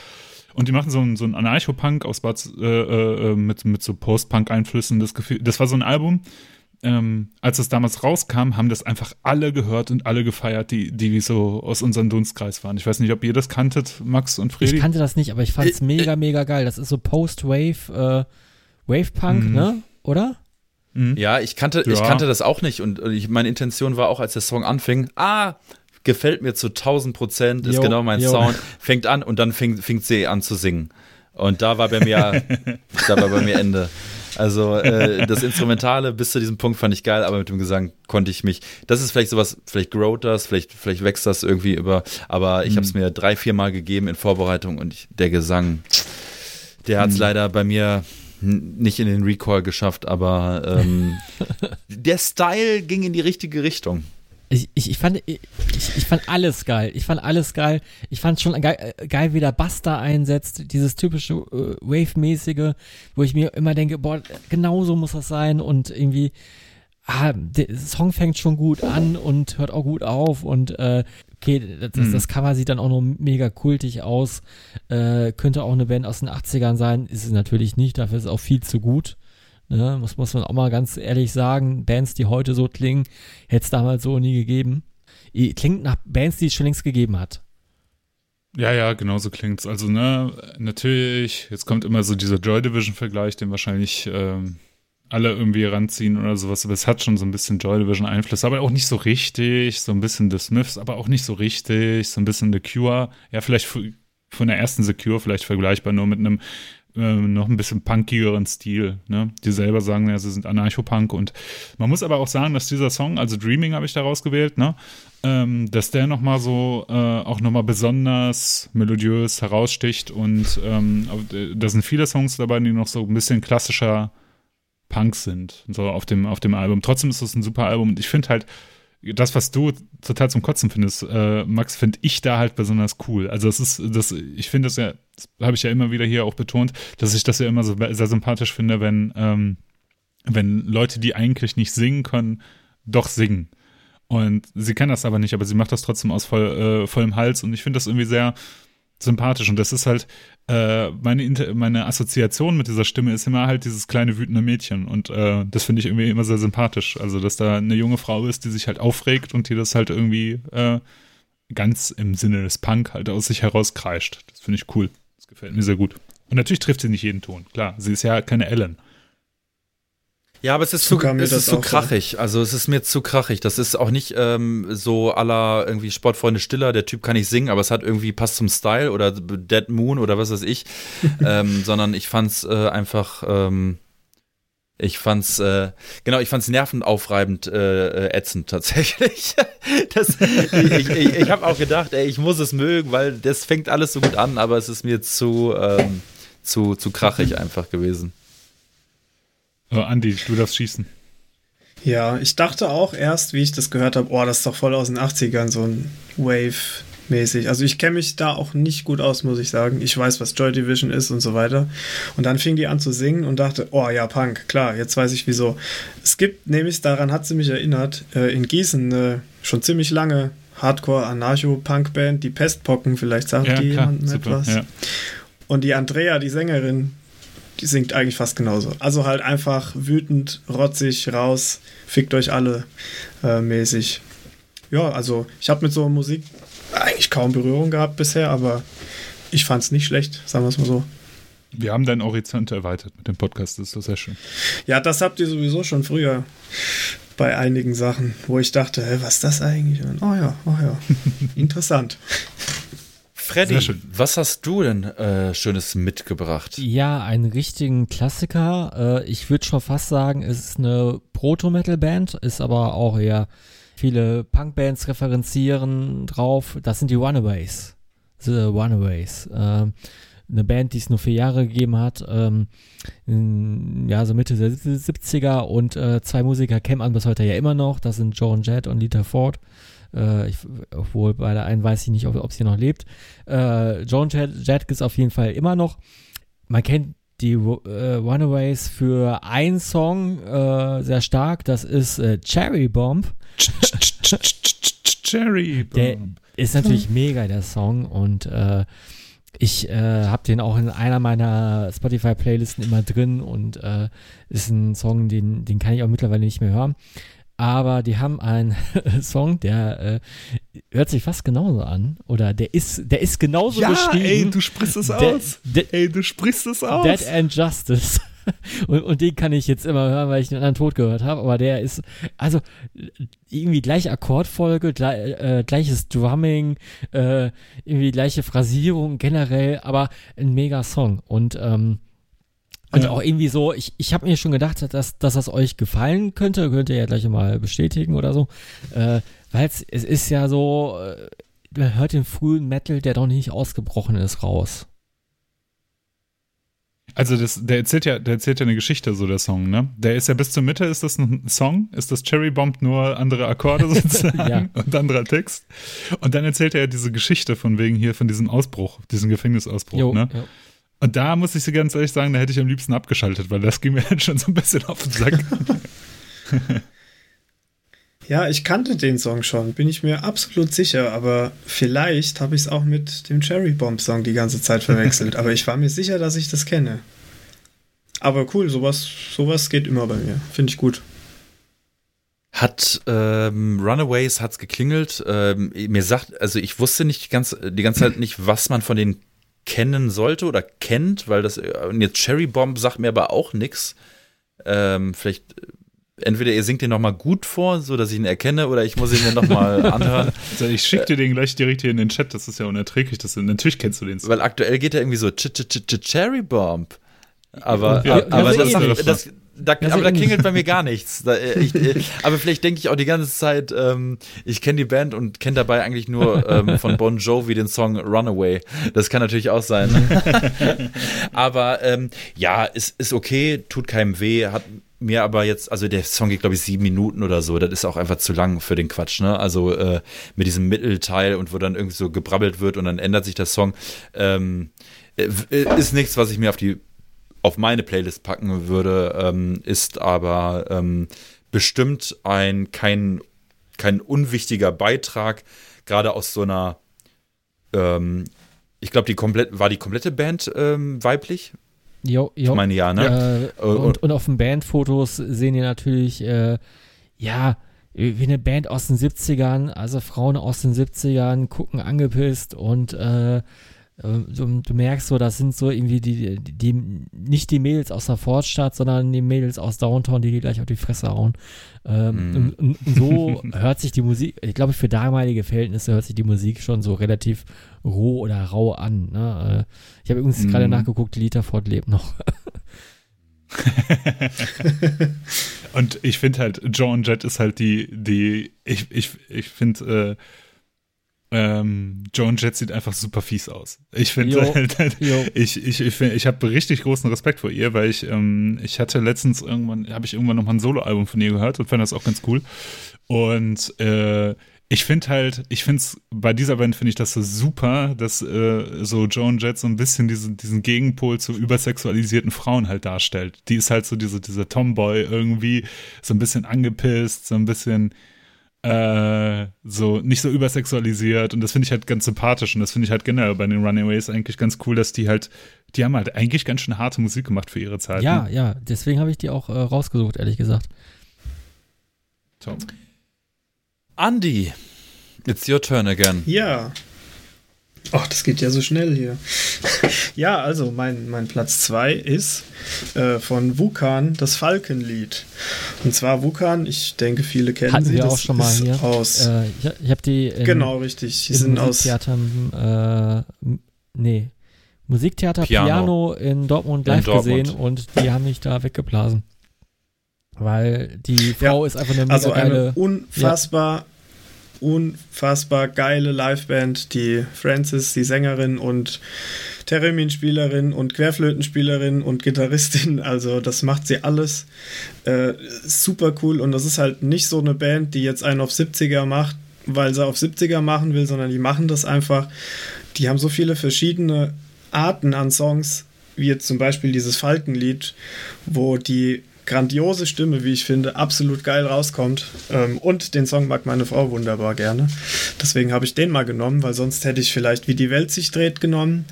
Und die machen so einen, so einen Anarcho-Punk aus Bad, äh, äh, mit, mit so Post-Punk-Einflüssen. Das Gefühl, das war so ein Album, ähm, als es damals rauskam, haben das einfach alle gehört und alle gefeiert, die, die so aus unserem Dunstkreis waren. Ich weiß nicht, ob ihr das kanntet, Max und Fredi. Ich kannte das nicht, aber ich fand's mega, mega geil. Das ist so Post-Wave, äh, Wave-Punk, Mhm. ne? Oder? Mhm. Ja, ich kannte, ich Ja. kannte das auch nicht und ich, meine Intention war auch, als der Song anfing, ah, gefällt mir zu 1000 Prozent, ist Jo, genau mein jo. Sound, fängt an und dann fängt, fängt sie an zu singen. Und da war bei mir, da war bei mir Ende. Also äh, das Instrumentale bis zu diesem Punkt fand ich geil, aber mit dem Gesang konnte ich mich. Das ist vielleicht sowas, vielleicht growt das, vielleicht, vielleicht wächst das irgendwie über. Aber ich habe es mir drei, vier Mal gegeben in Vorbereitung und ich, der Gesang, der hat es leider bei mir nicht in den Recall geschafft, aber ähm, der Style ging in die richtige Richtung. Ich, ich, ich, fand, ich, ich fand alles geil. Ich fand alles geil. Ich fand schon geil, äh, geil wie der da einsetzt. Dieses typische äh, Wave-mäßige, wo ich mir immer denke, boah, genau so muss das sein. Und irgendwie, ah, der Song fängt schon gut an und hört auch gut auf. Und äh, okay, das, das, Mhm. das Cover sieht dann auch noch mega kultig aus. Äh, könnte auch eine Band aus den 80ern sein. Ist es natürlich nicht. Dafür ist es auch viel zu gut. Ne, muss, muss man auch mal ganz ehrlich sagen, Bands, die heute so klingen, hätte es damals so nie gegeben. Klingt nach Bands, die es schon längst gegeben hat. Ja, ja, genau so klingt's. Also, ne, natürlich, jetzt kommt immer so dieser Joy Division-Vergleich, den wahrscheinlich ähm, alle irgendwie ranziehen oder sowas, aber es hat schon so ein bisschen Joy Division-Einfluss, aber auch nicht so richtig, so ein bisschen The Smiths, aber auch nicht so richtig, so ein bisschen The Cure, ja, vielleicht von der ersten The Cure vielleicht vergleichbar, nur mit einem äh, noch ein bisschen punkigeren Stil. Ne? Die selber sagen, ja, sie sind Anarcho-Punk und man muss aber auch sagen, dass dieser Song, also Dreaming habe ich da rausgewählt, ne? Ähm, dass der nochmal so äh, auch nochmal besonders melodiös heraussticht und ähm, da sind viele Songs dabei, die noch so ein bisschen klassischer Punk sind, so auf dem, auf dem Album. Trotzdem ist es ein super Album und ich finde halt, das, was du total zum Kotzen findest, äh, Max, finde ich da halt besonders cool. Also es ist, das, ich finde das ja, das habe ich ja immer wieder hier auch betont, dass ich das ja immer so sehr sympathisch finde, wenn, ähm, wenn Leute, die eigentlich nicht singen können, doch singen. Und sie kann das aber nicht, aber sie macht das trotzdem aus voll, äh, vollem Hals und ich finde das irgendwie sehr sympathisch. Und das ist halt, äh, meine, meine Assoziation mit dieser Stimme ist immer halt dieses kleine wütende Mädchen. Und äh, das finde ich irgendwie immer sehr sympathisch. Also, dass da eine junge Frau ist, die sich halt aufregt und die das halt irgendwie äh, ganz im Sinne des Punk halt aus sich herauskreischt. Das finde ich cool. Das gefällt mir sehr gut. Und natürlich trifft sie nicht jeden Ton. Klar, sie ist ja keine Ellen. Ja, aber es ist zu, es ist zu krachig. So. Also es ist mir zu krachig. Das ist auch nicht ähm, so aller irgendwie Sportfreunde Stiller, der Typ kann nicht singen, aber es hat irgendwie passt zum Style oder Dead Moon oder was weiß ich. ähm, sondern ich fand's äh, einfach, ähm, ich fand's, äh, genau, ich fand's nervenaufreibend äh, äh ätzend tatsächlich. das, ich ich, ich, ich habe auch gedacht, ey, ich muss es mögen, weil das fängt alles so gut an, aber es ist mir zu, ähm, zu, zu krachig einfach gewesen. Oh, Andi, du darfst schießen. Ja, ich dachte auch erst, wie ich das gehört habe, oh, das ist doch voll aus den 80ern, so ein Wave-mäßig. Also ich kenne mich da auch nicht gut aus, muss ich sagen. Ich weiß, was Joy Division ist und so weiter. Und dann fing die an zu singen und dachte, oh ja, Punk, klar, jetzt weiß ich wieso. Es gibt nämlich, daran hat sie mich erinnert, äh, in Gießen eine schon ziemlich lange Hardcore-Anarcho-Punk-Band, die Pestpocken, vielleicht sagt ja, die jemandem etwas. Ja. Und die Andrea, die Sängerin, singt eigentlich fast genauso. Also halt einfach wütend, rotzig, raus, fickt euch alle äh, mäßig. Ja, also ich habe mit so Musik eigentlich kaum Berührung gehabt bisher, aber ich fand es nicht schlecht, sagen wir es mal so. Wir haben deinen Horizont erweitert mit dem Podcast, das ist doch sehr schön. Ja, das habt ihr sowieso schon früher bei einigen Sachen, wo ich dachte, hä, was ist das eigentlich? Und, oh ja, oh ja, interessant. Freddy, was hast du denn äh, Schönes mitgebracht? Ja, einen richtigen Klassiker. Äh, ich würde schon fast sagen, es ist eine Proto-Metal-Band, ist aber auch eher viele Punk-Bands referenzieren drauf. Das sind die Runaways. The Runaways. Äh, eine Band, die es nur vier Jahre gegeben hat. Ähm, in, ja, so Mitte der 70er und äh, zwei Musiker kennen man bis heute ja immer noch. Das sind John Jett und Lita Ford. Äh, ich, obwohl bei der einen weiß ich nicht, ob, ob sie noch lebt. Äh, Joan Jett ist auf jeden Fall immer noch. Man kennt die äh, Runaways für einen Song äh, sehr stark. Das ist äh, Cherry Bomb. Cherry Bomb. Der ist natürlich mega, der Song. Und äh, ich äh, habe den auch in einer meiner Spotify-Playlisten immer drin und äh, ist ein Song, den, den kann ich auch mittlerweile nicht mehr hören aber die haben einen Song, der äh, hört sich fast genauso an oder der ist der ist genauso ja, geschrieben. Ey, du sprichst es aus. ey, du sprichst es aus. Dead and Justice. Und, und, den kann ich jetzt immer hören, weil ich den anderen Tod gehört habe. Aber der ist, also irgendwie gleiche Akkordfolge, gleich, äh, gleiches Drumming, äh, irgendwie gleiche Phrasierung generell, aber ein mega Song. Und ähm, und ja. auch irgendwie so, ich, ich habe mir schon gedacht, dass, dass das euch gefallen könnte. Könnt ihr ja gleich mal bestätigen oder so. Äh, Weil es ist ja so, äh, man hört den frühen Metal, der doch nicht ausgebrochen ist, raus. Also das, der erzählt ja, der erzählt ja eine Geschichte, so der Song, ne? Der ist ja bis zur Mitte, ist das ein Song? Ist das Cherry Bomb nur andere Akkorde sozusagen ja. und anderer Text? Und dann erzählt er ja diese Geschichte von wegen hier, von diesem Ausbruch, diesem Gefängnisausbruch, jo, ne? Jo. Und da muss ich dir ganz ehrlich sagen, da hätte ich am liebsten abgeschaltet, weil das ging mir halt schon so ein bisschen auf den Sack. ja, ich kannte den Song schon, bin ich mir absolut sicher, aber vielleicht habe ich es auch mit dem Cherry Bomb Song die ganze Zeit verwechselt, aber ich war mir sicher, dass ich das kenne. Aber cool, sowas, sowas geht immer bei mir, finde ich gut. Hat ähm, Runaways hat's geklingelt. Ähm, mir sagt, also ich wusste nicht ganz die ganze Zeit nicht, was man von denen kennen sollte oder kennt, weil das, und jetzt Cherry Bomb sagt mir aber auch nichts. Ähm, vielleicht entweder ihr singt den nochmal gut vor, so dass ich ihn erkenne, oder ich muss ihn mir nochmal anhören. Also ich schicke dir den gleich direkt hier in den Chat, das ist ja unerträglich. Das, natürlich kennst du den. Weil aktuell geht er irgendwie so Ch -ch -ch Cherry Bomb. Aber, Ja, aber, ja, das, so das, ähnlich. das, da, aber da klingelt bei mir gar nichts. Da, äh, ich, äh, aber vielleicht denke ich auch die ganze Zeit, ähm, ich kenne die Band und kenne dabei eigentlich nur ähm, von Bon Jovi den Song Runaway. Das kann natürlich auch sein. aber ähm, ja, ist, ist okay, tut keinem weh, hat mir aber jetzt, also der Song geht, glaube ich, sieben Minuten oder so. Das ist auch einfach zu lang für den Quatsch, ne? Also äh, mit diesem Mittelteil und wo dann irgendwie so gebrabbelt wird und dann ändert sich der Song. Ähm, äh, ist nichts, was ich mir auf die auf meine Playlist packen würde, ähm, ist aber ähm, bestimmt ein kein, kein unwichtiger Beitrag, gerade aus so einer ähm, ich glaube, die komplett war die komplette Band ähm, weiblich. Jo, jo. Ich meine ja, ne? Äh, und, und auf den Bandfotos sehen die natürlich, äh, ja, wie eine Band aus den 70ern, also Frauen aus den 70ern gucken angepisst und äh, du, du merkst so, das sind so irgendwie die, die, die, nicht die Mädels aus der Fortstadt, sondern die Mädels aus Downtown, die die gleich auf die Fresse hauen. Ähm, Mhm. und, und, so hört sich die Musik, ich glaube, für damalige Verhältnisse hört sich die Musik schon so relativ roh oder rau an. Ne? Äh, ich habe übrigens gerade Mhm. nachgeguckt, Lita Ford lebt noch. Und ich finde halt, Joan Jett ist halt die, die, ich, ich, ich finde, äh, ähm, Joan Jett sieht einfach super fies aus. Ich finde ich, ich, ich, find- ich habe richtig großen Respekt vor ihr, weil ich, ähm, ich hatte letztens irgendwann, habe ich irgendwann noch mal ein Soloalbum von ihr gehört und fand das auch ganz cool. Und äh, ich finde halt, ich finde es, bei dieser Band finde ich das so super, dass äh, so Joan Jett so ein bisschen diesen, diesen Gegenpol zu übersexualisierten Frauen halt darstellt. Die ist halt so diese, dieser Tomboy irgendwie, so ein bisschen angepisst, so ein bisschen äh, so nicht so übersexualisiert und das finde ich halt ganz sympathisch und das finde ich halt generell bei den Runaways eigentlich ganz cool, dass die halt, die haben halt eigentlich ganz schön harte Musik gemacht für ihre Zeit. Ja, ja, deswegen habe ich die auch äh, rausgesucht, ehrlich gesagt. Tom. Andy, it's your turn again. Ja. Ach, das geht ja so schnell hier. ja, also mein, mein Platz 2 ist äh, von Wukan das Falkenlied. Und zwar Wukan, ich denke, viele kennen Hatten sie. wir das auch schon mal hier. Aus, Äh, ich ich habe die in, genau, richtig. Die sind aus. Musiktheater, äh, nee, Musiktheater Piano, Piano. in Dortmund In live Dortmund. gesehen und die haben mich da weggeblasen. Weil die Frau ist einfach eine mega Also eine geile. unfassbar, unfassbar geile Liveband, die Frances, die Sängerin und Theremin-Spielerin und Querflötenspielerin und Gitarristin, also das macht sie alles äh, super cool und das ist halt nicht so eine Band, die jetzt einen auf 70er macht, weil sie auf 70er machen will, sondern die machen das einfach. Die haben so viele verschiedene Arten an Songs, wie jetzt zum Beispiel dieses Falkenlied, wo die grandiose Stimme, wie ich finde, absolut geil rauskommt. Ähm, und den Song mag meine Frau wunderbar gerne. Deswegen habe ich den mal genommen, weil sonst hätte ich vielleicht Wie die Welt sich dreht genommen.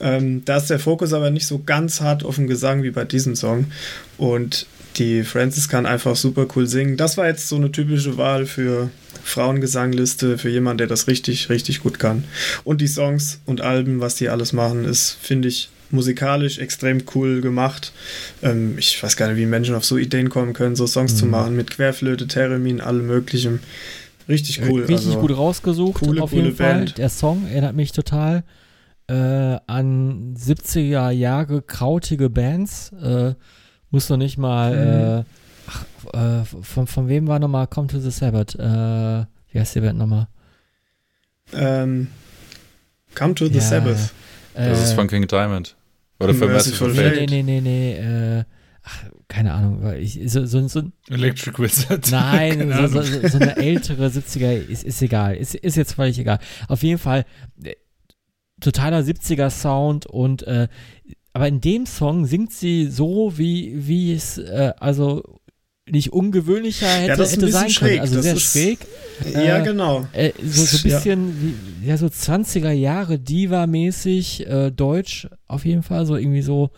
Ähm, da ist der Fokus aber nicht so ganz hart auf dem Gesang wie bei diesem Song. Und die Francis kann einfach super cool singen. Das war jetzt so eine typische Wahl für Frauengesangliste, für jemanden, der das richtig, richtig gut kann. Und die Songs und Alben, was die alles machen, ist, finde ich, musikalisch extrem cool gemacht. Ähm, ich weiß gar nicht, wie Menschen auf so Ideen kommen können, so Songs zu machen mit Querflöte, Theremin, allem Möglichen. Richtig cool. Richtig also, gut rausgesucht, coole, auf jeden coole Fall. Band. Der Song erinnert mich total äh, an 70er Jahre krautige Bands. Äh, muss doch nicht mal, äh, ach, äh, von, von wem war nochmal Come to the Sabbath? Äh, wie heißt die Band nochmal? Ähm, Come to the Ja, Sabbath. Das ist Äh, von King Diamond. Oder für Merciful Merciful Fate. Nee, nee, nee, nee, äh, ach, keine Ahnung, weil ich, so, so, so, Electric Wizard. Nein, so, so so eine ältere 70er ist, ist egal. Ist, ist jetzt völlig egal. Auf jeden Fall äh, totaler 70er Sound und äh, aber in dem Song singt sie so, wie, wie es äh, also nicht ungewöhnlicher hätte, das ist ein hätte sein schräg. können. Also Das sehr ist- schräg. ja, äh, genau. Äh, so, so ein Ja. bisschen, wie, ja, so 20er Jahre Diva-mäßig, äh, Deutsch auf jeden Fall, so irgendwie so,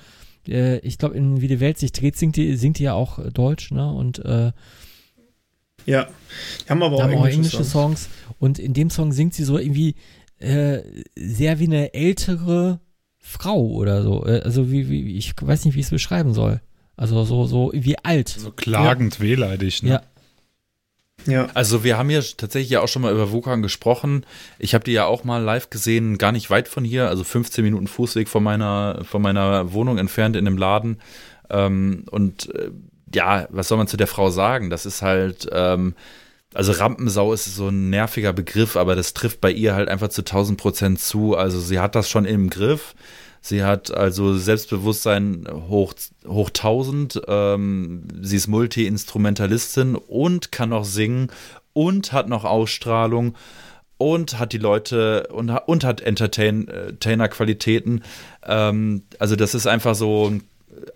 äh, ich glaube, in Wie die Welt sich dreht, singt die, singt die ja auch äh, Deutsch, ne, und äh, Ja. Die haben aber auch haben auch englische, englische Songs. Songs. und in dem Song singt sie so irgendwie äh, sehr wie eine ältere Frau oder so, äh, also wie, wie, ich weiß nicht, wie ich es beschreiben soll. Also so, so wie alt. So klagend ja. wehleidig, ne? Ja. Ja. Also wir haben ja tatsächlich ja auch schon mal über Wukan gesprochen. Ich habe die ja auch mal live gesehen, gar nicht weit von hier, also 15 Minuten Fußweg von meiner, von meiner Wohnung entfernt in einem Laden. Ähm, und äh, ja, was soll man zu der Frau sagen? Das ist halt, ähm, also Rampensau ist so ein nerviger Begriff, aber das trifft bei ihr halt einfach zu 1000 Prozent zu. Also sie hat das schon im Griff. Sie hat also Selbstbewusstsein hoch, hoch 1000. Ähm, sie ist Multi-Instrumentalistin und kann noch singen und hat noch Ausstrahlung und hat die Leute und, und hat Entertainer-Qualitäten. Ähm, also das ist einfach so,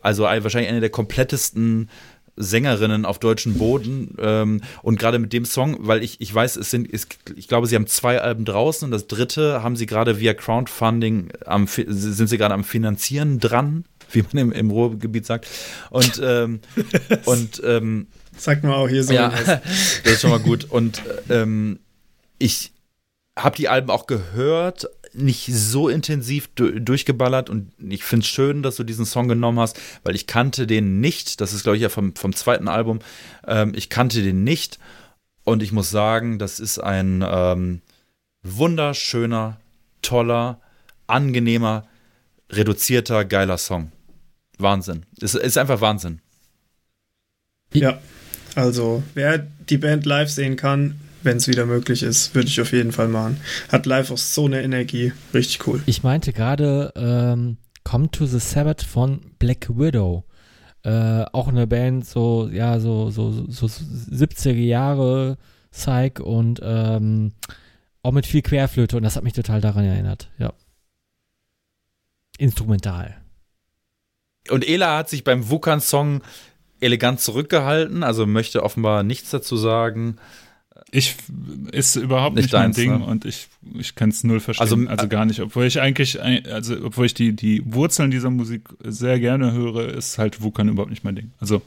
also wahrscheinlich eine der komplettesten Sängerinnen auf deutschem Boden. Ähm, und gerade mit dem Song, weil ich, ich weiß, es sind, es, ich glaube, sie haben zwei Alben draußen und das dritte haben sie gerade via Crowdfunding am, sind sie gerade am Finanzieren dran, wie man im, im Ruhrgebiet sagt. Und, ähm, und ähm, sagt man auch hier so. Ja, das ist schon mal gut. Und ähm, ich habe die Alben auch gehört, nicht so intensiv durchgeballert und ich finde es schön, dass du diesen Song genommen hast, weil ich kannte den nicht. Das ist, glaube ich, ja vom, vom zweiten Album. Ähm, ich kannte den nicht und ich muss sagen, das ist ein ähm, wunderschöner, toller, angenehmer, reduzierter, geiler Song. Wahnsinn. Es ist einfach Wahnsinn. Ja, also wer die Band live sehen kann, wenn es wieder möglich ist, würde ich auf jeden Fall machen. Hat live auch so eine Energie. Richtig cool. Ich meinte gerade ähm, Come to the Sabbath von Black Widow. Äh, auch eine Band, so, ja, so, so, so 70er Jahre Psych und ähm, auch mit viel Querflöte und das hat mich total daran erinnert, ja. Instrumental. Und Ela hat sich beim Wukan-Song elegant zurückgehalten, also möchte offenbar nichts dazu sagen. Ich ist überhaupt nicht, nicht mein deins, Ding ne? und ich, ich kann es null verstehen. Also, also gar nicht. Obwohl ich eigentlich, also obwohl ich die, die Wurzeln dieser Musik sehr gerne höre, ist halt Wukan überhaupt nicht mein Ding. Also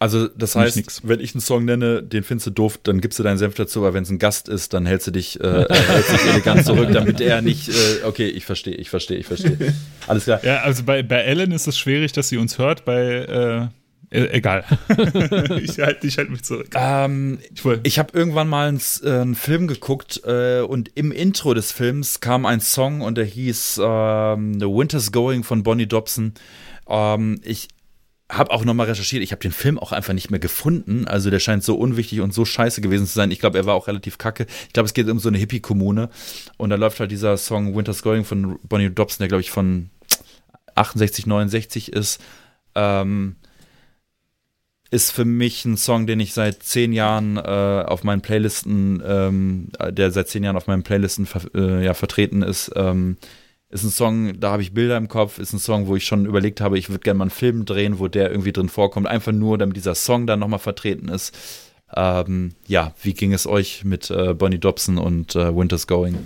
also das heißt, nix. wenn ich einen Song nenne, den findest du doof, dann gibst du deinen Senf dazu, aber wenn es ein Gast ist, dann hältst du dich, äh, hältst dich elegant zurück, damit er nicht, äh, okay, ich verstehe, ich verstehe, ich verstehe. Alles klar. Ja, also bei, bei Ellen ist es schwierig, dass sie uns hört, bei äh, äh, egal. ich halte ich halt mich zurück. Ähm, ich, ich habe irgendwann mal einen, äh, einen Film geguckt äh, und im Intro des Films kam ein Song und der hieß ähm, The Winter's Going von Bonnie Dobson. Ähm, ich habe auch nochmal recherchiert. Ich habe den Film auch einfach nicht mehr gefunden. Also der scheint so unwichtig und so scheiße gewesen zu sein. Ich glaube, er war auch relativ kacke. Ich glaube, es geht um so eine Hippie-Kommune. Und da läuft halt dieser Song Winter's Going von Bonnie Dobson, der glaube ich von 68, 69 ist. Ähm, ist für mich ein Song, den ich seit zehn Jahren äh, auf meinen Playlisten, ähm, der seit zehn Jahren auf meinen Playlisten ver äh, ja, vertreten ist. Ähm, ist ein Song, da habe ich Bilder im Kopf, ist ein Song, wo ich schon überlegt habe, ich würde gerne mal einen Film drehen, wo der irgendwie drin vorkommt, einfach nur, damit dieser Song dann nochmal vertreten ist. Ähm, ja, wie ging es euch mit äh, Bonnie Dobson und äh, Winter's Going?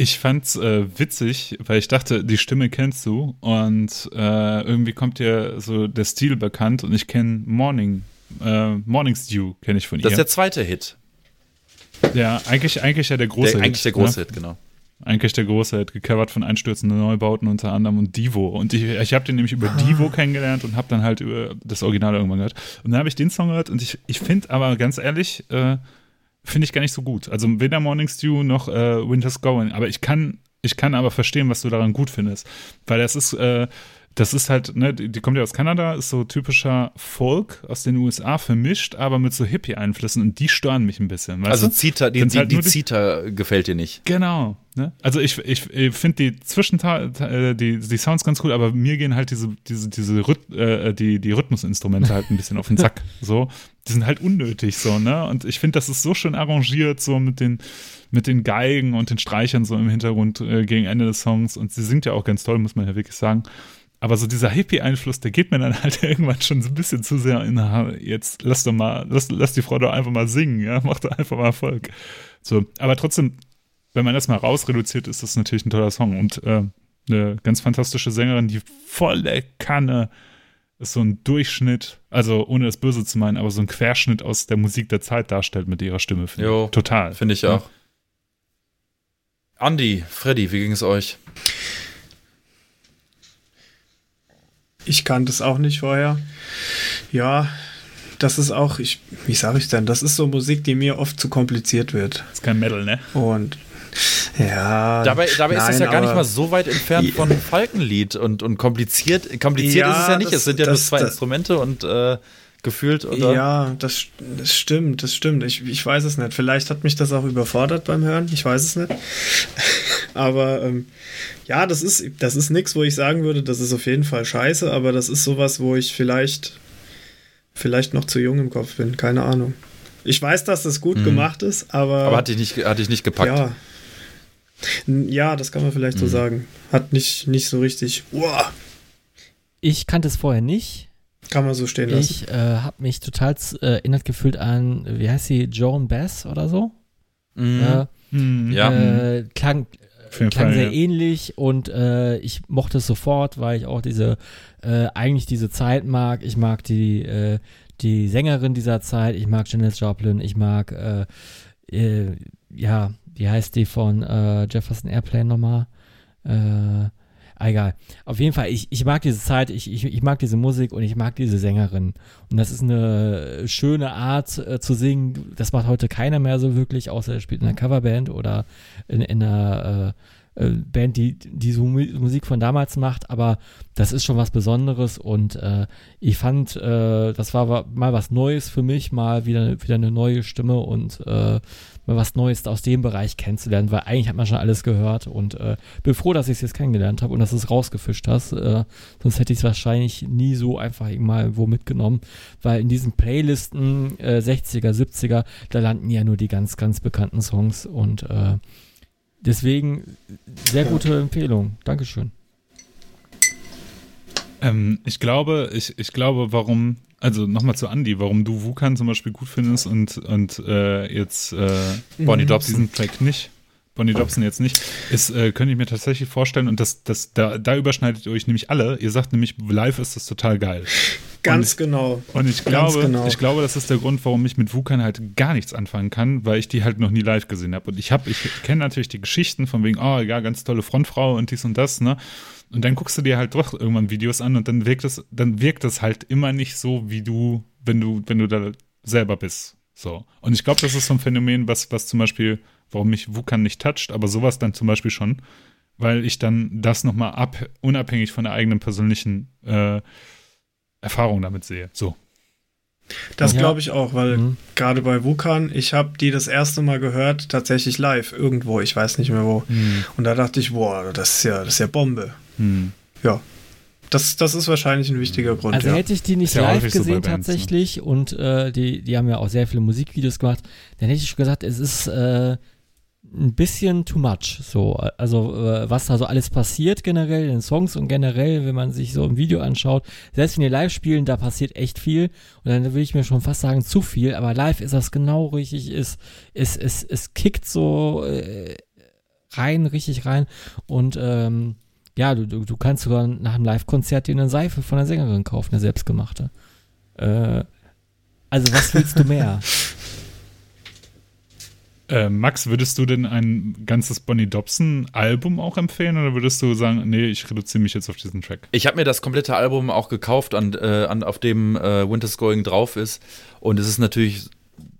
Ich fand's äh, witzig, weil ich dachte, die Stimme kennst du und äh, irgendwie kommt dir so der Stil bekannt und ich kenne Morning, äh, Morning Stew kenne ich von ihr. Das ist der zweite Hit. Ja, eigentlich, eigentlich ja der große der, Hit. Eigentlich der große ne? Hit, genau. Eigentlich der große Hit, gecovert von einstürzenden Neubauten unter anderem und Divo. Und ich, ich habe den nämlich über ah. Divo kennengelernt und habe dann halt über das Original irgendwann gehört. Und dann habe ich den Song gehört und ich, ich finde aber ganz ehrlich, äh, finde ich gar nicht so gut. Also weder Morning Stew noch äh, Winter's Going. Aber ich kann, ich kann aber verstehen, was du daran gut findest. Weil das ist, äh, das ist halt, ne, die, die kommt ja aus Kanada, ist so typischer Folk aus den USA vermischt, aber mit so Hippie-Einflüssen und die stören mich ein bisschen. also Zita, die, die, halt die Zita gefällt dir nicht. Genau. Ne? Also ich, ich, ich finde die Zwischenteile, äh, die, die Sounds ganz cool, aber mir gehen halt diese, diese, diese Rhyth äh, die, die Rhythmusinstrumente halt ein bisschen auf den Sack. So. Die sind halt unnötig so, ne? Und ich finde, das ist so schön arrangiert, so mit den, mit den Geigen und den Streichern so im Hintergrund äh, gegen Ende des Songs. Und sie singt ja auch ganz toll, muss man ja wirklich sagen. Aber so dieser Hippie-Einfluss, der geht mir dann halt irgendwann schon so ein bisschen zu sehr in, jetzt lass doch mal, lass, lass die Frau doch einfach mal singen, ja, mach doch einfach mal Erfolg. So, aber trotzdem, wenn man das mal rausreduziert, ist das natürlich ein toller Song und äh, eine ganz fantastische Sängerin, die volle Kanne ist so ein Durchschnitt, also ohne das Böse zu meinen, aber so ein Querschnitt aus der Musik der Zeit darstellt mit ihrer Stimme. Find jo, total. Finde ich auch. Andi, Freddy, wie ging es euch? Ich kannte es auch nicht vorher. Ja, das ist auch, ich, wie sage ich denn, das ist so Musik, die mir oft zu kompliziert wird. Das ist kein Metal, ne? Und ja. Dabei, dabei nein, ist es ja gar nicht mal so weit entfernt Ja. von Falkenlied und, und kompliziert. Kompliziert Ja, ist es ja nicht. das- es sind ja nur das- zwei das- Instrumente und äh, gefühlt oder. Ja, das, das stimmt, das stimmt. Ich, ich weiß es nicht. Vielleicht hat mich das auch überfordert beim Hören. Ich weiß es nicht. aber ähm, ja, das ist, das ist nichts, wo ich sagen würde, das ist auf jeden Fall scheiße, aber das ist sowas, wo ich vielleicht, vielleicht noch zu jung im Kopf bin. Keine Ahnung. Ich weiß, dass das gut Mhm. gemacht ist, aber. Aber hat dich nicht, hat dich nicht gepackt. ja. Ja, das kann man vielleicht so Mhm. sagen. Hat nicht, nicht so richtig. Uah, Ich kannte es vorher nicht. Kann man so stehen lassen. Ich äh, habe mich total äh, erinnert gefühlt an, wie heißt sie, Joan Bass oder so? Mhm. Äh, Mhm. Ja. äh, klang, klang Fall, sehr ja. ähnlich und äh, ich mochte es sofort, weil ich auch diese, äh, eigentlich diese Zeit mag. Ich mag die, äh, die Sängerin dieser Zeit, ich mag Janis Joplin, ich mag, äh, äh, ja, wie heißt die von äh, Jefferson Airplane nochmal? Äh, egal. Auf jeden Fall, ich, ich mag diese Zeit, ich, ich, ich mag diese Musik und ich mag diese Sängerin. Und das ist eine schöne Art äh, zu singen. Das macht heute keiner mehr so wirklich, außer er spielt in einer Coverband oder in, in einer äh, äh, Band, die, die so Mu- Musik von damals macht. Aber das ist schon was Besonderes und äh, ich fand, äh, das war wa- mal was Neues für mich, mal wieder, wieder eine neue Stimme und äh, mal was Neues aus dem Bereich kennenzulernen, weil eigentlich hat man schon alles gehört und äh, bin froh, dass ich es jetzt kennengelernt habe und dass du es rausgefischt hast. Äh, sonst hätte ich es wahrscheinlich nie so einfach mal wo mitgenommen, weil in diesen Playlisten äh, 60er, 70er, da landen ja nur die ganz, ganz bekannten Songs und äh, deswegen sehr gute Empfehlung. Dankeschön. Ähm, ich glaube, ich, ich glaube, warum, also nochmal zu Andy, warum du Wukan zum Beispiel gut findest und, und äh, jetzt äh, Bonnie Mhm. Dobson. diesen Track nicht. Bonnie Dobson jetzt nicht, ist, äh, könnte ich mir tatsächlich vorstellen, und das, das, da, da überschneidet ihr euch nämlich alle. Ihr sagt nämlich, live ist das total geil. Ganz genau. Und ich glaube, genau. ich glaube, das ist der Grund, warum ich mit Wukan halt gar nichts anfangen kann, weil ich die halt noch nie live gesehen habe. Und ich habe, ich kenne natürlich die Geschichten von wegen, oh ja, ganz tolle Frontfrau und dies und das, ne? Und dann guckst du dir halt doch irgendwann Videos an und dann wirkt es, dann wirkt es halt immer nicht so, wie du, wenn du, wenn du da selber bist. So. Und ich glaube, das ist so ein Phänomen, was, was zum Beispiel, warum mich Wukan nicht toucht, aber sowas dann zum Beispiel schon, weil ich dann das nochmal ab, unabhängig von der eigenen persönlichen äh, Erfahrung damit sehe. So. Das Ja. glaube ich auch, weil Mhm. gerade bei Wukan, ich habe die das erste Mal gehört, tatsächlich live, irgendwo, ich weiß nicht mehr wo. Und da dachte ich, boah, das ist ja, das ist ja Bombe. Hm. Ja. Das, das ist wahrscheinlich ein wichtiger Grund, Also ja. hätte ich die nicht Ist ja live häufig so gesehen Bands, ne? tatsächlich und äh, die, die haben ja auch sehr viele Musikvideos gemacht, dann hätte ich schon gesagt, es ist äh, ein bisschen too much. So, also äh, was da so alles passiert generell in den Songs und generell, wenn man sich so ein Video anschaut, selbst wenn die live spielen, da passiert echt viel und dann will ich mir schon fast sagen zu viel, aber live ist das genau richtig, ist es es es kickt so äh, rein, richtig rein und ähm, ja, du, du, du kannst sogar nach einem Live-Konzert dir eine Seife von der Sängerin kaufen, eine selbstgemachte. Äh, also was willst du mehr? Äh, Max, würdest du denn ein ganzes Bonnie Dobson-Album auch empfehlen oder würdest du sagen, nee, ich reduziere mich jetzt auf diesen Track? Ich habe mir das komplette Album auch gekauft, an, äh, an, auf dem äh, Winter's Going drauf ist. Und es ist natürlich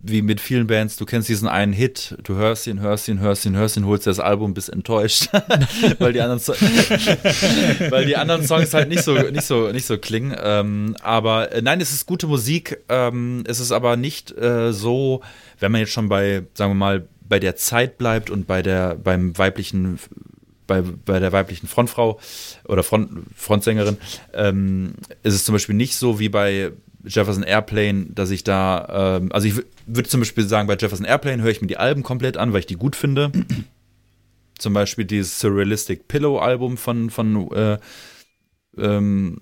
wie mit vielen Bands, du kennst diesen einen Hit, du hörst ihn, hörst ihn, hörst ihn, hörst ihn, holst das Album, bist enttäuscht, weil, die anderen So- weil die anderen Songs halt nicht so, nicht so, nicht so klingen. Ähm, aber äh, nein, es ist gute Musik. Ähm, es ist aber nicht äh, so, wenn man jetzt schon bei, sagen wir mal, bei der Zeit bleibt und bei der, beim weiblichen bei, bei der weiblichen Frontfrau oder Front, Frontsängerin ähm, ist es zum Beispiel nicht so wie bei Jefferson Airplane, dass ich da, ähm, also ich würde zum Beispiel sagen, bei Jefferson Airplane höre ich mir die Alben komplett an, weil ich die gut finde. zum Beispiel dieses Surrealistic Pillow Album von, von, äh, ähm,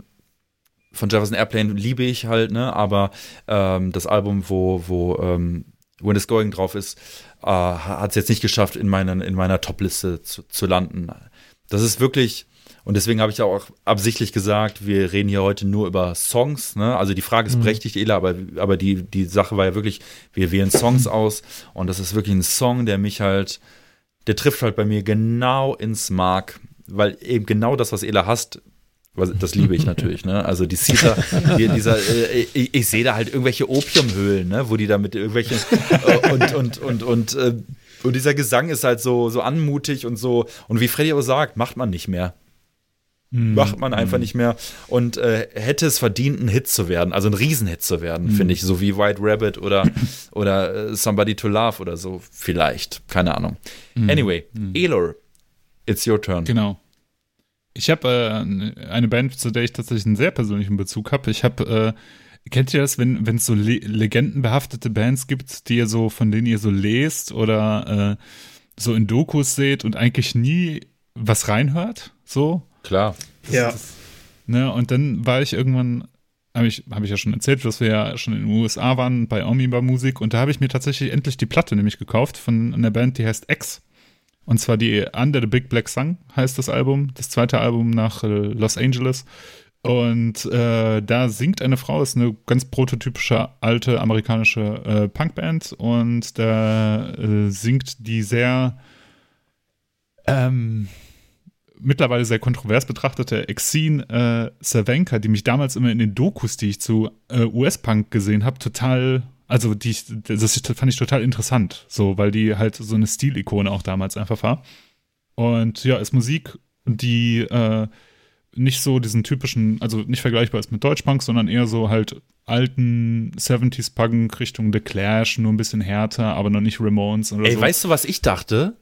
von Jefferson Airplane liebe ich halt, ne? Aber ähm, das Album, wo, wo ähm, When It's Going drauf ist, äh, hat es jetzt nicht geschafft, in, meinen, in meiner Top-Liste zu, zu landen. Das ist wirklich, und deswegen habe ich ja auch absichtlich gesagt, wir reden hier heute nur über Songs. Ne? Also die Frage ist berechtigt, Ela, aber, aber die, die Sache war ja wirklich, wir wählen Songs aus und das ist wirklich ein Song, der mich halt, der trifft halt bei mir genau ins Mark, weil eben genau das, was Ela hast, Das liebe ich natürlich, ne? Also die Caesar, die, dieser, äh, ich, ich sehe da halt irgendwelche Opiumhöhlen, ne? Wo die da mit irgendwelchen äh, und und und und äh, und dieser Gesang ist halt so so anmutig und so und wie Freddy auch sagt, macht man nicht mehr. Mm, macht man einfach mm. nicht mehr und äh, hätte es verdient, ein Hit zu werden, also ein Riesenhit zu werden, mm. finde ich, so wie White Rabbit oder, oder uh, Somebody to Love oder so, vielleicht, keine Ahnung. Mm. Anyway, mm. Elor, it's your turn. Genau. Ich habe äh, eine Band, zu der ich tatsächlich einen sehr persönlichen Bezug habe. Ich habe, äh, kennt ihr das, wenn es so le legendenbehaftete Bands gibt, die ihr so, von denen ihr so lest oder äh, so in Dokus seht und eigentlich nie was reinhört? So? Klar. Das, ja. Das, ne, und dann war ich irgendwann, habe ich, hab ich ja schon erzählt, dass wir ja schon in den USA waren bei Omiba Musik und da habe ich mir tatsächlich endlich die Platte nämlich gekauft von einer Band, die heißt X. Und zwar die Under the Big Black Sun heißt das Album, das zweite Album nach äh, Los Angeles. Und äh, da singt eine Frau, ist eine ganz prototypische alte amerikanische äh, Punkband und da äh, singt die sehr ähm, mittlerweile sehr kontrovers betrachtete Exene äh, Savenka, die mich damals immer in den Dokus, die ich zu äh, US-Punk gesehen habe, total, also die das fand ich total interessant, so, weil die halt so eine Stilikone auch damals einfach war. Und ja, ist Musik, die äh, nicht so diesen typischen, also nicht vergleichbar ist mit Deutschpunk, sondern eher so halt alten 70s Punk Richtung The Clash, nur ein bisschen härter, aber noch nicht Ramones oder Ey, so. weißt du, was ich dachte?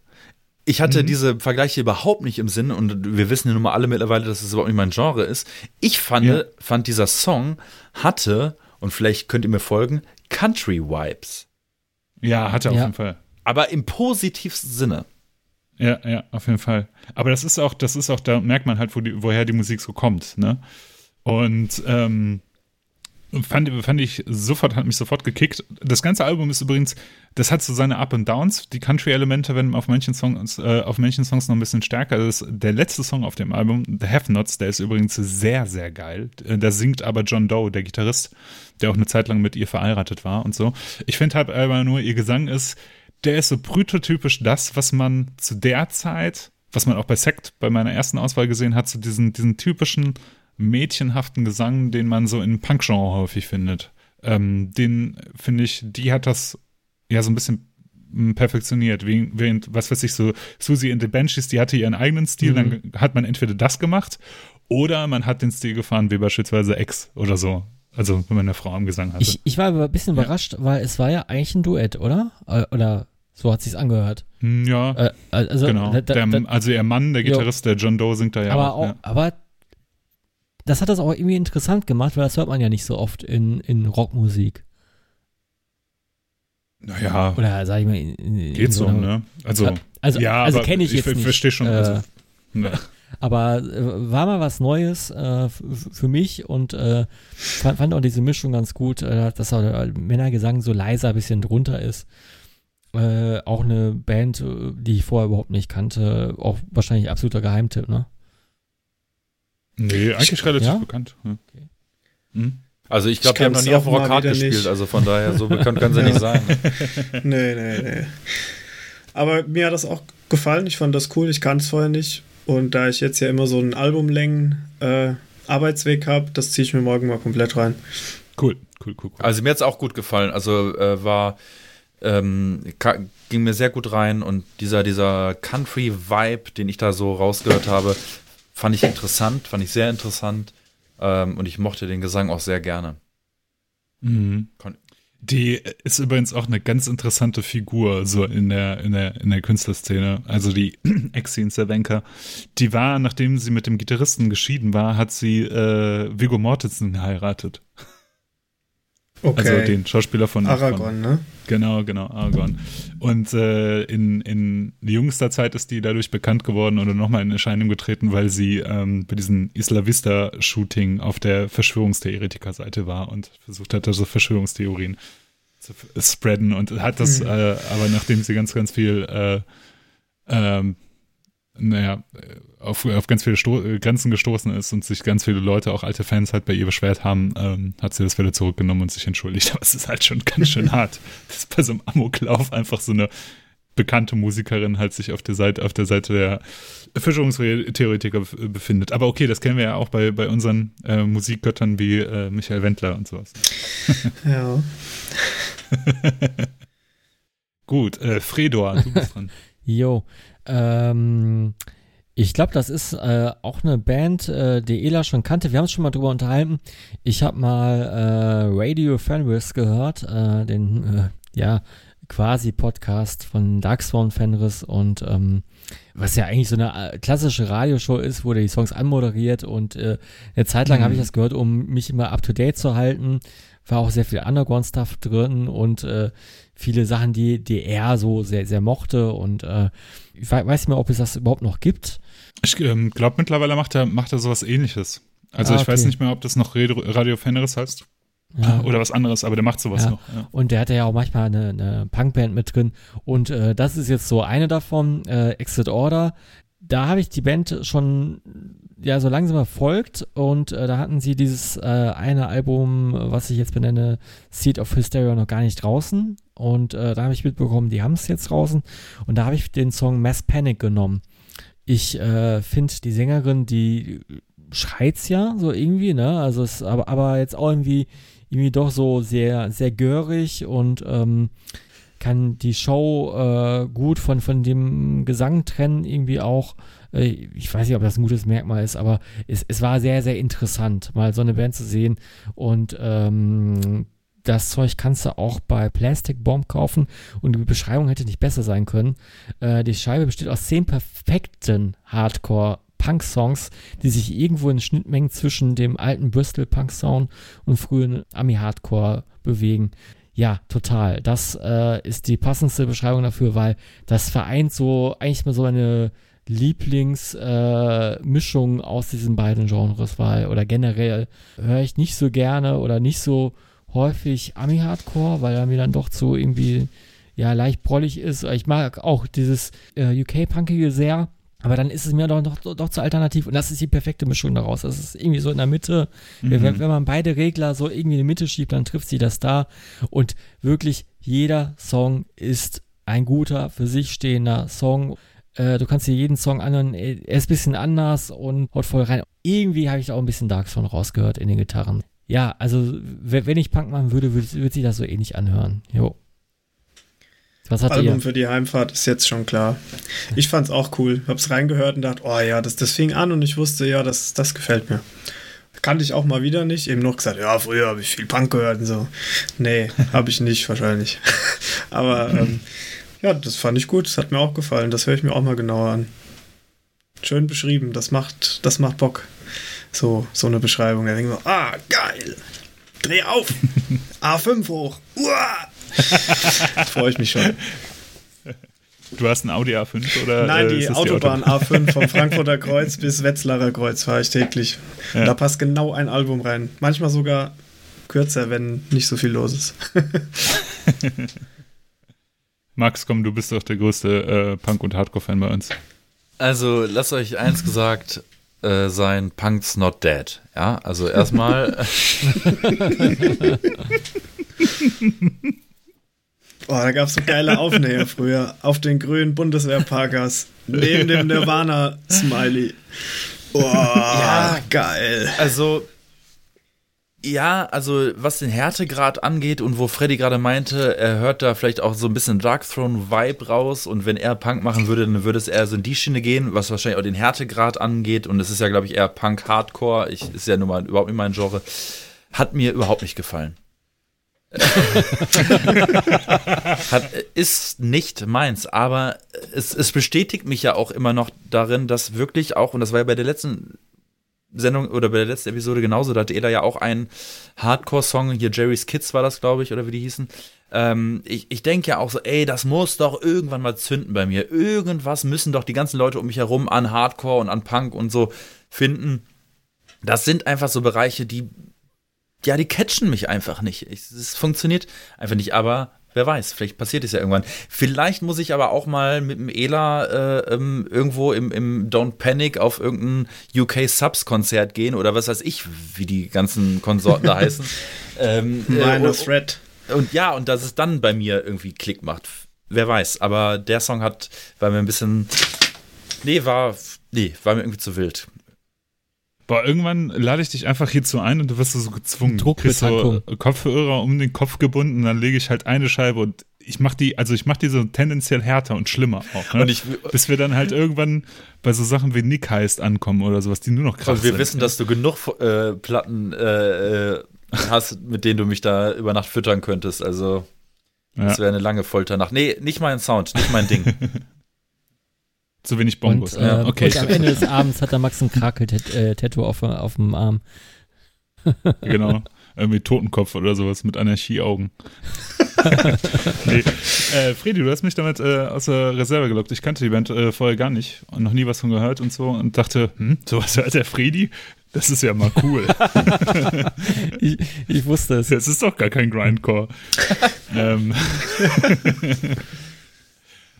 Ich hatte mhm. diese Vergleiche überhaupt nicht im Sinn und wir wissen ja nun mal alle mittlerweile, dass es überhaupt nicht mein Genre ist. Ich fand, ja. fand dieser Song hatte, und vielleicht könnt ihr mir folgen, Country Vibes. Ja, hatte auf jeden Fall. Aber im positivsten Sinne. Ja, ja, auf jeden Fall. Aber das ist auch, das ist auch, da merkt man halt, wo die, woher die Musik so kommt, ne? Und ähm, fand, fand ich sofort, hat mich sofort gekickt. Das ganze Album ist übrigens, das hat so seine Up and Downs. Die Country-Elemente werden auf manchen Songs, äh, auf manchen Songs noch ein bisschen stärker. Das ist der letzte Song auf dem Album, The Have Nots, der ist übrigens sehr, sehr geil. Äh, da singt aber John Doe, der Gitarrist, der auch eine Zeit lang mit ihr verheiratet war und so. Ich finde halt aber nur, ihr Gesang ist, der ist so prototypisch das, was man zu der Zeit, was man auch bei Sect bei meiner ersten Auswahl gesehen hat, so diesen, diesen typischen mädchenhaften Gesang, den man so im Punk-Genre häufig findet. Ähm, den finde ich, die hat das ja so ein bisschen hm, perfektioniert. Während, was weiß ich, so Susie and the Banshees, die hatte ihren eigenen Stil, mhm. dann hat man entweder das gemacht oder man hat den Stil gefahren wie beispielsweise X oder so. Also, wenn man eine Frau am Gesang hatte. Ich, ich war aber ein bisschen ja. überrascht, weil es war ja eigentlich ein Duett, oder? Äh, oder so hat sich's angehört. Hm, ja, äh, also, genau. Da, da, der, also ihr Mann, der Gitarrist, jo. der John Doe, singt da ja aber auch. auch ja. Aber das hat das auch irgendwie interessant gemacht, weil das hört man ja nicht so oft in, in Rockmusik. Naja. Oder sag ich mal, in, in geht so, ne? Also, also, ja, also kenne ich jetzt ich verstehe schon. Äh, also, ne. Aber äh, war mal was Neues äh, für mich und äh, fand, fand, auch diese Mischung ganz gut, äh, dass auch der Männergesang so leiser ein bisschen drunter ist. Äh, auch eine Band, äh, die ich vorher überhaupt nicht kannte, auch wahrscheinlich absoluter Geheimtipp, ne? Nee, eigentlich relativ ja? bekannt. Ja. Okay. Hm? Also ich glaube, wir haben noch nie auf Rockart gespielt, nicht. also von daher so bekannt kann sie ja. nicht sein. nee, nee, nee. Aber mir hat das auch gefallen, ich fand das cool, ich kann es vorher nicht. Und da ich jetzt ja immer so einen Albumlängen äh, Arbeitsweg habe, das ziehe ich mir morgen mal komplett rein. Cool, cool, cool. cool. Also mir hat es auch gut gefallen. Also äh, war, ähm, ging mir sehr gut rein und dieser, dieser Country-Vibe, den ich da so rausgehört habe, fand ich interessant, fand ich sehr interessant. Ähm, und ich mochte den Gesang auch sehr gerne. Mhm. Die ist übrigens auch eine ganz interessante Figur, so in der, in der, in der Künstlerszene. Also die Exine Cervenka, die war, nachdem sie mit dem Gitarristen geschieden war, hat sie äh, Viggo Mortensen geheiratet. Okay. Also den Schauspieler von Aragorn, von, ne? Genau, genau, Aragorn. Und äh, in, in jüngster Zeit ist die dadurch bekannt geworden oder nochmal in Erscheinung getreten, weil sie ähm, bei diesem Isla Vista-Shooting auf der Verschwörungstheoretiker-Seite war und versucht hat, so Verschwörungstheorien zu spreaden und hat das, mhm. äh, aber nachdem sie ganz, ganz viel äh, ähm, naja, auf, auf ganz viele Sto äh, Grenzen gestoßen ist und sich ganz viele Leute, auch alte Fans, halt bei ihr beschwert haben, ähm, hat sie das wieder zurückgenommen und sich entschuldigt. Aber es ist halt schon ganz schön hart. Das ist bei so einem Amoklauf einfach so eine bekannte Musikerin halt sich auf der Seite, auf der Seite der Verschwörungstheoretiker befindet. Aber okay, das kennen wir ja auch bei, bei unseren äh, Musikgöttern wie äh, Michael Wendler und sowas. Ja. Gut, äh, Fredor, du bist dran. Jo, ähm, ich glaube, das ist äh, auch eine Band, äh, die Ela schon kannte. Wir haben uns schon mal drüber unterhalten. Ich habe mal äh, Radio Fenris gehört, äh, den äh, ja quasi Podcast von Darkspawn Fenris und ähm, was ja eigentlich so eine äh, klassische Radioshow ist, wo der die Songs anmoderiert und eine Zeit lang mhm. habe ich das gehört, um mich immer up to date zu halten. War auch sehr viel Underground-Stuff drin und äh, viele Sachen, die, die er so sehr, sehr mochte. Und äh, ich weiß nicht mehr, ob es das überhaupt noch gibt. Ich ähm, glaube, mittlerweile macht er, macht er sowas ähnliches. Also ah, ich weiß nicht mehr, ob das noch Radio, Radio Fenris heißt. Ja. Oder was anderes, aber der macht sowas ja. noch. Ja. Und der hatte ja auch manchmal eine, eine Punkband mit drin. Und äh, das ist jetzt so eine davon, äh, Exit Order. Da habe ich die Band schon ja so langsam verfolgt und äh, da hatten sie dieses äh, eine Album, was ich jetzt benenne, Seed of Hysteria, noch gar nicht draußen. Und äh, da habe ich mitbekommen, die haben es jetzt draußen. Und da habe ich den Song Mass Panic genommen. Ich äh, finde die Sängerin, die schreit's ja so irgendwie, ne? Also es aber, aber jetzt auch irgendwie irgendwie doch so sehr, sehr görig und ähm, kann die Show äh, gut von, von dem Gesang trennen, irgendwie auch. Äh, ich weiß nicht, ob das ein gutes Merkmal ist, aber es, es war sehr, sehr interessant, mal so eine Band zu sehen. Und ähm, das Zeug kannst du auch bei Plastic Bomb kaufen und die Beschreibung hätte nicht besser sein können. Äh, die Scheibe besteht aus zehn perfekten Hardcore Punk-Songs, die sich irgendwo in Schnittmengen zwischen dem alten Bristol-Punk-Sound und frühen Ami-Hardcore bewegen. Ja, total. Das äh, ist die passendste Beschreibung dafür, weil das vereint so eigentlich mal so eine Lieblingsmischung äh, aus diesen beiden Genres, weil oder generell höre ich nicht so gerne oder nicht so häufig Ami-Hardcore, weil er mir dann doch zu irgendwie ja leicht brollig ist. Ich mag auch dieses äh, UK-Punkige sehr. Aber dann ist es mir doch, doch, doch zu alternativ und das ist die perfekte Mischung daraus. Das ist irgendwie so in der Mitte. Mhm. Wenn, wenn, man beide Regler so irgendwie in die Mitte schiebt, dann trifft sie das da. Und wirklich jeder Song ist ein guter, für sich stehender Song. Äh, du kannst dir jeden Song anhören, er ist ein bisschen anders und haut voll rein. Irgendwie habe ich auch ein bisschen Dark Song rausgehört in den Gitarren. Ja, also wenn ich Punk machen würde, würde, würde sich das so ähnlich anhören. Jo. Was hat Album ihr? für die Heimfahrt ist jetzt schon klar. Ich fand's auch cool. Hab's reingehört und dachte, oh ja, das, das fing an und ich wusste, ja, das, das gefällt mir. Kannte ich auch mal wieder nicht. Eben noch gesagt, ja, früher habe ich viel Punk gehört und so. Nee, habe ich nicht wahrscheinlich. Aber ähm, ja, das fand ich gut. Das hat mir auch gefallen. Das höre ich mir auch mal genauer an. Schön beschrieben. Das macht, das macht Bock. So, so eine Beschreibung. Da denke ich mir, ah, geil. Dreh auf. A5 hoch. Uah. Freue ich mich schon. Du hast ein Audi A5 oder? Nein, die Autobahn die Auto A5 vom Frankfurter Kreuz bis Wetzlarer Kreuz fahre ich täglich. Ja. Da passt genau ein Album rein. Manchmal sogar kürzer, wenn nicht so viel los ist. Max, komm, du bist doch der größte äh, Punk- und Hardcore-Fan bei uns. Also, lasst euch eins gesagt äh, sein: Punk's not dead. Ja, also erstmal. Oh, da gab es so geile Aufnäher früher auf den grünen Bundeswehrparkers neben dem Nirvana-Smiley. Oh, ja, geil. Also, ja, also was den Härtegrad angeht und wo Freddy gerade meinte, er hört da vielleicht auch so ein bisschen Dark Throne Vibe raus und wenn er Punk machen würde, dann würde es eher so in die Schiene gehen, was wahrscheinlich auch den Härtegrad angeht und es ist ja, glaube ich, eher Punk Hardcore, ich, ist ja nun mal überhaupt nicht mein Genre, hat mir überhaupt nicht gefallen. Hat, ist nicht meins, aber es, es bestätigt mich ja auch immer noch darin, dass wirklich auch, und das war ja bei der letzten Sendung oder bei der letzten Episode genauso, da hatte Ela ja auch einen Hardcore-Song, hier Jerry's Kids war das, glaube ich, oder wie die hießen. Ähm, ich ich denke ja auch so, ey, das muss doch irgendwann mal zünden bei mir. Irgendwas müssen doch die ganzen Leute um mich herum an Hardcore und an Punk und so finden. Das sind einfach so Bereiche, die ja, die catchen mich einfach nicht. Es funktioniert einfach nicht, aber wer weiß, vielleicht passiert es ja irgendwann. Vielleicht muss ich aber auch mal mit dem Ela äh, ähm, irgendwo im, im Don't Panic auf irgendein UK Subs Konzert gehen oder was weiß ich, wie die ganzen Konsorten da heißen. Ähm, äh, Minor Threat. Und ja, und dass es dann bei mir irgendwie Klick macht. wer weiß. Aber der Song hat, war mir ein bisschen, nee, war, nee, war mir irgendwie zu wild. Boah, irgendwann lade ich dich einfach hierzu ein und du wirst so gezwungen. Druckbetankung. so Kopfhörer um den Kopf gebunden, dann lege ich halt eine Scheibe und ich mach die, also ich mach die so tendenziell härter und schlimmer auch. Ne? Und ich, Bis wir dann halt irgendwann bei so Sachen wie Nick heißt ankommen oder sowas, die nur noch krass und wir sind. wissen, dass du genug äh, Platten äh, äh, hast, mit denen du mich da über Nacht füttern könntest. Also, das Ja. wäre eine lange Folternacht. Nee, nicht mein Sound, nicht mein Ding. Zu wenig Und, Bongos. äh, ja, okay. und am Ende des Abends hat der Max ein Krakel-Tattoo auf, auf dem Arm. genau. Irgendwie Totenkopf oder sowas mit Anarchieaugen. nee. äh, Fredi, du hast mich damit äh, aus der Reserve gelockt. Ich kannte die Band äh, vorher gar nicht und noch nie was von gehört und so und dachte, hm, sowas hört der Fredi? Das ist ja mal cool. Ich, ich wusste es. Das ist doch gar kein Grindcore. ähm.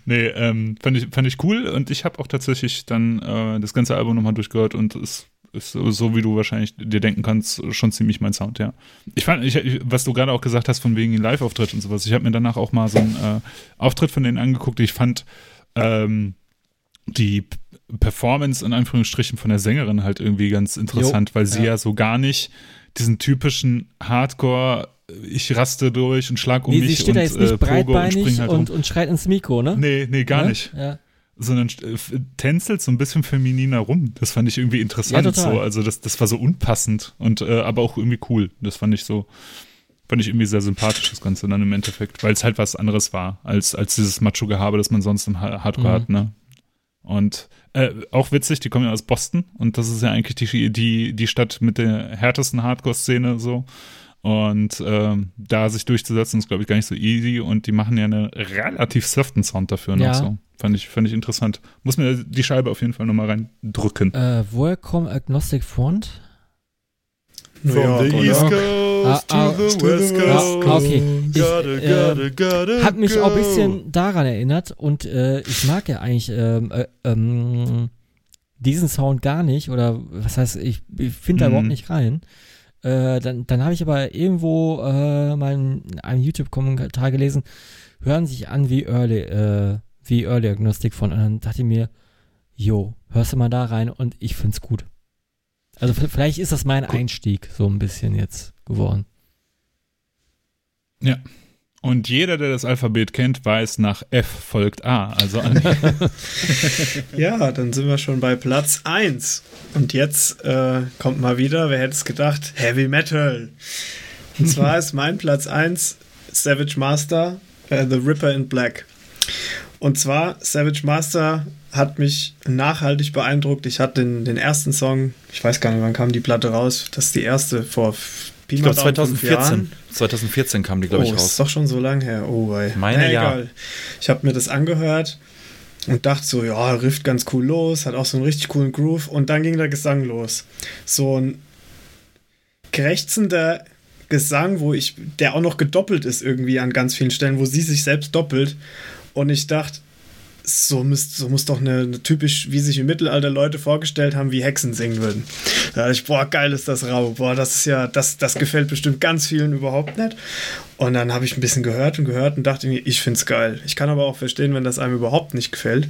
Nee, ähm, fand, ich, fand ich cool und ich habe auch tatsächlich dann äh, das ganze Album nochmal durchgehört und es ist so, wie du wahrscheinlich dir denken kannst, schon ziemlich mein Sound, ja. Ich fand, ich, was du gerade auch gesagt hast, von wegen Live-Auftritt und sowas, ich habe mir danach auch mal so einen äh, Auftritt von denen angeguckt. Ich fand ähm, die Performance in Anführungsstrichen von der Sängerin halt irgendwie ganz interessant, weil sie ja. ja so gar nicht diesen typischen Hardcore, ich raste durch und schlag um nee, mich sie steht und da jetzt nicht äh, und breitbeinig spring halt und, rum. und schreit ins Mikro, ne? Nee, nee, gar Ne? nicht. Ja. Sondern äh, tänzelt so ein bisschen femininer rum. Das fand ich irgendwie interessant. Ja, so. Also das, das war so unpassend und äh, aber auch irgendwie cool. Das fand ich so, fand ich irgendwie sehr sympathisch, das Ganze dann im Endeffekt, weil es halt was anderes war, als, als dieses Macho-Gehabe, das man sonst im Ha- Hardcore Mhm. hat, ne? Und äh, auch witzig, die kommen ja aus Boston und das ist ja eigentlich die, die, die Stadt mit der härtesten Hardcore-Szene so. Und ähm, da sich durchzusetzen, ist, glaube ich, gar nicht so easy. Und die machen ja einen relativ soften Sound dafür noch Ja. so. Fand ich, fand ich interessant. Muss mir die Scheibe auf jeden Fall nochmal reindrücken. Äh, woher kommt Agnostic Front? New York, oder? Coast Ah, ah, to the West Coast. Ah, okay. Ich, äh, Hat mich auch ein bisschen daran erinnert und äh, ich mag ja eigentlich ähm, äh, ähm, diesen Sound gar nicht oder was heißt, ich, ich finde da Mhm. überhaupt nicht rein. Äh, dann dann habe ich aber irgendwo äh, mal in einem YouTube-Kommentar gelesen, hören sich an wie Early, äh, wie Early Agnostic von und dann dachte ich mir, jo, hörst du mal da rein und ich find's gut. Also vielleicht ist das mein Einstieg so ein bisschen jetzt geworden. Und jeder, der das Alphabet kennt, weiß, nach F folgt A. Also Ja, dann sind wir schon bei Platz 1. Und jetzt äh, kommt mal wieder, wer hätte es gedacht, Heavy Metal. Und zwar ist mein Platz 1 Savage Master, äh, The Ripper in Black. Und zwar, Savage Master hat mich nachhaltig beeindruckt. Ich hatte den, den ersten Song, ich weiß gar nicht, wann kam die Platte raus. Das ist die erste vor Ich glaube Daumen fünf 2014. Jahren. 2014 kam die, glaube oh, ich, ist raus. doch schon so lang her. Oh, wei. Meine Na, ja. egal. Ich habe mir das angehört und dachte so, ja, rifft ganz cool los, hat auch so einen richtig coolen Groove und dann ging der Gesang los. So ein krächzender Gesang, wo ich, der auch noch gedoppelt ist irgendwie an ganz vielen Stellen, wo sie sich selbst doppelt. Und ich dachte, so muss, so muss doch eine, eine typisch, wie sich im Mittelalter Leute vorgestellt haben, wie Hexen singen würden. Da dachte ich, boah, geil ist das rau. Boah, das ist ja, das, das gefällt bestimmt ganz vielen überhaupt nicht. Und dann habe ich ein bisschen gehört und gehört und dachte mir, ich finde es geil. Ich kann aber auch verstehen, wenn das einem überhaupt nicht gefällt.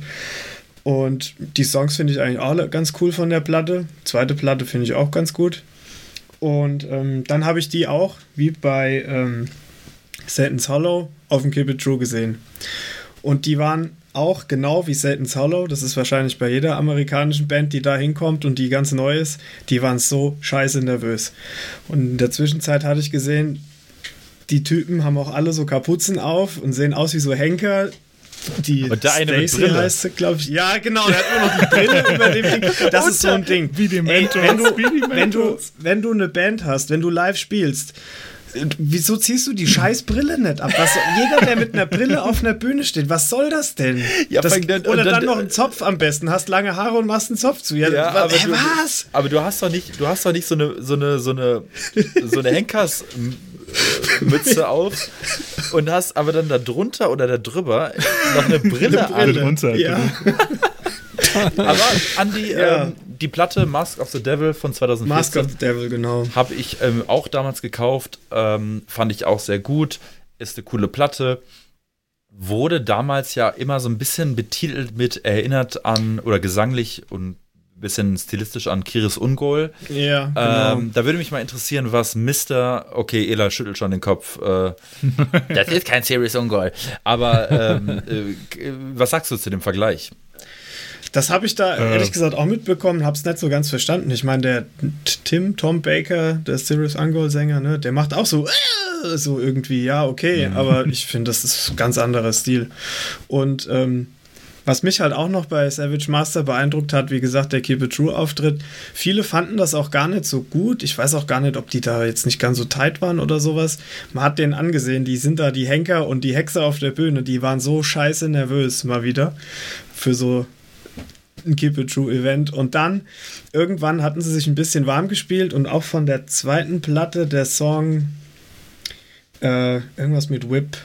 Und die Songs finde ich eigentlich alle ganz cool von der Platte. Zweite Platte finde ich auch ganz gut. Und ähm, dann habe ich die auch, wie bei ähm, Satan's Hollow, auf dem Keep It True gesehen. Und die waren auch genau wie Satan's Hollow, das ist wahrscheinlich bei jeder amerikanischen Band, die da hinkommt und die ganz neu ist, die waren so scheiße nervös. Und in der Zwischenzeit hatte ich gesehen, die Typen haben auch alle so Kapuzen auf und sehen aus wie so Henker. Die Aber der eine mit Stacey Brille. heißt glaube ich. Ja, genau, der hat nur noch die Brille über dem Ding. Das ist so ein Ding. Wie die Ey, Mentos, wenn, du, wenn, du, wenn du eine Band hast, wenn du live spielst, wieso ziehst du die scheiß Brille nicht ab? Was, jeder, der mit einer Brille auf einer Bühne steht, was soll das denn? Ja, das, dann- oder dann- dann, noch einen Zopf am besten. Hast lange Haare und machst einen Zopf zu. Ja, Ja, aber hä, du, was? aber du hast doch nicht, du hast doch nicht so eine, so eine, so eine, so eine Henkersmütze auf und hast aber dann da drunter oder da drüber noch eine Brille an. Brille. Runter, Ja. Aber Andi, Ja. ähm, die Platte Mask of the Devil von Mask 2014 of the Devil, genau. habe ich ähm, auch damals gekauft, ähm, fand ich auch sehr gut, ist eine coole Platte. wurde damals ja immer so ein bisschen betitelt mit erinnert an oder gesanglich und ein bisschen stilistisch an Kiris Ungol. Ja, genau. Ähm, da würde mich mal interessieren, was Mr. Okay, Ela schüttelt schon den Kopf. Äh, das ist kein Serious Ungol. Aber ähm, äh, was sagst du zu dem Vergleich? Das habe ich da Äh. ehrlich gesagt auch mitbekommen, habe es nicht so ganz verstanden. Ich meine, der Tim, Tom Baker, der Sirius Angol-Sänger, ne, der macht auch so, äh, so irgendwie, ja, okay, aber ich finde, das ist ein ganz anderer Stil. Und ähm, was mich halt auch noch bei Savage Master beeindruckt hat, wie gesagt, der Keep It True Auftritt. Viele fanden das auch gar nicht so gut. Ich weiß auch gar nicht, ob die da jetzt nicht ganz so tight waren oder sowas. Man hat denen angesehen, die sind da die Henker und die Hexe auf der Bühne, die waren so scheiße nervös mal wieder für so ein Keep It True Event. Und dann irgendwann hatten sie sich ein bisschen warm gespielt und auch von der zweiten Platte der Song äh, irgendwas mit Whip.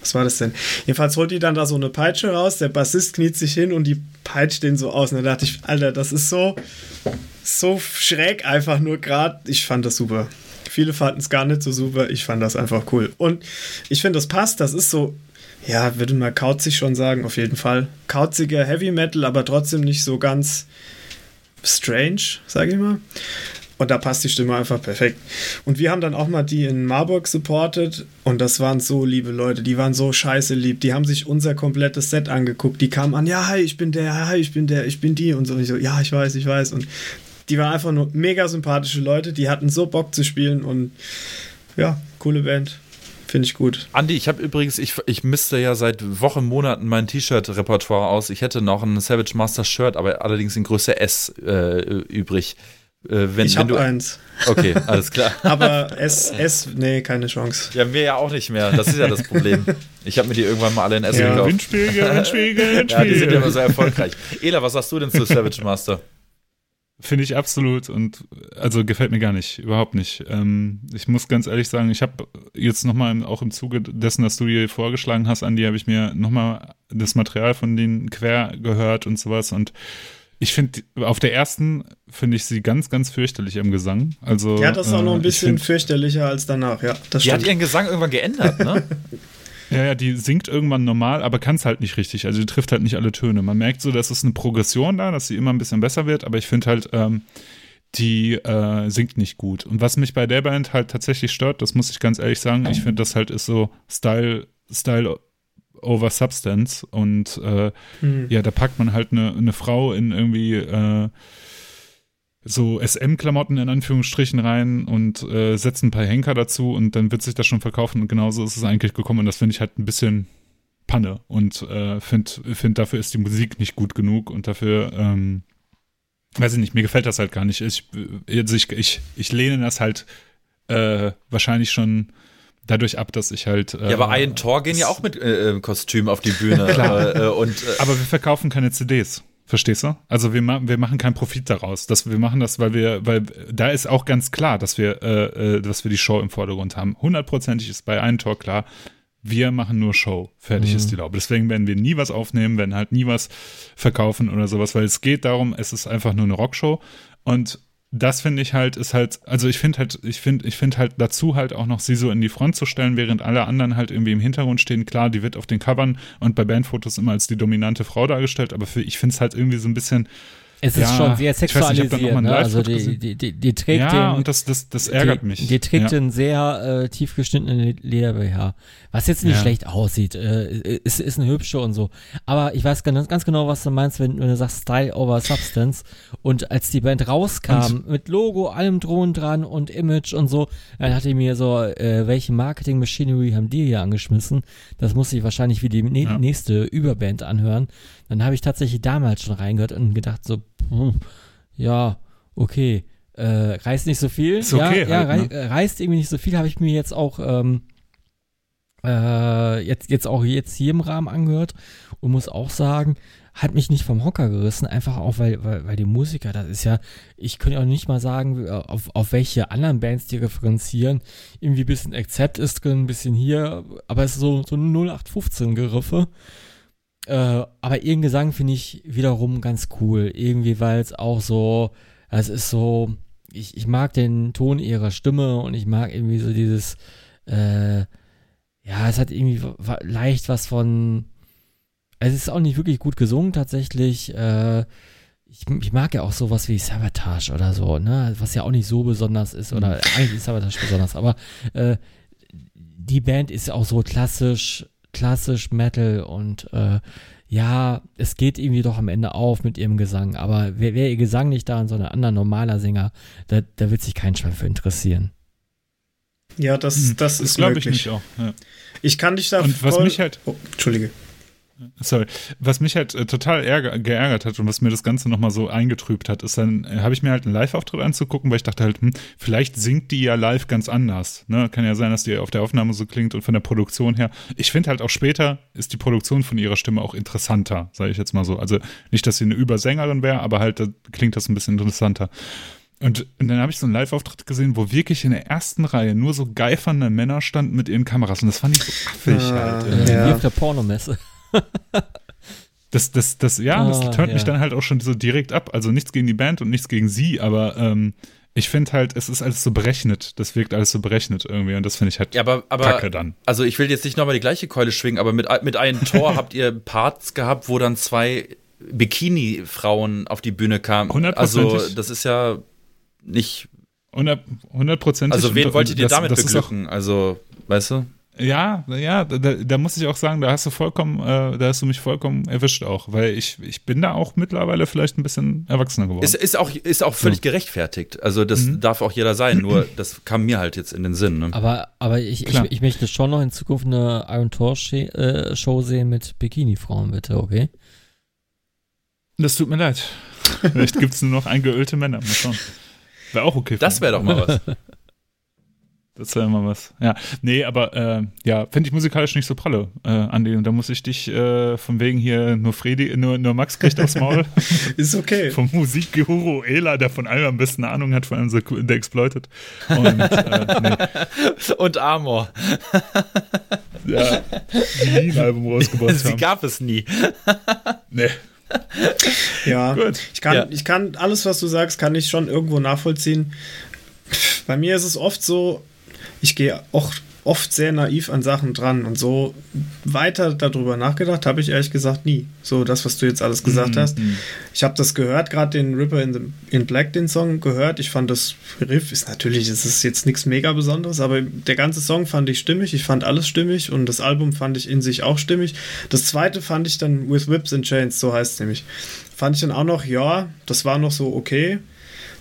Was war das denn? Jedenfalls holt die dann da so eine Peitsche raus, der Bassist kniet sich hin und die peitscht den so aus. Und da dachte ich, Alter, das ist so, so schräg einfach nur gerade. Ich fand das super. Viele fanden es gar nicht so super. Ich fand das einfach cool. Und ich finde, das passt. Das ist so, ja, würde man kauzig schon sagen, auf jeden Fall. Kauziger Heavy Metal, aber trotzdem nicht so ganz strange, sage ich mal. Und da passt die Stimme einfach perfekt. Und wir haben dann auch mal die in Marburg supportet und das waren so liebe Leute, die waren so scheiße lieb. Die haben sich unser komplettes Set angeguckt. Die kamen an, ja, hi, ich bin der, hi, ich bin der, ich bin die und so. Und ich so, ja, ich weiß, ich weiß. Und die waren einfach nur mega sympathische Leute, die hatten so Bock zu spielen und ja, coole Band. Finde ich gut. Andi, ich habe übrigens, ich, ich misste ja seit Wochen, Monaten mein T-Shirt-Repertoire aus. Ich hätte noch ein Savage Master Shirt, aber allerdings in Größe S äh, übrig. Äh, wenn, ich habe du, eins. Okay, alles klar. Aber S, S, nee, keine Chance. Ja, mir ja auch nicht mehr. Das ist ja das Problem. Ich habe mir die irgendwann mal alle in S Ja. gekauft. Windspiegel, Windspiegel, Ja, die sind ja Windspiegel. immer so erfolgreich. Ela, was sagst du denn zu Savage Master? Finde ich absolut und also gefällt mir gar nicht, überhaupt nicht. Ähm, ich muss ganz ehrlich sagen, ich habe jetzt nochmal auch im Zuge dessen, dass du dir vorgeschlagen hast, Andi, habe ich mir nochmal das Material von denen quer gehört und sowas und ich finde, auf der ersten finde ich sie ganz, ganz fürchterlich im Gesang. Also, Ja, das ist auch noch äh, ein ich bisschen find- fürchterlicher als danach, ja. Das Die hat stimmt. ihren Gesang irgendwann geändert, ne? Ja, ja, die singt irgendwann normal, aber kann es halt nicht richtig. Also die trifft halt nicht alle Töne. Man merkt so, dass es eine Progression da, dass sie immer ein bisschen besser wird, aber ich finde halt, ähm, die äh, singt nicht gut. Und was mich bei der Band halt tatsächlich stört, das muss ich ganz ehrlich sagen, ich finde, das halt ist so Style, Style over Substance. Und äh, Hm. ja, da packt man halt eine, eine Frau in irgendwie äh, so SM-Klamotten in Anführungsstrichen rein und äh, setzt ein paar Henker dazu und dann wird sich das schon verkaufen und genauso ist es eigentlich gekommen und das finde ich halt ein bisschen Panne und äh, finde, find, dafür ist die Musik nicht gut genug und dafür, ähm, weiß ich nicht, mir gefällt das halt gar nicht. Ich, also ich, ich, ich lehne das halt äh, wahrscheinlich schon dadurch ab, dass ich halt. Äh, Ja, aber Ian Thor gehen ja auch mit äh, im Kostüm auf die Bühne. Klar. Äh, und äh, Aber wir verkaufen keine CDs. Verstehst du? Also wir, ma wir machen keinen Profit daraus. Das, wir machen das, weil wir, weil da ist auch ganz klar, dass wir, äh, äh, dass wir die Show im Vordergrund haben. Hundertprozentig ist bei einem Tor klar, wir machen nur Show. Fertig Mhm. ist die Laube. Deswegen werden wir nie was aufnehmen, werden halt nie was verkaufen oder sowas, weil es geht darum, es ist einfach nur eine Rockshow. Und das finde ich halt, ist halt, also ich finde halt, ich finde, ich finde halt dazu halt auch noch sie so in die Front zu stellen, während alle anderen halt irgendwie im Hintergrund stehen. Klar, die wird auf den Covern und bei Bandfotos immer als die dominante Frau dargestellt, aber für, ich finde es halt irgendwie so ein bisschen, Es ist Ja, schon sehr nicht, sexualisiert. ein ne? Also die, die, die, die trägt ja, den, und das, das, das ärgert die, mich. Die trägt ja. einen sehr äh, tief geschnittenen Leder-BH. Was jetzt nicht Ja. schlecht aussieht. Äh, ist, ist eine hübsche und so. Aber ich weiß ganz, ganz genau, was du meinst, wenn, wenn du sagst Style over Substance. Und als die Band rauskam, mit Logo, allem Drohnen dran und Image und so, dann hatte ich mir so, äh, welche Marketing-Machinery haben die hier angeschmissen? Das muss ich wahrscheinlich wie die ne nächste Überband anhören. Dann habe ich tatsächlich damals schon reingehört und gedacht so, hm, ja, okay, äh, reißt nicht so viel. Ist okay ja, ja halt, rei äh, reißt irgendwie nicht so viel, habe ich mir jetzt auch ähm, äh, jetzt, jetzt auch jetzt hier im Rahmen angehört und muss auch sagen, hat mich nicht vom Hocker gerissen, einfach auch, weil, weil, weil die Musiker, das ist ja, ich könnte auch nicht mal sagen, auf, auf welche anderen Bands die referenzieren. Irgendwie ein bisschen Accept ist drin, ein bisschen hier, aber es ist so, so 0815-Geriffe. Äh, aber ihren Gesang finde ich wiederum ganz cool. Irgendwie, weil es auch so, es ist so, ich, ich mag den Ton ihrer Stimme und ich mag irgendwie so dieses, äh, ja, es hat irgendwie leicht was von, also es ist auch nicht wirklich gut gesungen tatsächlich. Äh, ich, ich mag ja auch sowas wie Sabotage oder so, ne, was ja auch nicht so besonders ist oder eigentlich ist Sabotage besonders, aber äh, die Band ist auch so klassisch, klassisch Metal und äh, ja, es geht irgendwie doch am Ende auf mit ihrem Gesang, aber wäre wär ihr Gesang nicht da, sondern ein anderer normaler Sänger, da, da wird sich kein Schwein für interessieren. Ja, das, Hm, das ist glaube möglich. ich nicht auch. Ja. Ich kann dich da Und was mich halt- Oh, Entschuldige. Sorry. Was mich halt äh, total ärger, geärgert hat und was mir das Ganze nochmal so eingetrübt hat, ist dann, äh, habe ich mir halt einen Live-Auftritt anzugucken, weil ich dachte halt, hm, vielleicht singt die ja live ganz anders. Ne? Kann ja sein, dass die auf der Aufnahme so klingt und von der Produktion her. Ich finde halt auch später ist die Produktion von ihrer Stimme auch interessanter, sage ich jetzt mal so. Also nicht, dass sie eine Übersängerin wäre, aber halt da klingt das ein bisschen interessanter. Und, und dann habe ich so einen Live-Auftritt gesehen, wo wirklich in der ersten Reihe nur so geifernde Männer standen mit ihren Kameras. Und das fand ich so affig Ah, halt. Ja. Wie auf der Pornomesse. Das, das, das, ja, das Ah, turnt mich ja. dann halt auch schon so direkt ab. Also nichts gegen die Band und nichts gegen sie, aber ähm, ich finde halt, es ist alles so berechnet. Das wirkt alles so berechnet irgendwie und das finde ich halt Ja, aber, aber kacke dann. also ich will jetzt nicht nochmal die gleiche Keule schwingen, aber mit, mit einem Tor habt ihr Parts gehabt, wo dann zwei Bikini-Frauen auf die Bühne kamen. Also das ist ja nicht. Hundertprozentig. Also wen wolltet ihr das- damit das auch, beglücken? Also, weißt du? Ja, ja, da, da muss ich auch sagen, da hast du vollkommen, äh, da hast du mich vollkommen erwischt auch, weil ich, ich bin da auch mittlerweile vielleicht ein bisschen erwachsener geworden. Ist, ist, auch, ist auch völlig gerechtfertigt. Also das Mhm. darf auch jeder sein, nur das kam mir halt jetzt in den Sinn. Ne? Aber, aber ich, ich, ich möchte schon noch in Zukunft eine Iron Tor äh, Show sehen mit Bikini-Frauen, bitte, okay? das tut mir leid. Vielleicht gibt es nur noch eingeölte Männer. Mal schauen. Wäre auch okay. für Das wäre doch mal was. Das wäre immer was. Ja, nee, aber äh, ja, finde ich musikalisch nicht so pralle, äh, Andi. Und da muss ich dich äh, von wegen hier nur Fredi, nur, nur Max kriegt aufs Maul. Ist okay. vom Musikguru Ela, der von allem am besten Ahnung hat, vor allem so der Exploited. Und äh, nee, Und Amor. ja, die nie ein Album rausgebracht Sie haben. gab es nie. Nee, Ja, gut. ich kann, Ja. ich kann, alles, was du sagst, kann ich schon irgendwo nachvollziehen. Bei mir ist es oft so, ich gehe auch oft sehr naiv an Sachen dran und so weiter darüber nachgedacht habe ich ehrlich gesagt nie. So das, was du jetzt alles gesagt Mhm, hast. mhm. Ich habe das gehört, gerade den Ripper in, the, in Black, den Song gehört. Ich fand das Riff ist natürlich, es ist jetzt nichts mega Besonderes, aber der ganze Song fand ich stimmig. Ich fand alles stimmig und das Album fand ich in sich auch stimmig. Das zweite fand ich dann With Whips and Chains, so heißt es nämlich. Fand ich dann auch noch, ja, das war noch so okay.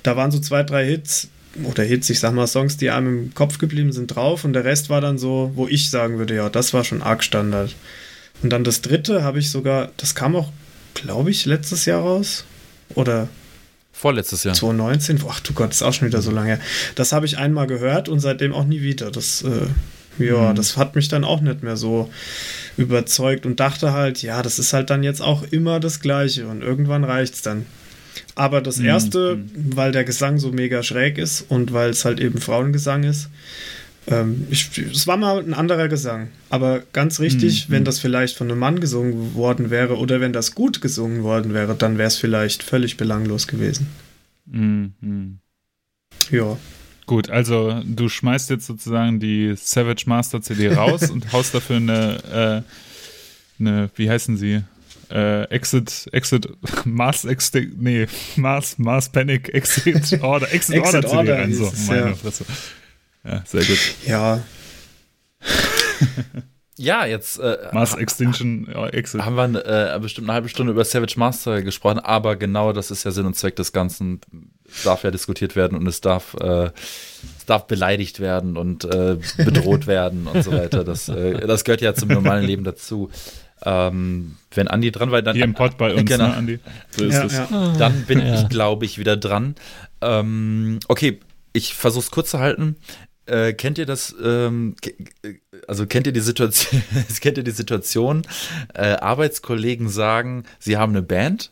Da waren so zwei, drei Hits oder Hits, ich sag mal Songs, die einem im Kopf geblieben sind, drauf und der Rest war dann so, wo ich sagen würde, ja, das war schon arg Standard. Und dann das dritte habe ich sogar, das kam auch, glaube ich, letztes Jahr raus. Oder Vorletztes Jahr. 2019. Ach du Gott, ist auch schon wieder so lange her. Das habe ich einmal gehört und seitdem auch nie wieder. Das, äh, ja, Mhm. das hat mich dann auch nicht mehr so überzeugt und dachte halt, ja, das ist halt dann jetzt auch immer das Gleiche und irgendwann reicht's dann. Aber das Mhm. erste, weil der Gesang so mega schräg ist und weil es halt eben Frauengesang ist, ähm, ich, es war mal ein anderer Gesang. Aber ganz richtig, Mhm. wenn das vielleicht von einem Mann gesungen worden wäre oder wenn das gut gesungen worden wäre, dann wäre es vielleicht völlig belanglos gewesen. Mhm, mhm. Ja. Gut, also du schmeißt jetzt sozusagen die Savage Master CD raus und haust dafür eine, äh, eine wie heißen sie? Äh, Exit, Exit, Mars Extinct, nee, Mars, Mars Panic, Exit Order, Exit, Exit Order Order rein, so, meine ja. Fresse. Ja, sehr gut. Ja, Ja, jetzt äh, Mars Extinction, ja, Exit. haben wir äh, bestimmt eine halbe Stunde über Savage Master gesprochen, aber genau das ist ja Sinn und Zweck des Ganzen. Es darf ja diskutiert werden und es darf, äh, es darf beleidigt werden und äh, bedroht werden und so weiter. Das, äh, das gehört ja zum normalen Leben dazu. Ähm, wenn Andi dran war, dann, Hier im Pod bei uns, Genau. ne, Andi? So ist ja, es. ja. dann bin Ja. ich, glaube ich, wieder dran. Ähm, okay, ich versuche es kurz zu halten. Äh, kennt ihr das, ähm, also kennt ihr die Situation, kennt ihr die Situation, äh, Arbeitskollegen sagen, sie haben eine Band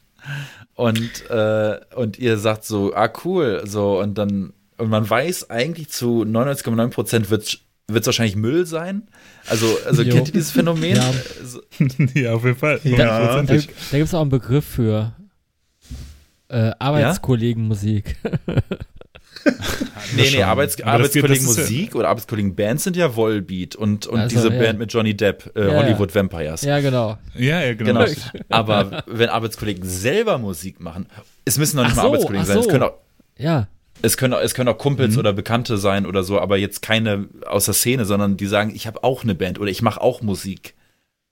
und, äh, und ihr sagt so, ah cool, so und dann, und man weiß eigentlich zu 99,9 Prozent wird es wahrscheinlich Müll sein. Also, also Jo. kennt ihr dieses Phänomen? Ja. Äh, so- ja, auf jeden Fall. Ja. Da, da gibt es auch einen Begriff für äh, Arbeitskollegenmusik. nee, nee, Arbeits Arbeitskollegen Musik oder Arbeitskollegen Bands sind ja Volbeat und, und also, diese ja. Band mit Johnny Depp, äh, ja, Hollywood Vampires. Ja, genau. Ja, ja, genau. genau. Aber wenn Arbeitskollegen selber Musik machen, es müssen noch nicht ach mal so, Arbeitskollegen sein, so. es können auch, ja. Es können, es können auch Kumpels mhm. oder Bekannte sein oder so, aber jetzt keine aus der Szene, sondern die sagen, ich habe auch eine Band oder ich mache auch Musik.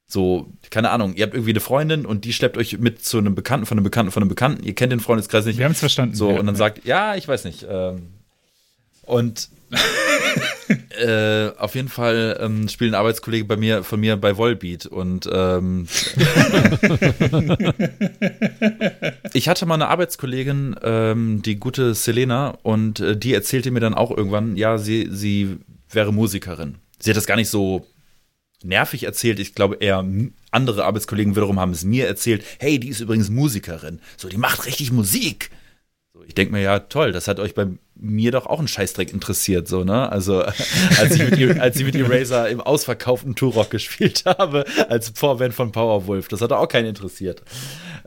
So, keine Ahnung, ihr habt irgendwie eine Freundin und die schleppt euch mit zu einem Bekannten, von einem Bekannten, von einem Bekannten. Ihr kennt den Freundeskreis nicht. Wir haben es verstanden. So, ja, und dann ja. sagt, ja, ich weiß nicht. Ähm, und äh, auf jeden Fall ähm, spielt ein Arbeitskollege bei mir, von mir bei Volbeat und ähm, ich hatte mal eine Arbeitskollegin, ähm, die gute Selena, und äh, die erzählte mir dann auch irgendwann, ja, sie, sie wäre Musikerin. Sie hat das gar nicht so nervig erzählt. Ich glaube, eher andere Arbeitskollegen wiederum haben es mir erzählt. Hey, die ist übrigens Musikerin. So, die macht richtig Musik. Ich denke mir, ja, toll, das hat euch bei mir doch auch einen Scheißdreck interessiert, so, ne? Also, als ich mit, als ich mit Eraser im ausverkauften Turok gespielt habe, als Vorband von Powerwolf, das hat auch keinen interessiert.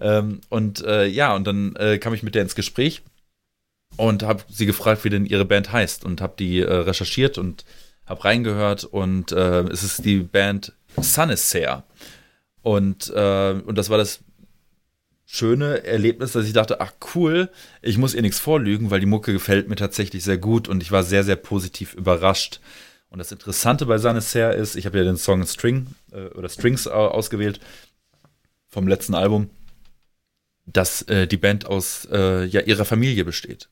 Ähm, und äh, ja, und dann äh, kam ich mit der ins Gespräch und habe sie gefragt, wie denn ihre Band heißt und habe die äh, recherchiert und habe reingehört und äh, es ist die Band Sun is Sanisair. Und, äh, und das war das schöne Erlebnis, dass ich dachte, ach cool, ich muss ihr nichts vorlügen, weil die Mucke gefällt mir tatsächlich sehr gut und ich war sehr, sehr positiv überrascht. Und das Interessante bei Sanisair ist, ich habe ja den Song String äh, oder Strings ausgewählt vom letzten Album, dass äh, die Band aus äh, ja, ihrer Familie besteht.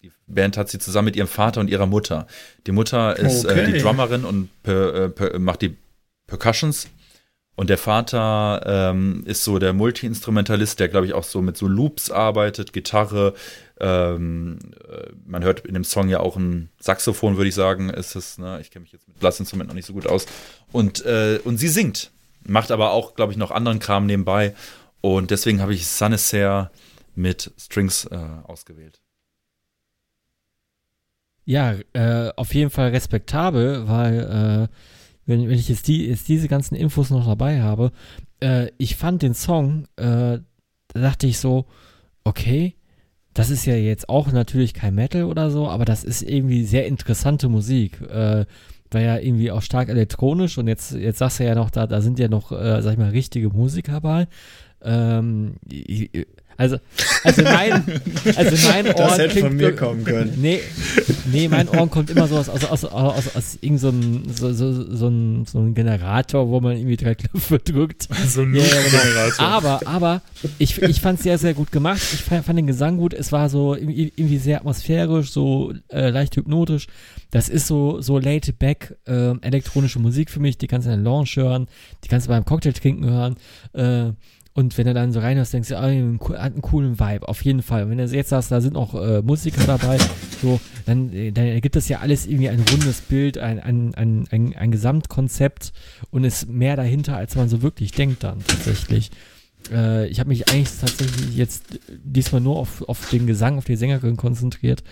Die Band hat sie zusammen mit ihrem Vater und ihrer Mutter. Die Mutter ist okay. äh, die Drummerin und per, äh, per, macht die Percussions. Und der Vater ähm, ist so der Multi-Instrumentalist, der, glaube ich, auch so mit so Loops arbeitet, Gitarre. Ähm, äh, man hört in dem Song ja auch ein Saxophon, würde ich sagen, ist es. Ne? Ich kenne mich jetzt mit Blassinstrument noch nicht so gut aus. Und, äh, und sie singt, macht aber auch, glaube ich, noch anderen Kram nebenbei. Und deswegen habe ich Sanisair mit Strings äh, ausgewählt. Ja, äh, auf jeden Fall respektabel, weil äh, wenn, wenn ich jetzt, die, jetzt diese ganzen Infos noch dabei habe, äh, ich fand den Song, äh, da dachte ich so, okay, das ist ja jetzt auch natürlich kein Metal oder so, aber das ist irgendwie sehr interessante Musik. Äh, war ja irgendwie auch stark elektronisch und jetzt, jetzt sagst du ja noch, da, da sind ja noch, äh, sag ich mal, richtige Musiker bei. Ähm, also, also mein, also mein Ohr. Das hätte von mir kommen können. Nee, nee, mein Ohr kommt immer so aus, aus, aus, aus, aus irgendeinem so, so, so, so, ein, so ein Generator, wo man irgendwie drei Knöpfe drückt. So ein ja, genau. Aber, aber ich, ich fand es sehr, sehr gut gemacht. Ich fand, fand, den Gesang gut. Es war so irgendwie sehr atmosphärisch, so äh, leicht hypnotisch. Das ist so, so laid back äh, elektronische Musik für mich. Die kannst du in der Lounge hören, die kannst du beim Cocktail trinken hören. Äh, und wenn du dann so reinhörst, denkst du, ah, hat einen coolen Vibe, auf jeden Fall. Und wenn du jetzt sagst, da sind auch äh, Musiker dabei, so, dann, äh, dann ergibt das ja alles irgendwie ein rundes Bild, ein, ein, ein, ein, ein Gesamtkonzept und ist mehr dahinter, als man so wirklich denkt dann tatsächlich. Äh, ich habe mich eigentlich tatsächlich jetzt diesmal nur auf, auf den Gesang, auf die Sängerin konzentriert.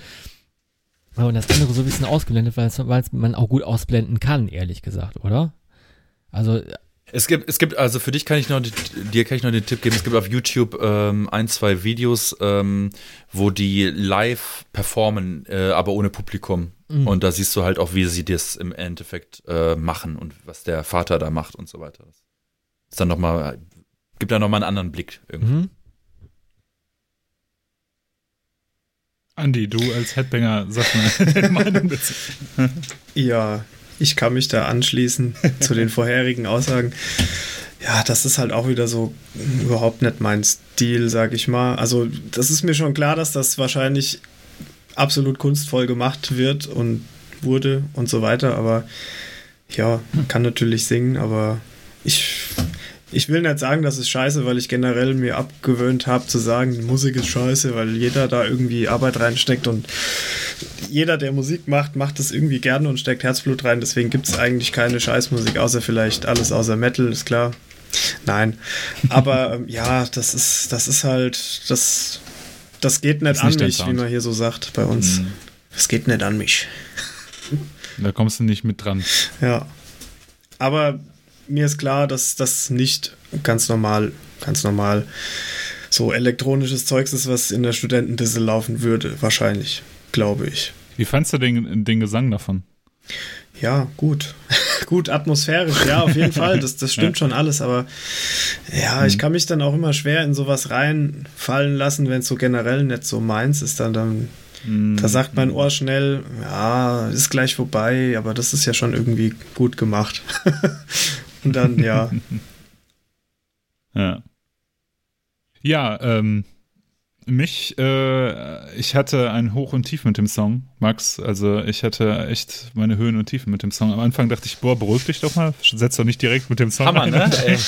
Und das andere so ein bisschen ausgeblendet, weil es man auch gut ausblenden kann, ehrlich gesagt, oder? Also es gibt, es gibt, also für dich kann ich noch, dir kann ich noch den Tipp geben, es gibt auf YouTube ähm, ein, zwei Videos, ähm, wo die live performen, äh, aber ohne Publikum. Mhm. Und da siehst du halt auch, wie sie das im Endeffekt äh, machen und was der Vater da macht und so weiter. Das ist dann noch mal, gibt da nochmal einen anderen Blick irgendwie. Mhm. Andi, du als Headbanger, sag mal deine Meinung dazu. Ja, ich kann mich da anschließen zu den vorherigen Aussagen. Ja, das ist halt auch wieder so überhaupt nicht mein Stil, sag ich mal. Also, das ist mir schon klar, dass das wahrscheinlich absolut kunstvoll gemacht wird und wurde und so weiter, aber ja, kann natürlich singen, aber ich ich will nicht sagen, das ist scheiße, weil ich generell mir abgewöhnt habe zu sagen, Musik ist scheiße, weil jeder da irgendwie Arbeit reinsteckt und jeder, der Musik macht, macht das irgendwie gerne und steckt Herzblut rein. Deswegen gibt es eigentlich keine Scheißmusik, außer vielleicht alles außer Metal, ist klar. Nein. Aber ähm, ja, das ist, das ist halt, das, das geht nicht, das an mich, wie man hier so sagt bei uns. Mhm. Es geht nicht an mich. Da kommst du nicht mit dran. Ja. Aber mir ist klar, dass das nicht ganz normal, ganz normal so elektronisches Zeugs ist, was in der Studentendisse laufen würde, wahrscheinlich, glaube ich. Wie fandst du den, den Gesang davon? Ja, gut. gut, atmosphärisch, ja, auf jeden Fall. Das, das stimmt ja. schon alles, aber ja, ich mhm. kann mich dann auch immer schwer in sowas reinfallen lassen, wenn es so generell nicht so meins ist, dann, dann mhm. da sagt mein Ohr schnell, ja, ist gleich vorbei, aber das ist ja schon irgendwie gut gemacht. Und dann, ja. ja. Ja, ähm, mich, äh, ich hatte ein Hoch und Tief mit dem Song, Max. Also ich hatte echt meine Höhen und Tiefen mit dem Song. Am Anfang dachte ich, boah, beruhig dich doch mal, setz doch nicht direkt mit dem Song Hammer, ein. ne?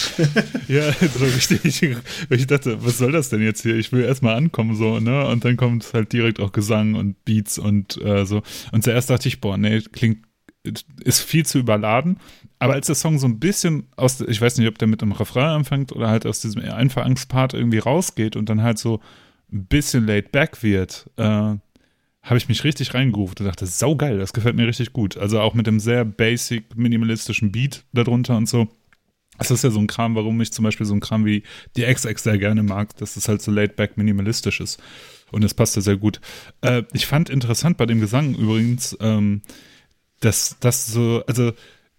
ja, so richtig. Ich dachte, was soll das denn jetzt hier? Ich will erstmal ankommen, so, ne? Und dann kommt halt direkt auch Gesang und Beats und äh, so. Und zuerst dachte ich, boah, nee, klingt, ist viel zu überladen. Aber als der Song so ein bisschen aus, ich weiß nicht, ob der mit einem Refrain anfängt oder halt aus diesem Einfangspart irgendwie rausgeht und dann halt so ein bisschen laid back wird, äh, habe ich mich richtig reingerufen und dachte, saugeil, das gefällt mir richtig gut. Also auch mit dem sehr basic, minimalistischen Beat darunter und so. Das ist ja so ein Kram, warum ich zum Beispiel so ein Kram wie die XX sehr gerne mag, dass es halt so laid back minimalistisch ist. Und das passte sehr gut. Äh, ich fand interessant bei dem Gesang übrigens, ähm, dass das so, also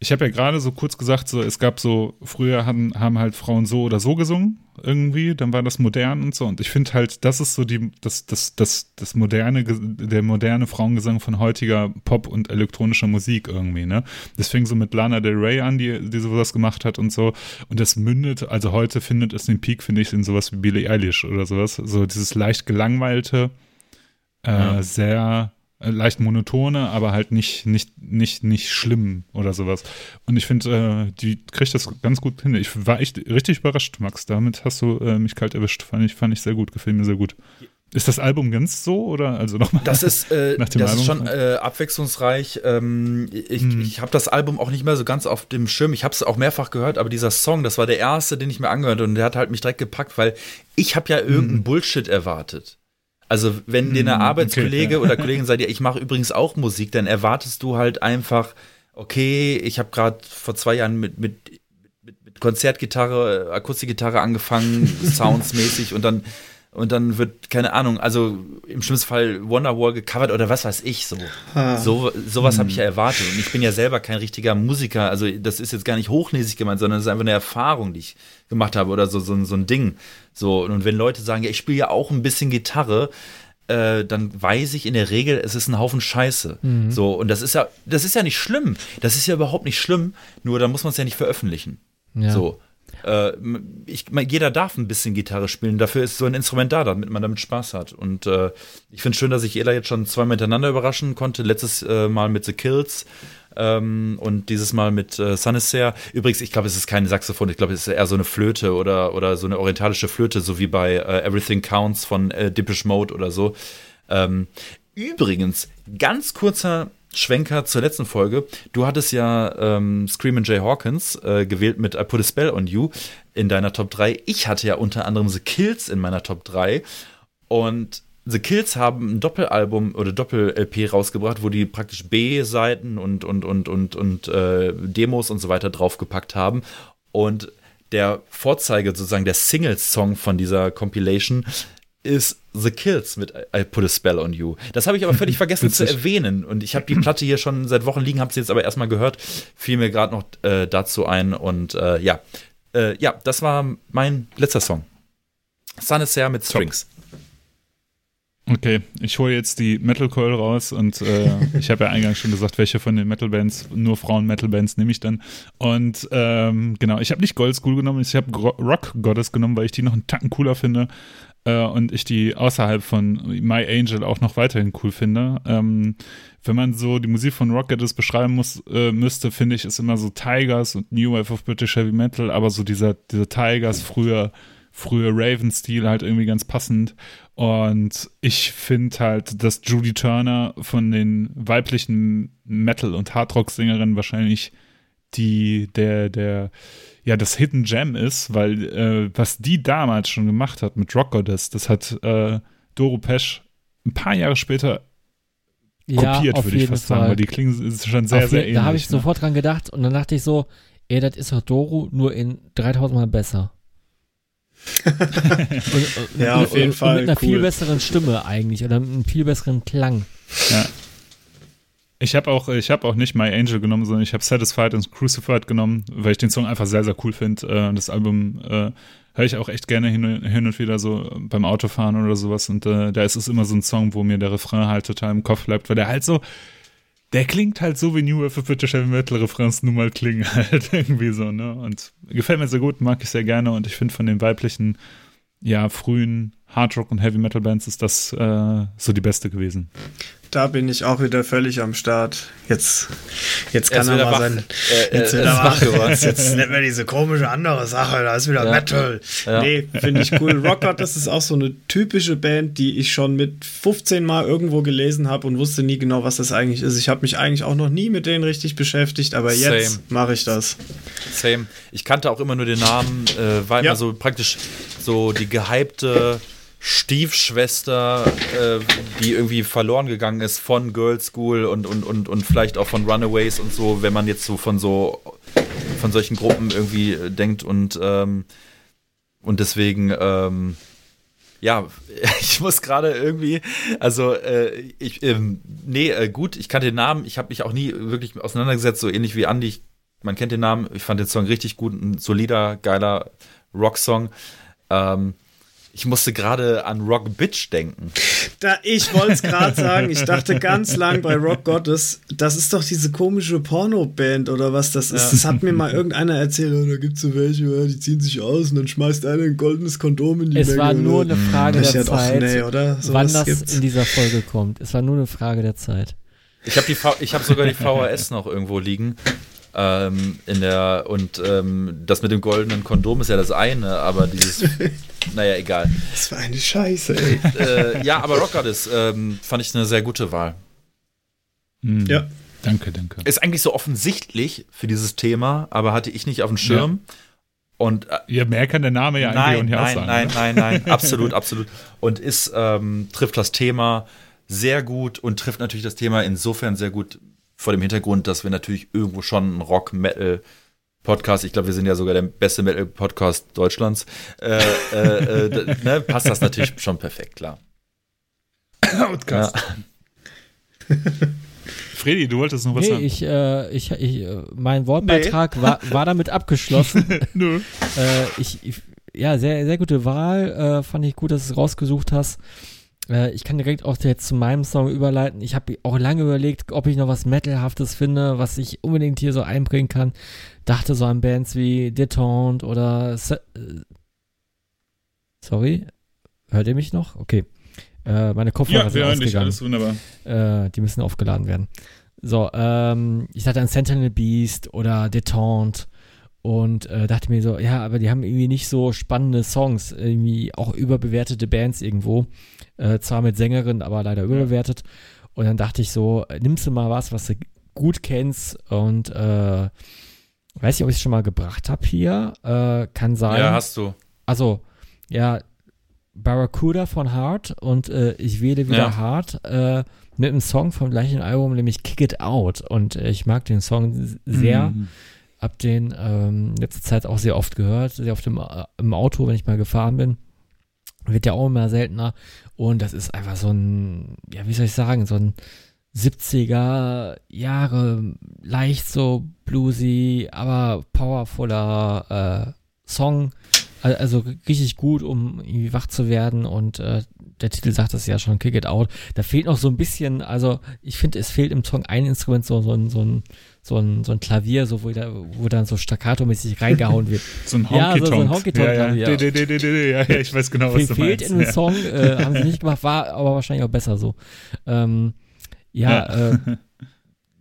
ich habe ja gerade so kurz gesagt, so es gab so, früher haben, haben halt Frauen so oder so gesungen, irgendwie, dann war das modern und so. Und ich finde halt, das ist so die, das, das, das, das moderne, der moderne Frauengesang von heutiger Pop- und elektronischer Musik irgendwie, ne? Das fing so mit Lana Del Rey an, die, die sowas gemacht hat und so. Und das mündet, also heute findet es den Peak, finde ich, in sowas wie Billie Eilish oder sowas. So dieses leicht gelangweilte, äh, ja. sehr leicht monotone, aber halt nicht, nicht, nicht, nicht schlimm oder sowas. Und ich finde, äh, die kriegt das ganz gut hin. Ich war echt richtig überrascht, Max. Damit hast du äh, mich kalt erwischt. Fand ich, fand ich sehr gut, gefiel mir sehr gut. Ist das Album ganz so oder also nochmal? Das ist, äh, das ist schon äh, abwechslungsreich. Ähm, ich hm. ich habe das Album auch nicht mehr so ganz auf dem Schirm. Ich habe es auch mehrfach gehört, aber dieser Song, das war der erste, den ich mir angehört und der hat halt mich direkt gepackt, weil ich habe ja irgendeinen hm. Bullshit erwartet. Also wenn dir eine hm, Arbeitskollege okay, oder Kollegin sagt, ja, ich mache übrigens auch Musik, dann erwartest du halt einfach, okay, ich habe gerade vor zwei Jahren mit, mit, mit, mit Konzertgitarre, Akustikgitarre angefangen, soundsmäßig und dann und dann wird, keine Ahnung, also im schlimmsten Fall Wonderwall gecovert oder was weiß ich so. Ah. So sowas hm. habe ich ja erwartet. Und ich bin ja selber kein richtiger Musiker. Also das ist jetzt gar nicht hochnäsig gemeint, sondern das ist einfach eine Erfahrung, die ich gemacht habe oder so, so, so ein Ding. So, und wenn Leute sagen, ja, ich spiele ja auch ein bisschen Gitarre, äh, dann weiß ich in der Regel, es ist ein Haufen Scheiße. Mhm. So, und das ist ja, das ist ja nicht schlimm. Das ist ja überhaupt nicht schlimm, nur da muss man es ja nicht veröffentlichen. Ja. So. Äh, ich, jeder darf ein bisschen Gitarre spielen, dafür ist so ein Instrument da, damit man damit Spaß hat. Und äh, ich finde es schön, dass ich Ela jetzt schon zweimal miteinander überraschen konnte. Letztes äh, Mal mit The Kills ähm, und dieses Mal mit äh, Sanister. Übrigens, ich glaube, es ist kein Saxophon, ich glaube, es ist eher so eine Flöte oder, oder so eine orientalische Flöte, so wie bei äh, Everything Counts von äh, Dippish Mode oder so. Ähm, übrigens, ganz kurzer Schwenker zur letzten Folge. Du hattest ja ähm, Screamin' Jay Hawkins äh, gewählt mit I Put a Spell on You in deiner Top 3. Ich hatte ja unter anderem The Kills in meiner Top 3. Und The Kills haben ein Doppelalbum oder Doppel-LP rausgebracht, wo die praktisch B-Seiten und, und, und, und, und äh, Demos und so weiter draufgepackt haben. Und der Vorzeige, sozusagen der Single-Song von dieser Compilation, ist The Kills mit I Put a Spell on You. Das habe ich aber völlig vergessen zu erwähnen. Und ich habe die Platte hier schon seit Wochen liegen, habe sie jetzt aber erstmal gehört, fiel mir gerade noch äh, dazu ein. Und äh, ja, äh, ja, das war mein letzter Song. Sun is There mit Strings. Okay, ich hole jetzt die Metal Coil raus und äh, ich habe ja eingangs schon gesagt, welche von den Metal Bands, nur Frauen Metal Bands nehme ich dann. Und ähm, genau, ich habe nicht Gold School genommen, ich habe Rock Goddess genommen, weil ich die noch einen Tacken cooler finde äh, und ich die außerhalb von My Angel auch noch weiterhin cool finde. Ähm, wenn man so die Musik von Rocket beschreiben muss, äh, müsste, finde ich, ist immer so Tigers und New Wave of British Heavy Metal, aber so dieser, dieser Tigers früher, früher Raven-Stil halt irgendwie ganz passend. Und ich finde halt, dass Judy Turner von den weiblichen Metal- und Hardrock-Sängerinnen wahrscheinlich die, der, der, ja das Hidden Gem ist, weil äh, was die damals schon gemacht hat mit Rock Goddess, das hat äh, Doro Pesch ein paar Jahre später kopiert, ja, würde ich fast Fall. sagen, weil die klingen schon sehr, sehr ähnlich. Da habe ich ne? sofort dran gedacht und dann dachte ich so, ey, das ist doch Doro nur in 3000 Mal besser. und, ja, auf jeden und, Fall. Und mit einer cool. viel besseren Stimme eigentlich oder mit einem viel besseren Klang. Ja. Ich habe auch, habe auch nicht My Angel genommen, sondern ich habe Satisfied und Crucified genommen, weil ich den Song einfach sehr, sehr cool finde. Äh, das Album äh, höre ich auch echt gerne hin, hin, und wieder so beim Autofahren oder sowas. Und äh, da ist es immer so ein Song, wo mir der Refrain halt total im Kopf bleibt, weil der halt so, der klingt halt so wie New Wave of British Heavy Metal Refrains nun mal klingen halt irgendwie so, ne? Und gefällt mir sehr gut, mag ich sehr gerne und ich finde von den weiblichen, ja, frühen Hard Rock und Heavy Metal Bands ist das äh, so die beste gewesen. Da bin ich auch wieder völlig am Start. Jetzt, jetzt kann er, er mal wach. sein. Äh, jetzt, äh, wach geworden. jetzt nennt man diese komische andere Sache. Da ist wieder ja. Metal. Ja. Nee, finde ich cool. Rockart, das ist auch so eine typische Band, die ich schon mit 15 Mal irgendwo gelesen habe und wusste nie genau, was das eigentlich ist. Ich habe mich eigentlich auch noch nie mit denen richtig beschäftigt, aber jetzt mache ich das. Same. Ich kannte auch immer nur den Namen, äh, war immer so praktisch so die gehypte Stiefschwester, äh, die irgendwie verloren gegangen ist von Girls School und, und, und, und vielleicht auch von Runaways und so, wenn man jetzt so von so von solchen Gruppen irgendwie äh, denkt und ähm, und deswegen ähm, ja, ich muss gerade irgendwie, also äh, ich, ähm, nee, äh, gut, ich kannte den Namen, ich habe mich auch nie wirklich auseinandergesetzt, so ähnlich wie Andy, ich, man kennt den Namen, ich fand den Song richtig gut, ein solider, geiler Rocksong. Ähm, ich musste gerade an Rock Bitch denken. Da, ich wollte es gerade sagen. Ich dachte ganz lang bei Rock Gottes, das ist doch diese komische Porno-Band oder was das ist. Ja. Das hat mir mal irgendeiner erzählt. Oh, da gibt es so welche, die ziehen sich aus und dann schmeißt einer ein goldenes Kondom in die Es Menge, war nur eine Frage der Zeit, auch, nee, oder? So wann das gibt's. in dieser Folge kommt. Es war nur eine Frage der Zeit. Ich habe hab sogar die VHS noch irgendwo liegen. Ähm, in der, und ähm, das mit dem goldenen Kondom ist ja das eine, aber dieses, naja, egal. Das war eine Scheiße, ey. Äh, ja, aber Rock Goddess ähm, fand ich eine sehr gute Wahl. Mhm. Ja. Danke, danke. Ist eigentlich so offensichtlich für dieses Thema, aber hatte ich nicht auf dem Schirm. Ja. Und, äh, ja, mehr kann der Name ja nein, eigentlich auch nicht sagen. Nein, nein, nein, nein, absolut, absolut. Und ist, ähm, trifft das Thema sehr gut und trifft natürlich das Thema insofern sehr gut, vor dem Hintergrund, dass wir natürlich irgendwo schon ein Rock-Metal Podcast, ich glaube, wir sind ja sogar der beste Metal-Podcast Deutschlands, äh, äh, äh, ne, passt das natürlich schon perfekt, klar. Podcast. Ja. Freddy, du wolltest noch was nee, sagen? Ich, äh, ich, ich, äh, mein Wortbeitrag nee. war, war damit abgeschlossen. Nö. Äh, ich, ich, ja, sehr, sehr gute Wahl. Äh, fand ich gut, dass du es rausgesucht hast. Äh, ich kann direkt auch jetzt zu meinem Song überleiten. Ich habe auch lange überlegt, ob ich noch was Metalhaftes finde, was ich unbedingt hier so einbringen kann. Dachte so an Bands wie Detente oder. Se äh, Sorry, hört ihr mich noch? Okay. Äh, meine Kopfhörer ja, hören dich, alles wunderbar. Äh, die müssen aufgeladen werden. So, ähm, ich dachte an Sentinel Beast oder Detente und äh, dachte mir so, ja, aber die haben irgendwie nicht so spannende Songs, irgendwie auch überbewertete Bands irgendwo. Äh, zwar mit Sängerin, aber leider überbewertet. Und dann dachte ich so, nimmst du mal was, was du gut kennst und äh, weiß nicht, ob ich es schon mal gebracht habe hier. Äh, kann sein. Ja, hast du. Also, ja, Barracuda von Hart und äh, ich wähle wieder ja. Hart äh, mit einem Song vom gleichen Album, nämlich Kick It Out. Und äh, ich mag den Song sehr. Mhm hab den ähm, letzte Zeit auch sehr oft gehört, sehr oft im, äh, im Auto, wenn ich mal gefahren bin. Wird ja auch immer seltener. Und das ist einfach so ein, ja, wie soll ich sagen, so ein 70er Jahre, leicht so bluesy, aber powervoller äh, Song. Also richtig gut, um irgendwie wach zu werden und äh, der Titel sagt das ja schon, Kick It Out. Da fehlt noch so ein bisschen, also ich finde, es fehlt im Song ein Instrument, so, so, ein, so, ein, so, ein, so ein Klavier, so, wo, da, wo dann so staccato-mäßig reingehauen wird. so ein Honky-Tonk. Ja, so, so ein Honky-Tonk. Ja, ja. Ja. ja, ich weiß genau, was du fehlt meinst. in dem Song, äh, haben sie nicht gemacht, war aber wahrscheinlich auch besser so. Ähm, ja, Äh,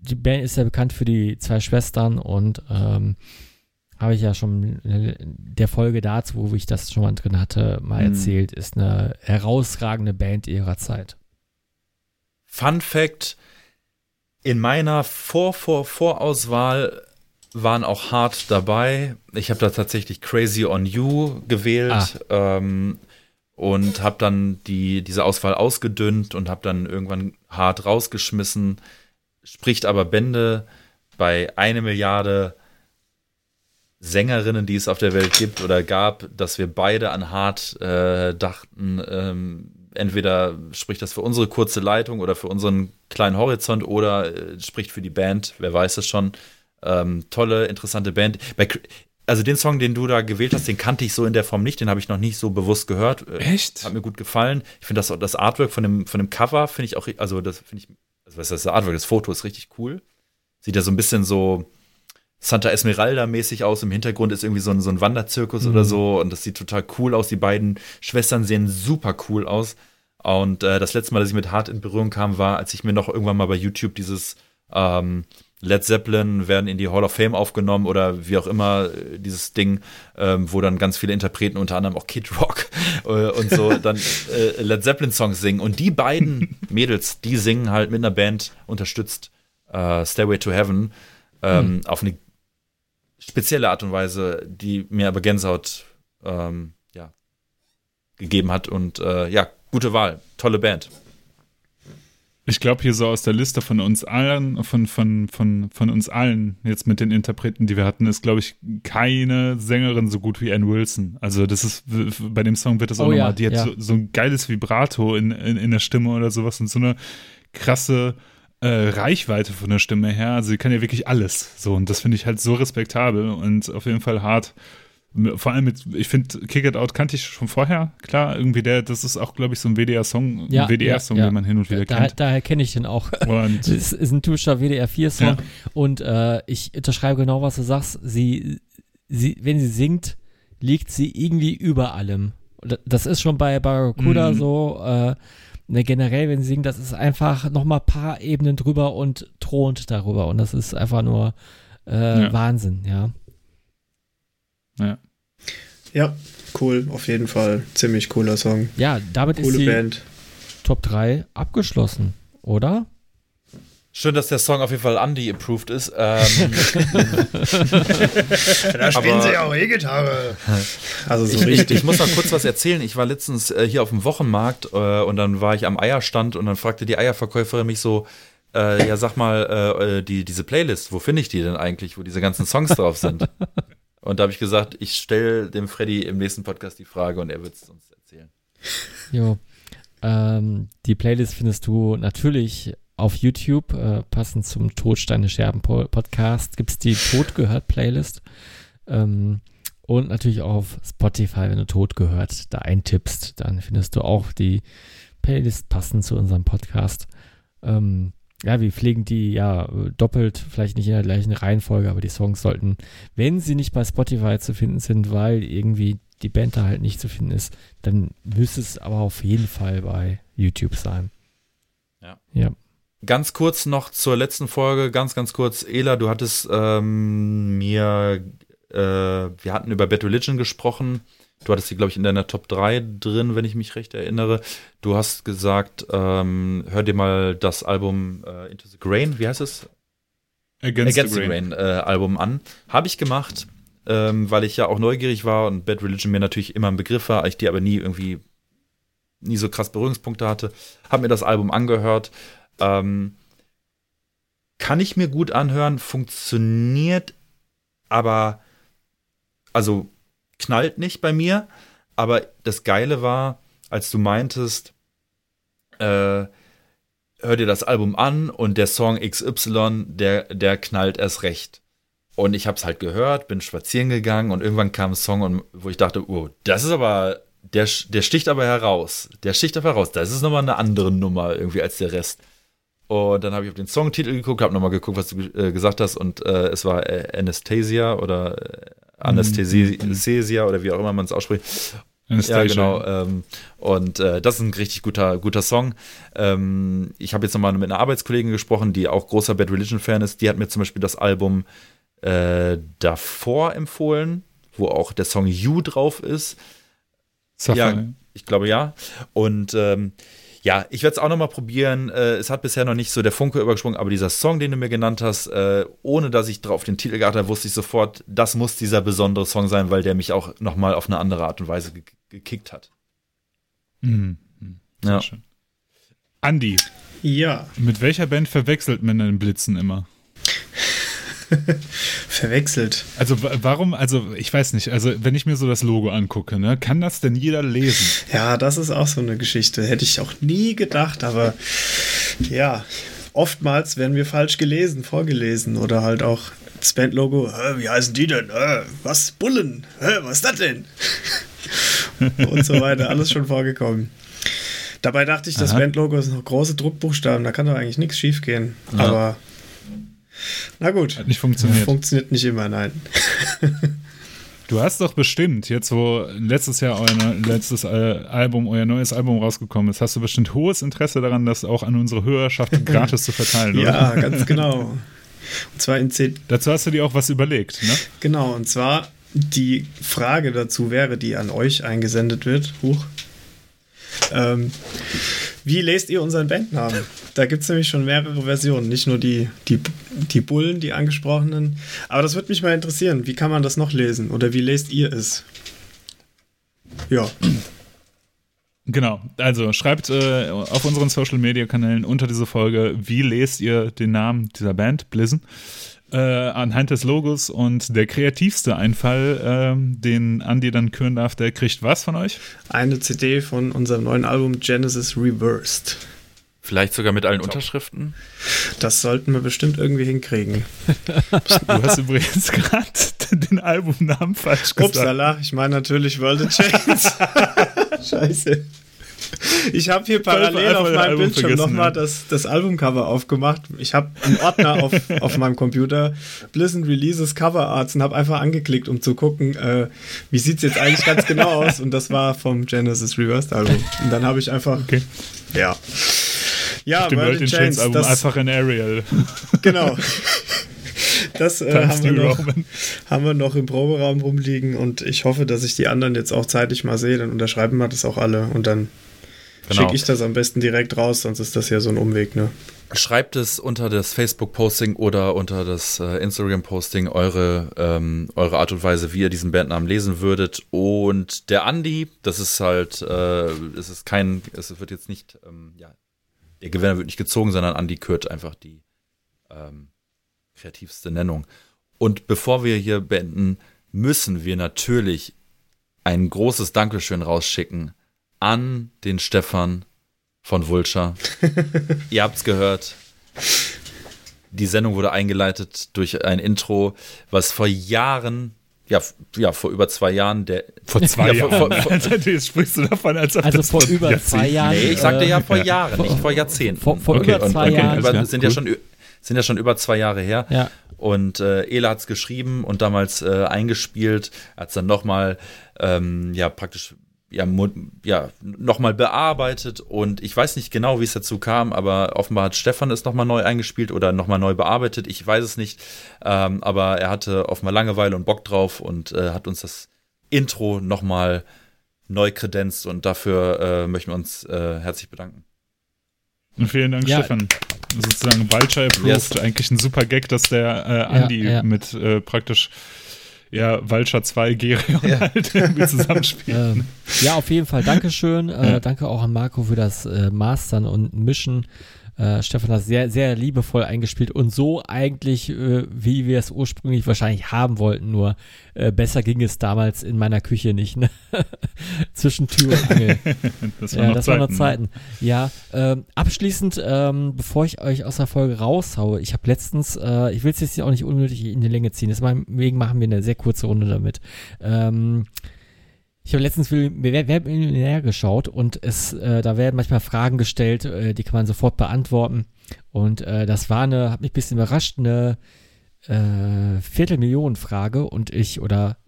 die Band ist ja bekannt für die zwei Schwestern und ähm, habe ich ja schon in der Folge dazu, wo ich das schon mal drin hatte, mal mhm. erzählt, ist eine herausragende Band ihrer Zeit. Fun Fact: In meiner Vor-Vor-Vorauswahl waren auch hart dabei. Ich habe da tatsächlich Crazy on You gewählt ah. ähm, und habe dann die, diese Auswahl ausgedünnt und habe dann irgendwann hart rausgeschmissen. Spricht aber Bände bei eine Milliarde Sängerinnen, die es auf der Welt gibt oder gab, dass wir beide an Hart äh, dachten, ähm, entweder spricht das für unsere kurze Leitung oder für unseren kleinen Horizont oder äh, spricht für die Band, wer weiß es schon. Ähm, tolle, interessante Band. Bei, also den Song, den du da gewählt hast, den kannte ich so in der Form nicht, den habe ich noch nicht so bewusst gehört. Äh, Echt? Hat mir gut gefallen. Ich finde das, das Artwork von dem, von dem Cover finde ich auch, also das finde ich, also was ist das Artwork, das Foto ist richtig cool. Sieht ja so ein bisschen so Santa Esmeralda-mäßig aus. Im Hintergrund ist irgendwie so ein, so ein Wanderzirkus mhm. oder so und das sieht total cool aus. Die beiden Schwestern sehen super cool aus. Und äh, das letzte Mal, dass ich mit Hart in Berührung kam, war, als ich mir noch irgendwann mal bei YouTube dieses ähm, Led Zeppelin werden in die Hall of Fame aufgenommen oder wie auch immer äh, dieses Ding, ähm, wo dann ganz viele Interpreten, unter anderem auch Kid Rock äh, und so, dann äh, Led Zeppelin Songs singen. Und die beiden Mädels, die singen halt mit einer Band unterstützt äh, Stairway to Heaven ähm, hm. auf eine spezielle Art und Weise, die mir aber Gänsehaut ähm, ja, gegeben hat. Und äh, ja, gute Wahl, tolle Band. Ich glaube, hier so aus der Liste von uns allen, von, von, von, von uns allen, jetzt mit den Interpreten, die wir hatten, ist, glaube ich, keine Sängerin so gut wie Ann Wilson. Also, das ist, bei dem Song wird das auch oh, nochmal, ja, die hat ja. so, so, ein geiles Vibrato in, in, in der Stimme oder sowas und so eine krasse äh, Reichweite von der Stimme her. Also, sie kann ja wirklich alles. So, und das finde ich halt so respektabel und auf jeden Fall hart vor allem mit, ich finde, Kick It Out kannte ich schon vorher, klar, irgendwie der, das ist auch, glaube ich, so ein WDR-Song, ja, ein WDR-Song, ja, ja. den man hin und wieder da, kennt. Daher kenne ich den auch. Und das ist, ist ein typischer WDR-4-Song und äh, ich unterschreibe genau, was du sagst. Sie, sie, wenn sie singt, liegt sie irgendwie über allem. Das ist schon bei Barracuda mhm. so, äh, ne, generell, wenn sie singt, das ist einfach nochmal ein paar Ebenen drüber und thront darüber und das ist einfach nur äh, Wahnsinn, ja. Ja. Ja, cool, auf jeden Fall. Ziemlich cooler Song. Ja, damit Coole ist die Band. Top 3 abgeschlossen, oder? Schön, dass der Song auf jeden Fall Andy-approved ist. Ähm, da spielen sie auch E-Gitarre. Also so ich, richtig. Ich muss noch kurz was erzählen. Ich war letztens äh, hier auf dem Wochenmarkt äh, und dann war ich am Eierstand und dann fragte die Eierverkäuferin mich so, äh, ja sag mal, äh, äh, die, diese Playlist, wo finde ich die denn eigentlich, wo diese ganzen Songs drauf sind? Und da habe ich gesagt, ich stelle dem Freddy im nächsten Podcast die Frage und er wird es uns erzählen. Jo. Ähm, die Playlist findest du natürlich auf YouTube, äh, passend zum Todsteine Scherben Podcast, gibt es die Tod gehört Playlist. Ähm, und natürlich auch auf Spotify, wenn du Tod gehört, da eintippst, dann findest du auch die Playlist passend zu unserem Podcast. Ähm, ja, wir pflegen die ja doppelt, vielleicht nicht in der gleichen Reihenfolge, aber die Songs sollten, wenn sie nicht bei Spotify zu finden sind, weil irgendwie die Band da halt nicht zu finden ist, dann müsste es aber auf jeden Fall bei YouTube sein. Ja. Ja. Ganz kurz noch zur letzten Folge, ganz, ganz kurz. Ela, du hattest ähm, mir, äh, wir hatten über Bad Religion gesprochen Du hattest sie, glaube ich, in deiner Top 3 drin, wenn ich mich recht erinnere. Du hast gesagt, ähm, hör dir mal das Album äh, Into the Grain, wie heißt es? Against, Against the, the Grain, Grain äh, Album an. Habe ich gemacht, ähm, weil ich ja auch neugierig war und Bad Religion mir natürlich immer ein Begriff war, ich die aber nie irgendwie, nie so krass Berührungspunkte hatte. Habe mir das Album angehört. Ähm, kann ich mir gut anhören, funktioniert aber, also knallt nicht bei mir. Aber das Geile war, als du meintest, äh, hör dir das Album an und der Song XY, der, der knallt erst recht. Und ich hab's halt gehört, bin spazieren gegangen und irgendwann kam ein Song, wo ich dachte, oh, das ist aber, der, der sticht aber heraus. Der sticht aber heraus. Das ist nochmal eine andere Nummer irgendwie als der Rest. Und dann habe ich auf den Songtitel geguckt, habe nochmal geguckt, was du äh, gesagt hast und äh, es war äh, Anastasia oder äh, Anästhesia oder wie auch immer man es ausspricht. Ja, genau. Ähm, und äh, das ist ein richtig guter, guter Song. Ähm, ich habe jetzt nochmal mit einer Arbeitskollegin gesprochen, die auch großer Bad Religion-Fan ist. Die hat mir zum Beispiel das Album äh, davor empfohlen, wo auch der Song You drauf ist. Safari. Ja, ich glaube ja. Und ähm, ja, ich werde es auch nochmal probieren. Äh, es hat bisher noch nicht so der Funke übergesprungen, aber dieser Song, den du mir genannt hast, äh, ohne dass ich drauf den Titel geachtet habe, wusste ich sofort, das muss dieser besondere Song sein, weil der mich auch nochmal auf eine andere Art und Weise ge gekickt hat. Mhm. Sehr ja. schön. Andi. Ja. Mit welcher Band verwechselt man den Blitzen immer? Verwechselt. Also warum, also ich weiß nicht, also wenn ich mir so das Logo angucke, ne, kann das denn jeder lesen? Ja, das ist auch so eine Geschichte. Hätte ich auch nie gedacht, aber ja, oftmals werden wir falsch gelesen, vorgelesen oder halt auch das Bandlogo, wie heißen die denn? was? Bullen? was ist das denn? Und so weiter, alles schon vorgekommen. Dabei dachte ich, das. Bandlogo ist noch große Druckbuchstaben, da kann doch eigentlich nichts schief gehen. Ja. Aber na gut. Hat nicht funktioniert. Funktioniert nicht immer, nein. Du hast doch bestimmt, jetzt wo letztes Jahr euer letztes Album, euer neues Album rausgekommen ist, hast du bestimmt hohes Interesse daran, das auch an unsere Hörerschaft gratis zu verteilen, oder? Ja, ganz genau. Und zwar in C Dazu hast du dir auch was überlegt, ne? Genau, und zwar die Frage dazu wäre, die an euch eingesendet wird. Huch. Ähm, wie lest ihr unseren Bandnamen? Da gibt es nämlich schon mehrere Versionen, nicht nur die, die, die Bullen, die angesprochenen. Aber das würde mich mal interessieren. Wie kann man das noch lesen? Oder wie lest ihr es? Ja. Genau, also schreibt äh, auf unseren Social Media Kanälen unter diese Folge, wie lest ihr den Namen dieser Band, Blizzard? Äh, anhand des Logos und der kreativste Einfall, äh, den Andy dann küren darf, der kriegt was von euch? Eine CD von unserem neuen Album Genesis Reversed. Vielleicht sogar mit allen Top. Unterschriften? Das sollten wir bestimmt irgendwie hinkriegen. Du hast übrigens gerade den Albumnamen falsch gesagt. Upsala, ich meine natürlich World of Chains. Scheiße. Ich habe hier parallel auf meinem Bildschirm nochmal das, das Albumcover aufgemacht. Ich habe einen Ordner auf, auf meinem Computer, Blizzard Releases Cover Arts und habe einfach angeklickt, um zu gucken, äh, wie sieht es jetzt eigentlich ganz genau aus. Und das war vom Genesis Reversed Album. Und dann habe ich einfach, okay. ja. Ja, World in Chains, Album das, einfach in Arial. Genau. Das äh, haben, wir noch, haben wir noch im Proberaum rumliegen und ich hoffe, dass ich die anderen jetzt auch zeitig mal sehe. Dann unterschreiben wir das auch alle und dann Genau. Schicke ich das am besten direkt raus, sonst ist das ja so ein Umweg, ne? Schreibt es unter das Facebook-Posting oder unter das äh, Instagram-Posting eure, ähm, eure Art und Weise, wie ihr diesen Bandnamen lesen würdet. Und der Andi, das ist halt, äh, es ist kein, es wird jetzt nicht, ähm, ja, der Gewinner wird nicht gezogen, sondern Andi kürt einfach die ähm, kreativste Nennung. Und bevor wir hier beenden, müssen wir natürlich ein großes Dankeschön rausschicken an den Stefan von Vulture. Ihr habt's gehört. Die Sendung wurde eingeleitet durch ein Intro, was vor Jahren ja, ja, vor über zwei Jahren der. Vor zwei ja, Jahren. Vor, vor, vor, Jetzt sprichst du davon, als ob Also das vor über zwei Jahren. Nee, ich sagte ja vor Jahren, nicht vor Jahrzehnten. Vor, vor okay, über zwei okay, Jahren. Über, sind, ja schon, sind ja schon über zwei Jahre her. Ja. Und äh, Ela hat's geschrieben und damals äh, eingespielt, hat's dann nochmal ähm, ja praktisch ja, ja nochmal bearbeitet und ich weiß nicht genau, wie es dazu kam, aber offenbar hat Stefan es nochmal neu eingespielt oder nochmal neu bearbeitet. Ich weiß es nicht, ähm, aber er hatte offenbar Langeweile und Bock drauf und äh, hat uns das Intro nochmal neu kredenzt und dafür äh, möchten wir uns äh, herzlich bedanken. Und vielen Dank, ja. Stefan. Sozusagen Vulture approved. Yes. Eigentlich ein super Gag, dass der äh, Andy ja, ja. mit äh, praktisch ja, Walcher 2 Gerion ja. halt irgendwie zusammenspielen. Ähm, ja, auf jeden Fall. Dankeschön. Äh, danke auch an Marco für das äh, Mastern und Mischen. Äh, Stefan hat sehr, sehr liebevoll eingespielt und so eigentlich, äh, wie wir es ursprünglich wahrscheinlich haben wollten, nur äh, besser ging es damals in meiner Küche nicht, ne? Zwischen Tür und Angel. das war ja, noch das Zeiten. War noch Zeiten. Ja, ähm, abschließend, ähm, bevor ich euch aus der Folge raushaue, ich habe letztens, äh, ich will es jetzt auch nicht unnötig in die Länge ziehen, deswegen machen wir eine sehr kurze Runde damit. Ähm, ich habe letztens Wer, wer Millionär geschaut und es, äh, da werden manchmal Fragen gestellt, äh, die kann man sofort beantworten. Und äh, das war eine, hat mich ein bisschen überrascht, eine äh, Viertelmillionen-Frage und ich, oder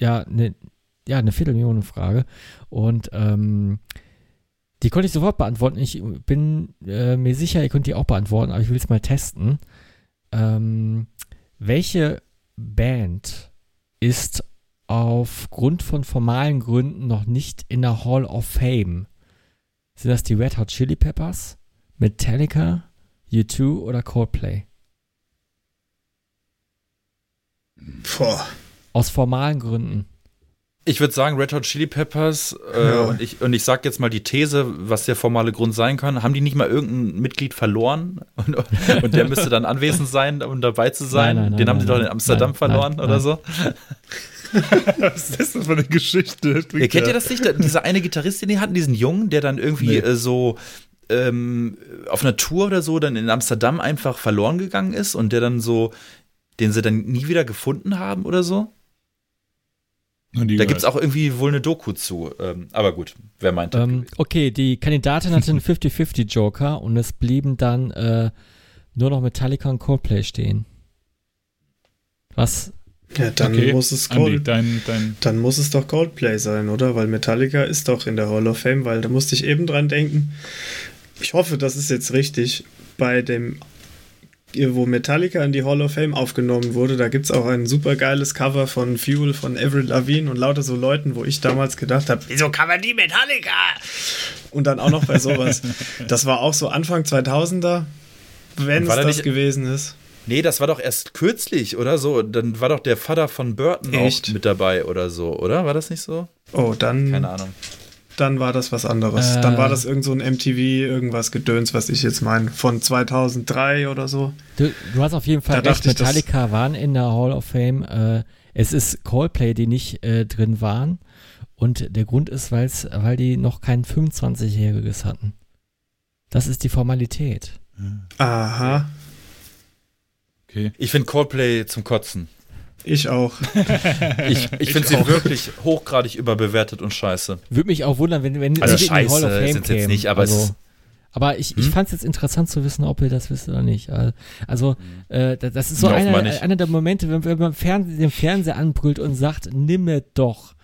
ja, eine, ja, eine Viertelmillionen-Frage. Und ähm, die konnte ich sofort beantworten. Ich bin äh, mir sicher, ihr könnt die auch beantworten, aber ich will es mal testen. Ähm, welche Band ist aufgrund von formalen Gründen noch nicht in der Hall of Fame. Sind das die Red Hot Chili Peppers, Metallica, U2 oder Coldplay? Boah. Aus formalen Gründen. Ich würde sagen, Red Hot Chili Peppers, äh, Ja. und ich, und ich sag jetzt mal die These, was der formale Grund sein kann. Haben die nicht mal irgendein Mitglied verloren? Und, und der müsste dann anwesend sein, um dabei zu sein? Nein, nein, nein, Den haben sie doch in. Amsterdam Nein, verloren nein, oder nein. so. Was ist das denn für eine Geschichte? Ja, kennt ihr das nicht? Dieser eine Gitarrist, den die hatten, diesen Jungen, der dann irgendwie Nee. äh, so ähm, auf einer Tour oder so dann in Amsterdam einfach verloren gegangen ist und der dann so, den sie dann nie wieder gefunden haben oder so? Da gibt es auch irgendwie wohl eine Doku zu. Ähm, aber gut, wer meint das? Ähm, okay, die Kandidatin hatte einen 50-50 Joker und es blieben dann äh, nur noch Metallica und Coldplay stehen. Was? Ja, dann okay. muss es Andi, Cold, dein, dein dann muss es doch Coldplay sein, oder? Weil Metallica ist doch in der Hall of Fame, weil da musste ich eben dran denken. Ich hoffe, das ist jetzt richtig. Bei dem, wo Metallica in die Hall of Fame aufgenommen wurde, da gibt es auch ein super geiles Cover von Fuel von Avril Lavigne und lauter so Leuten, wo ich damals gedacht habe, wieso covern die Metallica? Und dann auch noch bei sowas. das war auch so Anfang 2000er, wenn es das gewesen ist. Nee, das war doch erst kürzlich, oder so? Dann war doch der Vater von Burton Echt? auch mit dabei oder so, oder? War das nicht so? Oh, dann Keine Ahnung. dann war das was anderes. Äh. dann war das irgend so ein MTV, irgendwas Gedöns, was ich jetzt meine, von 2003 oder so. Du, du hast auf jeden Fall Da recht, dachte ich, Metallica waren in der Hall of Fame. Äh, es ist Coldplay, die nicht äh, drin waren. Und der Grund ist, weil's, weil die noch kein 25-Jähriges hatten. Das ist die Formalität. Aha, okay. Ich finde Coldplay zum Kotzen. ich auch. Ich, ich finde sie wirklich hochgradig überbewertet und scheiße. Würde mich auch wundern, wenn, wenn Also sie in die Hall of scheiße Fame sind's jetzt nicht, aber es also, ist- aber ich, ich Hm? fand es jetzt interessant zu wissen, ob ihr das wisst oder nicht. Also, äh, da- das ist so Ja, einer, einer der Momente, wenn, wenn man Fern den Fernseher anbrüllt und sagt, nimm mir doch.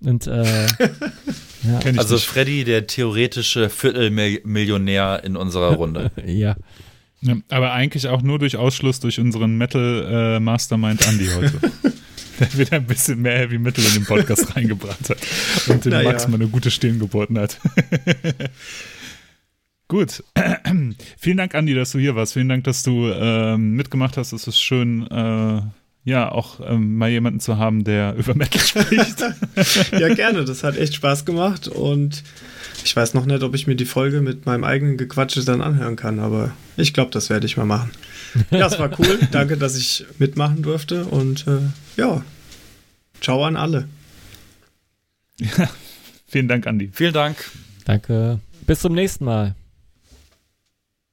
Und äh, ja, ich Also nicht. Freddy, der theoretische Viertelmillionär in unserer Runde. ja. Ja, aber eigentlich auch nur durch Ausschluss durch unseren Metal äh, Mastermind Andy heute. Der wieder ein bisschen mehr Heavy Metal in den Podcast reingebracht hat und den Naja. Max mal eine gute Stirn geboten hat. Gut. Vielen Dank, Andi, dass du hier warst. Vielen Dank, dass du ähm, mitgemacht hast. Es ist schön, äh, ja, auch ähm, mal jemanden zu haben, der über Metal spricht. ja, gerne, das hat echt Spaß gemacht und ich weiß noch nicht, ob ich mir die Folge mit meinem eigenen Gequatsche dann anhören kann, aber ich glaube, das werde ich mal machen. Ja, es war cool. Danke, dass ich mitmachen durfte und äh, ja, ciao an alle. Vielen Dank, Andi. Vielen Dank. Danke. Bis zum nächsten Mal.